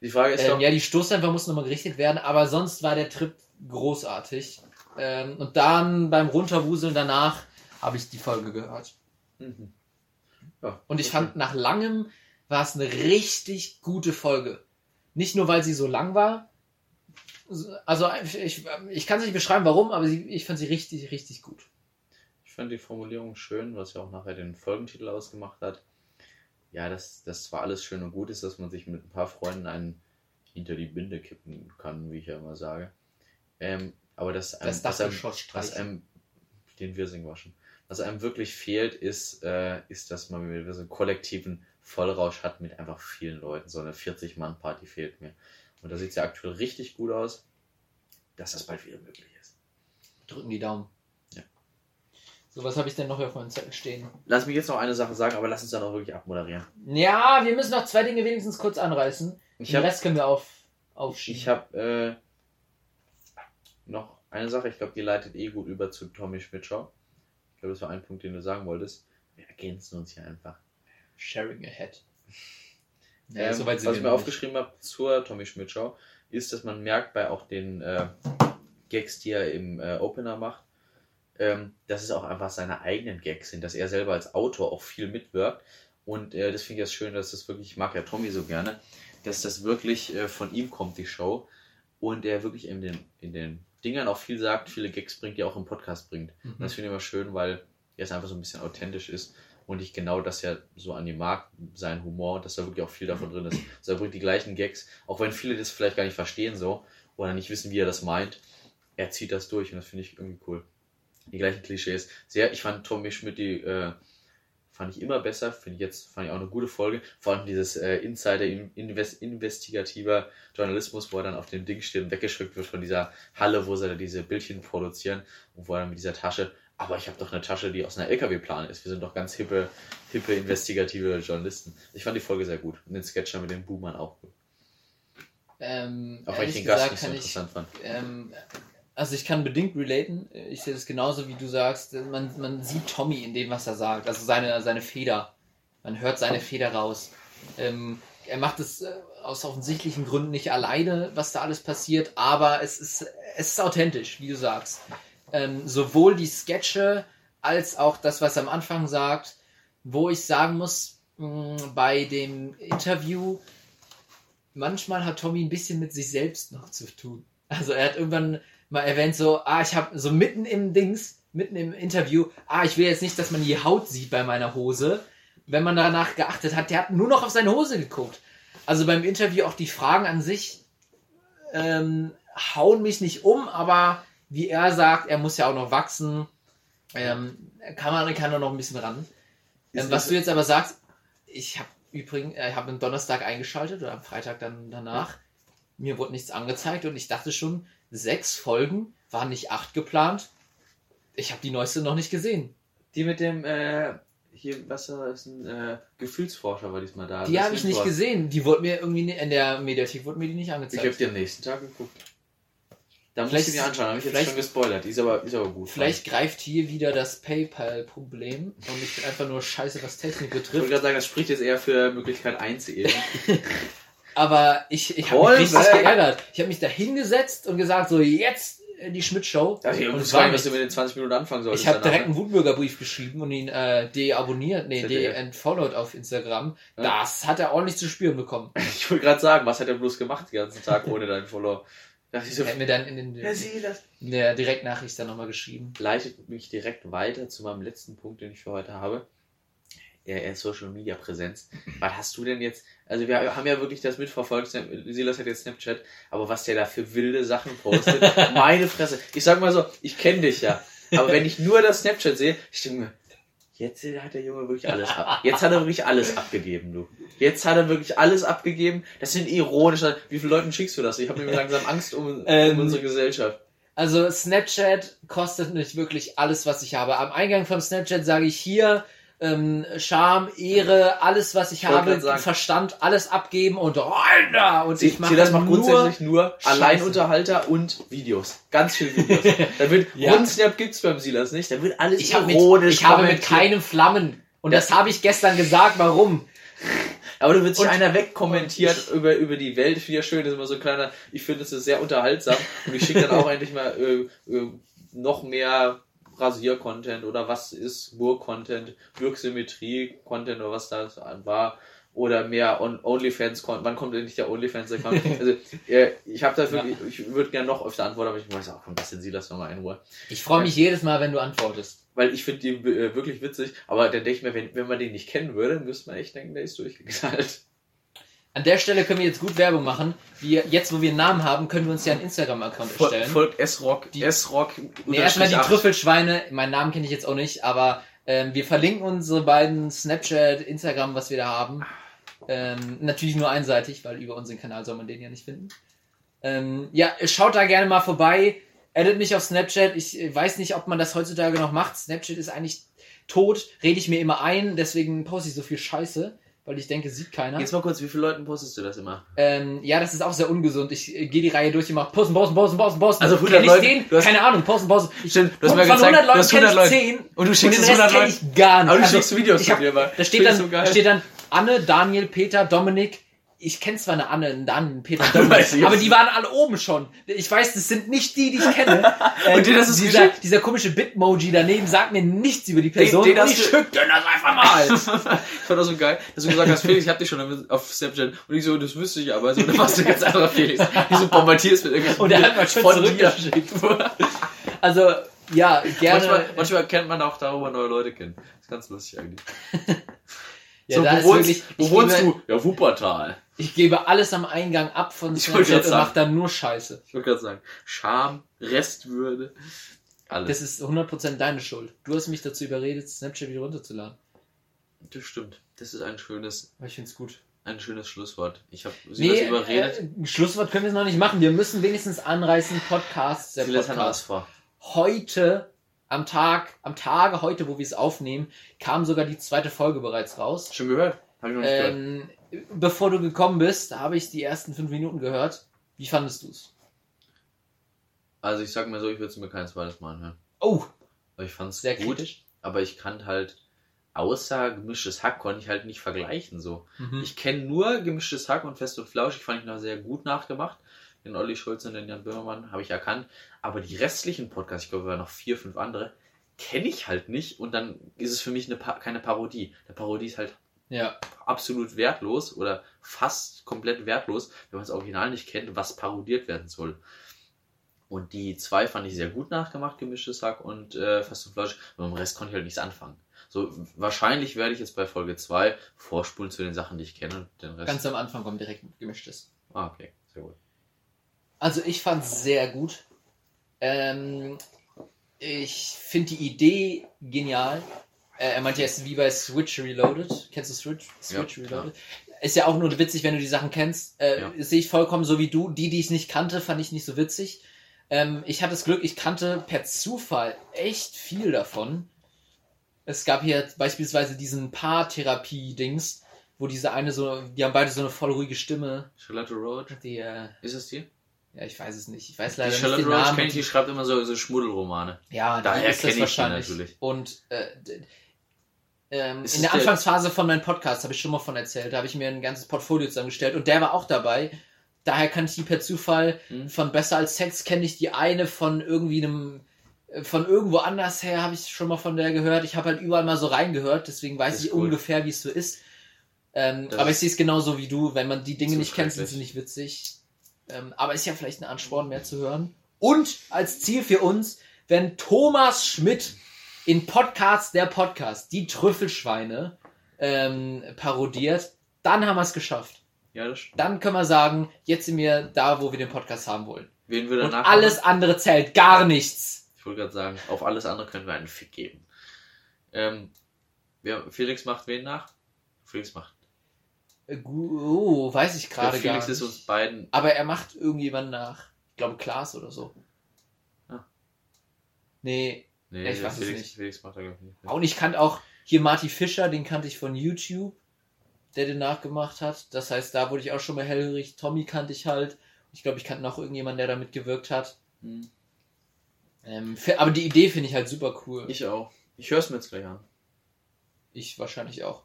Die Frage ist Ähm, doch, ja, die Stoßdämpfer mussten nochmal gerichtet werden, aber sonst war der Trip großartig. Ähm, und dann beim Runterwuseln danach habe ich die Folge gehört. Mhm. Und ich fand, nach langem war es eine richtig gute Folge. Nicht nur, weil sie so lang war. Also, ich, ich kann es nicht beschreiben, warum, aber sie, ich fand sie richtig, richtig gut. Ich fand die Formulierung schön, was ja auch nachher den Folgentitel ausgemacht hat. Ja, dass das zwar alles schön und gut ist, dass man sich mit ein paar Freunden einen hinter die Binde kippen kann, wie ich ja immer sage. Ähm, aber dass einem, Das was einem, streichen. einem den Wirsing waschen. Was einem wirklich fehlt, ist, äh, ist, dass man wieder so einen kollektiven Vollrausch hat mit einfach vielen Leuten. So eine 40-Mann-Party fehlt mir. Und da sieht es ja aktuell richtig gut aus, dass das bald wieder möglich ist. Drücken die Daumen. Ja. So, was habe ich denn noch hier auf meinem Zettel stehen? Lass mich jetzt noch eine Sache sagen, aber lass uns dann auch wirklich abmoderieren. Ja, wir müssen noch zwei Dinge wenigstens kurz anreißen. Ich Den habe Rest können wir auf, aufschieben. ich hab, äh, noch eine Sache, ich glaube, die leitet eh gut über zu Tommy Schmidt-Show. Ich glaube, das war ein Punkt, den du sagen wolltest. Wir ergänzen uns hier einfach. Sharing ahead. Ähm, soweit sind was ich mir aufgeschrieben habe zur Tommy Schmidt Show, ist, dass man merkt bei auch den äh, Gags, die er im äh, Opener macht, ähm, dass es auch einfach seine eigenen Gags sind, dass er selber als Autor auch viel mitwirkt. Und äh, das finde ich das schön, dass das wirklich, ich mag ja Tommy so gerne, dass das wirklich äh, von ihm kommt, die Show. Und er wirklich in den, in den Dingern auch viel sagt, viele Gags bringt, die er auch im Podcast bringt. Mhm. Und das finde ich immer schön, weil er es einfach so ein bisschen authentisch ist und ich genau das ja so an ihm mag, sein Humor, dass da wirklich auch viel davon drin ist. Also er bringt die gleichen Gags, auch wenn viele das vielleicht gar nicht verstehen so oder nicht wissen, wie er das meint. Er zieht das durch und das finde ich irgendwie cool. Die gleichen Klischees. Sehr, ich fand Tommy Schmidt die äh, fand ich immer besser, finde ich jetzt fand ich auch eine gute Folge. Vor allem dieses äh, Insider invest, Journalismus, wo er dann auf dem Ding steht und weggeschickt wird von dieser Halle, wo sie da diese Bildchen produzieren und wo er dann mit dieser Tasche aber ich habe doch eine Tasche, die aus einer LKW-Plan ist. Wir sind doch ganz hippe, hippe, investigative Journalisten. Ich fand die Folge sehr gut. Und den Sketcher mit den Boomern auch gut. Ähm, Auch wenn ich den Gast nicht so kann ich, interessant fand. ähm, also ich kann bedingt relaten. Ich sehe das genauso wie du sagst. Man, man sieht Tommy in dem, was er sagt. Also seine, seine Feder. Man hört seine Feder raus. Ähm, er macht es äh, aus offensichtlichen Gründen nicht alleine, was da alles passiert, aber es ist, es ist authentisch, wie du sagst. Ähm, sowohl die Sketche als auch das, was er am Anfang sagt, wo ich sagen muss, mh, bei dem Interview, manchmal hat Tommy ein bisschen mit sich selbst noch zu tun. Also er hat irgendwann mal erwähnt so, ah, ich habe so mitten im Dings, mitten im Interview, ah, ich will jetzt nicht, dass man die Haut sieht bei meiner Hose. Wenn man danach geachtet hat, der hat nur noch auf seine Hose geguckt. Also beim Interview auch die Fragen an sich ähm, hauen mich nicht um, aber wie er sagt, er muss ja auch noch wachsen, ähm, kann man kann er noch ein bisschen ran. Ähm, was du jetzt aber sagst, ich habe übrigens, äh, ich habe am Donnerstag eingeschaltet oder am Freitag dann danach. Mir wurde nichts angezeigt und ich dachte schon, sechs Folgen waren nicht acht geplant. Ich habe die neueste noch nicht gesehen. Die mit dem, äh, hier, was ist ein äh, Gefühlsforscher war diesmal da. Die habe ich nicht gesehen. Die wurde mir irgendwie in der Mediathek wurde mir die nicht Ich angezeigt. habe die am nächsten Tag geguckt. Da muss Vielleicht- ich mir anschauen, habe ich jetzt schon gespoilert. Die ist aber, ist aber gut. Vielleicht greift hier wieder das PayPal-Problem und ich bin einfach nur scheiße, was Technik Ich wollte betrifft. gerade sagen, das spricht jetzt eher für Möglichkeit 1 eben. Aber ich, ich habe mich richtig geärgert. Ich habe mich da hingesetzt und gesagt, so jetzt äh, die Schmidt-Show. Ja, ich nicht. du mit den 20 Minuten anfangen solltest. Ich habe direkt einen Wutbürgerbrief geschrieben und ihn äh, deabonniert, nee, de-entfollowed auf Instagram. Ja. Das hat er ordentlich zu spüren bekommen. Ich wollte gerade sagen, was hat er bloß gemacht den ganzen Tag ohne deinen Follower? Da dachte ich so, Er hat mir dann in, den, Silas. in der Direktnachricht dann nochmal geschrieben. Leitet mich direkt weiter zu meinem letzten Punkt, den ich für heute habe. Ja, ja, Social Media Präsenz. Was hast du denn jetzt? Also wir haben ja wirklich das mitverfolgt. Silas hat jetzt Snapchat, aber was der da für wilde Sachen postet, meine Fresse. Ich sag mal so, ich kenne dich ja, aber wenn ich nur das Snapchat sehe, ich denke mir, jetzt hat der Junge wirklich alles ab. Jetzt hat er wirklich alles abgegeben, du. Jetzt hat er wirklich alles abgegeben. Das sind ironische. Wie viele Leuten schickst du das? Ich habe nämlich langsam Angst um, Ähm, um unsere Gesellschaft. Also Snapchat kostet nicht wirklich alles, was ich habe. Am Eingang von Snapchat sage ich hier ähm, Charme, Ehre, alles, was ich wollte habe. Verstand, alles abgeben und rein da. Und Sie, ich mache das macht nur grundsätzlich nur Scheiße. Alleinunterhalter und Videos. Ganz viel Videos. Da wird Ja. Rundsnap gibt's beim Silas nicht. Da wird alles Ich ironisch ich habe mit keinem Flammen. Und das habe ich gestern gesagt. Warum? Aber da wird sich Und- einer wegkommentiert über, über die Welt. Finde ich ja schön. Das ist immer so ein kleiner, ich finde das ist sehr unterhaltsam. Und ich schicke dann auch endlich mal äh, äh, noch mehr Rasier-Content oder was ist Burg-Content, Burg-Symmetrie-Content oder was das war oder mehr on OnlyFans, wann kommt endlich der OnlyFans-Account? also, äh, ich habe da wirklich, ja. ich würde gerne noch öfter antworten, aber ich weiß auch, komm, lassen Sie das nochmal in Ruhe. Ich freue mich ja. jedes Mal, wenn du antwortest. Weil ich finde die äh, wirklich witzig, aber dann denke ich mir, wenn, wenn man den nicht kennen würde, müsste man echt denken, der ist durchgeknallt. An der Stelle können wir jetzt gut Werbung machen. Wir, jetzt, wo wir einen Namen haben, können wir uns ja einen Instagram-Account erstellen. Folgt S-Rock, S-Rock. Nee, erstmal die Trüffelschweine. Meinen Namen kenne ich jetzt auch nicht, aber ähm, wir verlinken unsere beiden Snapchat, Instagram, was wir da haben. Ähm, natürlich nur einseitig, weil über unseren Kanal soll man den ja nicht finden. Ähm, ja, schaut da gerne mal vorbei. Edit mich auf Snapchat. Ich weiß nicht, ob man das heutzutage noch macht. Snapchat ist eigentlich tot. Rede ich mir immer ein. Deswegen poste ich so viel Scheiße weil ich denke, sieht keiner. Jetzt mal kurz, wie viele Leuten postest du das immer? Ähm, ja, das ist auch sehr ungesund. Ich äh, gehe die Reihe durch und mache posten, posten, posten, posten, posten. Also 100 Leute. Den? Hast, Keine Ahnung, posten, posten. Ich, Stimmt, du hast mir gezeigt, 100 Leuten du hast 100 Leute. 10 und du schickst und den Rest 100 Leute. ich gar nicht. Aber du also, schickst Videos von dir mal. Da steht, dann, so da steht dann Anne, Daniel, Peter, Dominik, ich kenne zwar eine Anne, einen Dan, Peter Dominik, aber die waren alle oben schon. Ich weiß, das sind nicht die, die ich kenne. äh, und das ist dieser, dieser komische Bitmoji daneben sagt mir nichts über die Person. Den, den und ich schütte das einfach mal. ich fand das so geil, dass du gesagt hast, Felix, ich hab dich schon auf Snapchat. Und ich so, das wüsste ich aber. So, du warst ein ganz anderer Felix. Die so bombardierst mit irgendwelchen Und er hat mal schon zurückgeschickt. also, ja, gerne. Manchmal, manchmal kennt man auch darüber neue Leute kennen. Das ist ganz lustig eigentlich. Ja, so, wo wohnst, wirklich, wo wohnst du? Ja, Wuppertal. Ich gebe alles am Eingang ab von Snapchat und mache dann nur Scheiße. Ich wollte gerade sagen, Scham, Restwürde, alles. Das ist 100% deine Schuld. Du hast mich dazu überredet, Snapchat wieder runterzuladen. Das stimmt. Das ist ein schönes. Ich finde es gut. Ein schönes Schlusswort. Ich habe sie nee, überredet. Äh, Schlusswort können wir es noch nicht machen. Wir müssen wenigstens anreißen, Podcasts. Der Podcast. Heute am Tag, am Tage heute, wo wir es aufnehmen, kam sogar die zweite Folge bereits raus. Schon gehört? Hab ich noch nicht ähm, gehört. Bevor du gekommen bist, habe ich die ersten fünf Minuten gehört. Wie fandest du es? Also ich sag mal so, ich würde es mir kein zweites Mal anhören. Oh! Aber ich fand es gut, kritisch. aber ich kann halt außer gemischtes Hack konnte ich halt nicht vergleichen so. Mhm. Ich kenne nur gemischtes Hack und Fest und Flausch. Ich fand ich noch sehr gut nachgemacht den Olli Schulz und den Jan Böhmermann, habe ich erkannt. Aber die restlichen Podcasts, ich glaube, waren noch vier, fünf andere, kenne ich halt nicht. Und dann ist es für mich eine pa keine Parodie. Der Parodie ist halt ja. absolut wertlos oder fast komplett wertlos, wenn man das Original nicht kennt, was parodiert werden soll. Und die zwei fand ich sehr gut nachgemacht, gemischtes Hack und äh, Fast und Fleisch. Und mit dem Rest konnte ich halt nichts anfangen. So, wahrscheinlich werde ich jetzt bei Folge 2 vorspulen zu den Sachen, die ich kenne und den Rest. Ganz am Anfang kommt direkt gemischtes. Ah, okay, sehr gut. Also ich fand es sehr gut. Ähm, ich finde die Idee genial. Äh, er meinte jetzt wie bei Switch Reloaded. Kennst du Switch, Switch ja, Reloaded? Klar. Ist ja auch nur witzig, wenn du die Sachen kennst. Äh, ja. Sehe ich vollkommen so wie du. Die, die ich nicht kannte, fand ich nicht so witzig. Ähm, ich hatte das Glück, ich kannte per Zufall echt viel davon. Es gab hier beispielsweise diesen Paartherapie-Dings, wo diese eine so, die haben beide so eine voll ruhige Stimme. Charlotte Road? Die, äh, ist es die? Ja, ich weiß es nicht. Ich weiß leider die Charlotte nicht Namen. Roach die schreibt immer so, so Schmuddelromane. Ja, daher kenne ich wahrscheinlich. Natürlich. Und äh, ähm, in der Anfangsphase von meinem Podcast habe ich schon mal von erzählt. Da habe ich mir ein ganzes Portfolio zusammengestellt und der war auch dabei. Daher kann ich die per Zufall hm. von Besser als Sex kenne ich die eine von irgendwie einem äh, von irgendwo anders her habe ich schon mal von der gehört. Ich habe halt überall mal so reingehört, deswegen weiß ich cool. ungefähr, wie es so ist. Ähm, aber ich sehe es genauso wie du. Wenn man die Dinge nicht kennt, sind sie nicht witzig. Ähm, aber ist ja vielleicht ein Ansporn, mehr zu hören. Und als Ziel für uns, wenn Thomas Schmidt in Podcast der Podcast die Trüffelschweine ähm, parodiert, dann haben wir es geschafft. Ja, das stimmt. Dann können wir sagen, jetzt sind wir da, wo wir den Podcast haben wollen. Wen wir danach Und alles haben? andere zählt gar nichts. Ich wollte gerade sagen, auf alles andere können wir einen Fick geben. Ähm, Felix macht wen nach? Felix macht äh, oh, weiß ich gerade gar nicht. ist uns beiden. Aber er macht irgendjemanden nach. Ich glaube Klaas oder so. Ah. Nee. Nee, ich weiß Felix, es nicht. Felix macht er, glaube ich, nicht. Und ich kannte auch hier Marty Fischer, den kannte ich von YouTube, der den nachgemacht hat. Das heißt, da wurde ich auch schon mal hellhörig. Tommy kannte ich halt. Ich glaube, ich kannte noch irgendjemanden, der da mitgewirkt hat. Hm. Ähm, aber die Idee finde ich halt super cool. Ich auch. Ich höre es mir jetzt gleich an. Ich wahrscheinlich auch.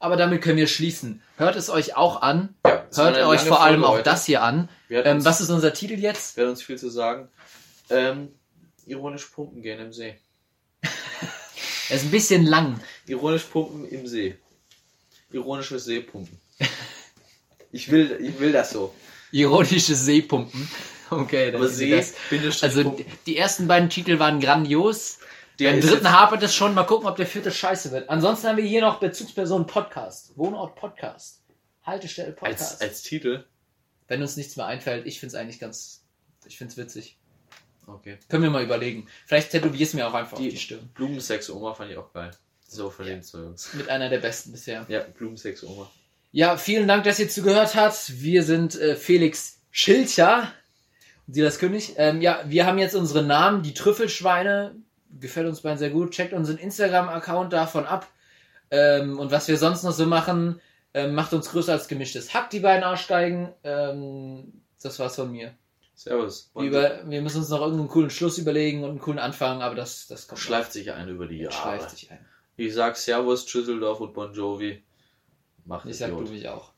Aber damit können wir schließen. Hört es euch auch an. Ja, Hört euch vor allem auch das hier an. Ähm, was ist unser Titel jetzt? Wir uns viel zu sagen. Ähm, ironisch pumpen gehen im See. Er ist ein bisschen lang. Ironisch pumpen im See. Ironisches Seepumpen. Ich will, ich will das so. Ironisches Seepumpen. Okay, dann Aber See, das. Also Pumpen. die- ersten beiden Titel waren grandios. Der Beim dritten hapert es schon. Mal gucken, ob der vierte scheiße wird. Ansonsten haben wir hier noch Bezugsperson Podcast. Wohnort Podcast. Haltestelle Podcast. als, als Titel. Wenn uns nichts mehr einfällt, ich find's eigentlich ganz. Ich find's witzig. Okay. Können wir mal überlegen. Vielleicht tätowierst du mir auch einfach Die- auf die Stirn. Blumensex-Oma fand ich auch geil. So den zwei Jungs. Mit einer der besten bisher. Ja, Blumensex-Oma. Ja, vielen Dank, dass ihr zugehört habt. Wir sind äh, Felix Schilcher und Silas König. Ähm, ja, wir haben jetzt unsere Namen, die Trüffelschweine. Gefällt uns beiden sehr gut. Checkt unseren Instagram-Account davon ab. Ähm, und was wir sonst noch so machen, ähm, macht uns größer als gemischtes Hack, die beiden Arschgeigen. Ähm, das war's von mir. Servus. Wir, über, wir müssen uns noch irgendeinen coolen Schluss überlegen und einen coolen Anfang, aber das, das kommt. schleift sich ein über die. Jahre. schleift sich ein. Ich sag Servus, Tschüsseldorf und Bon Jovi. Macht Ich es sag du mich auch.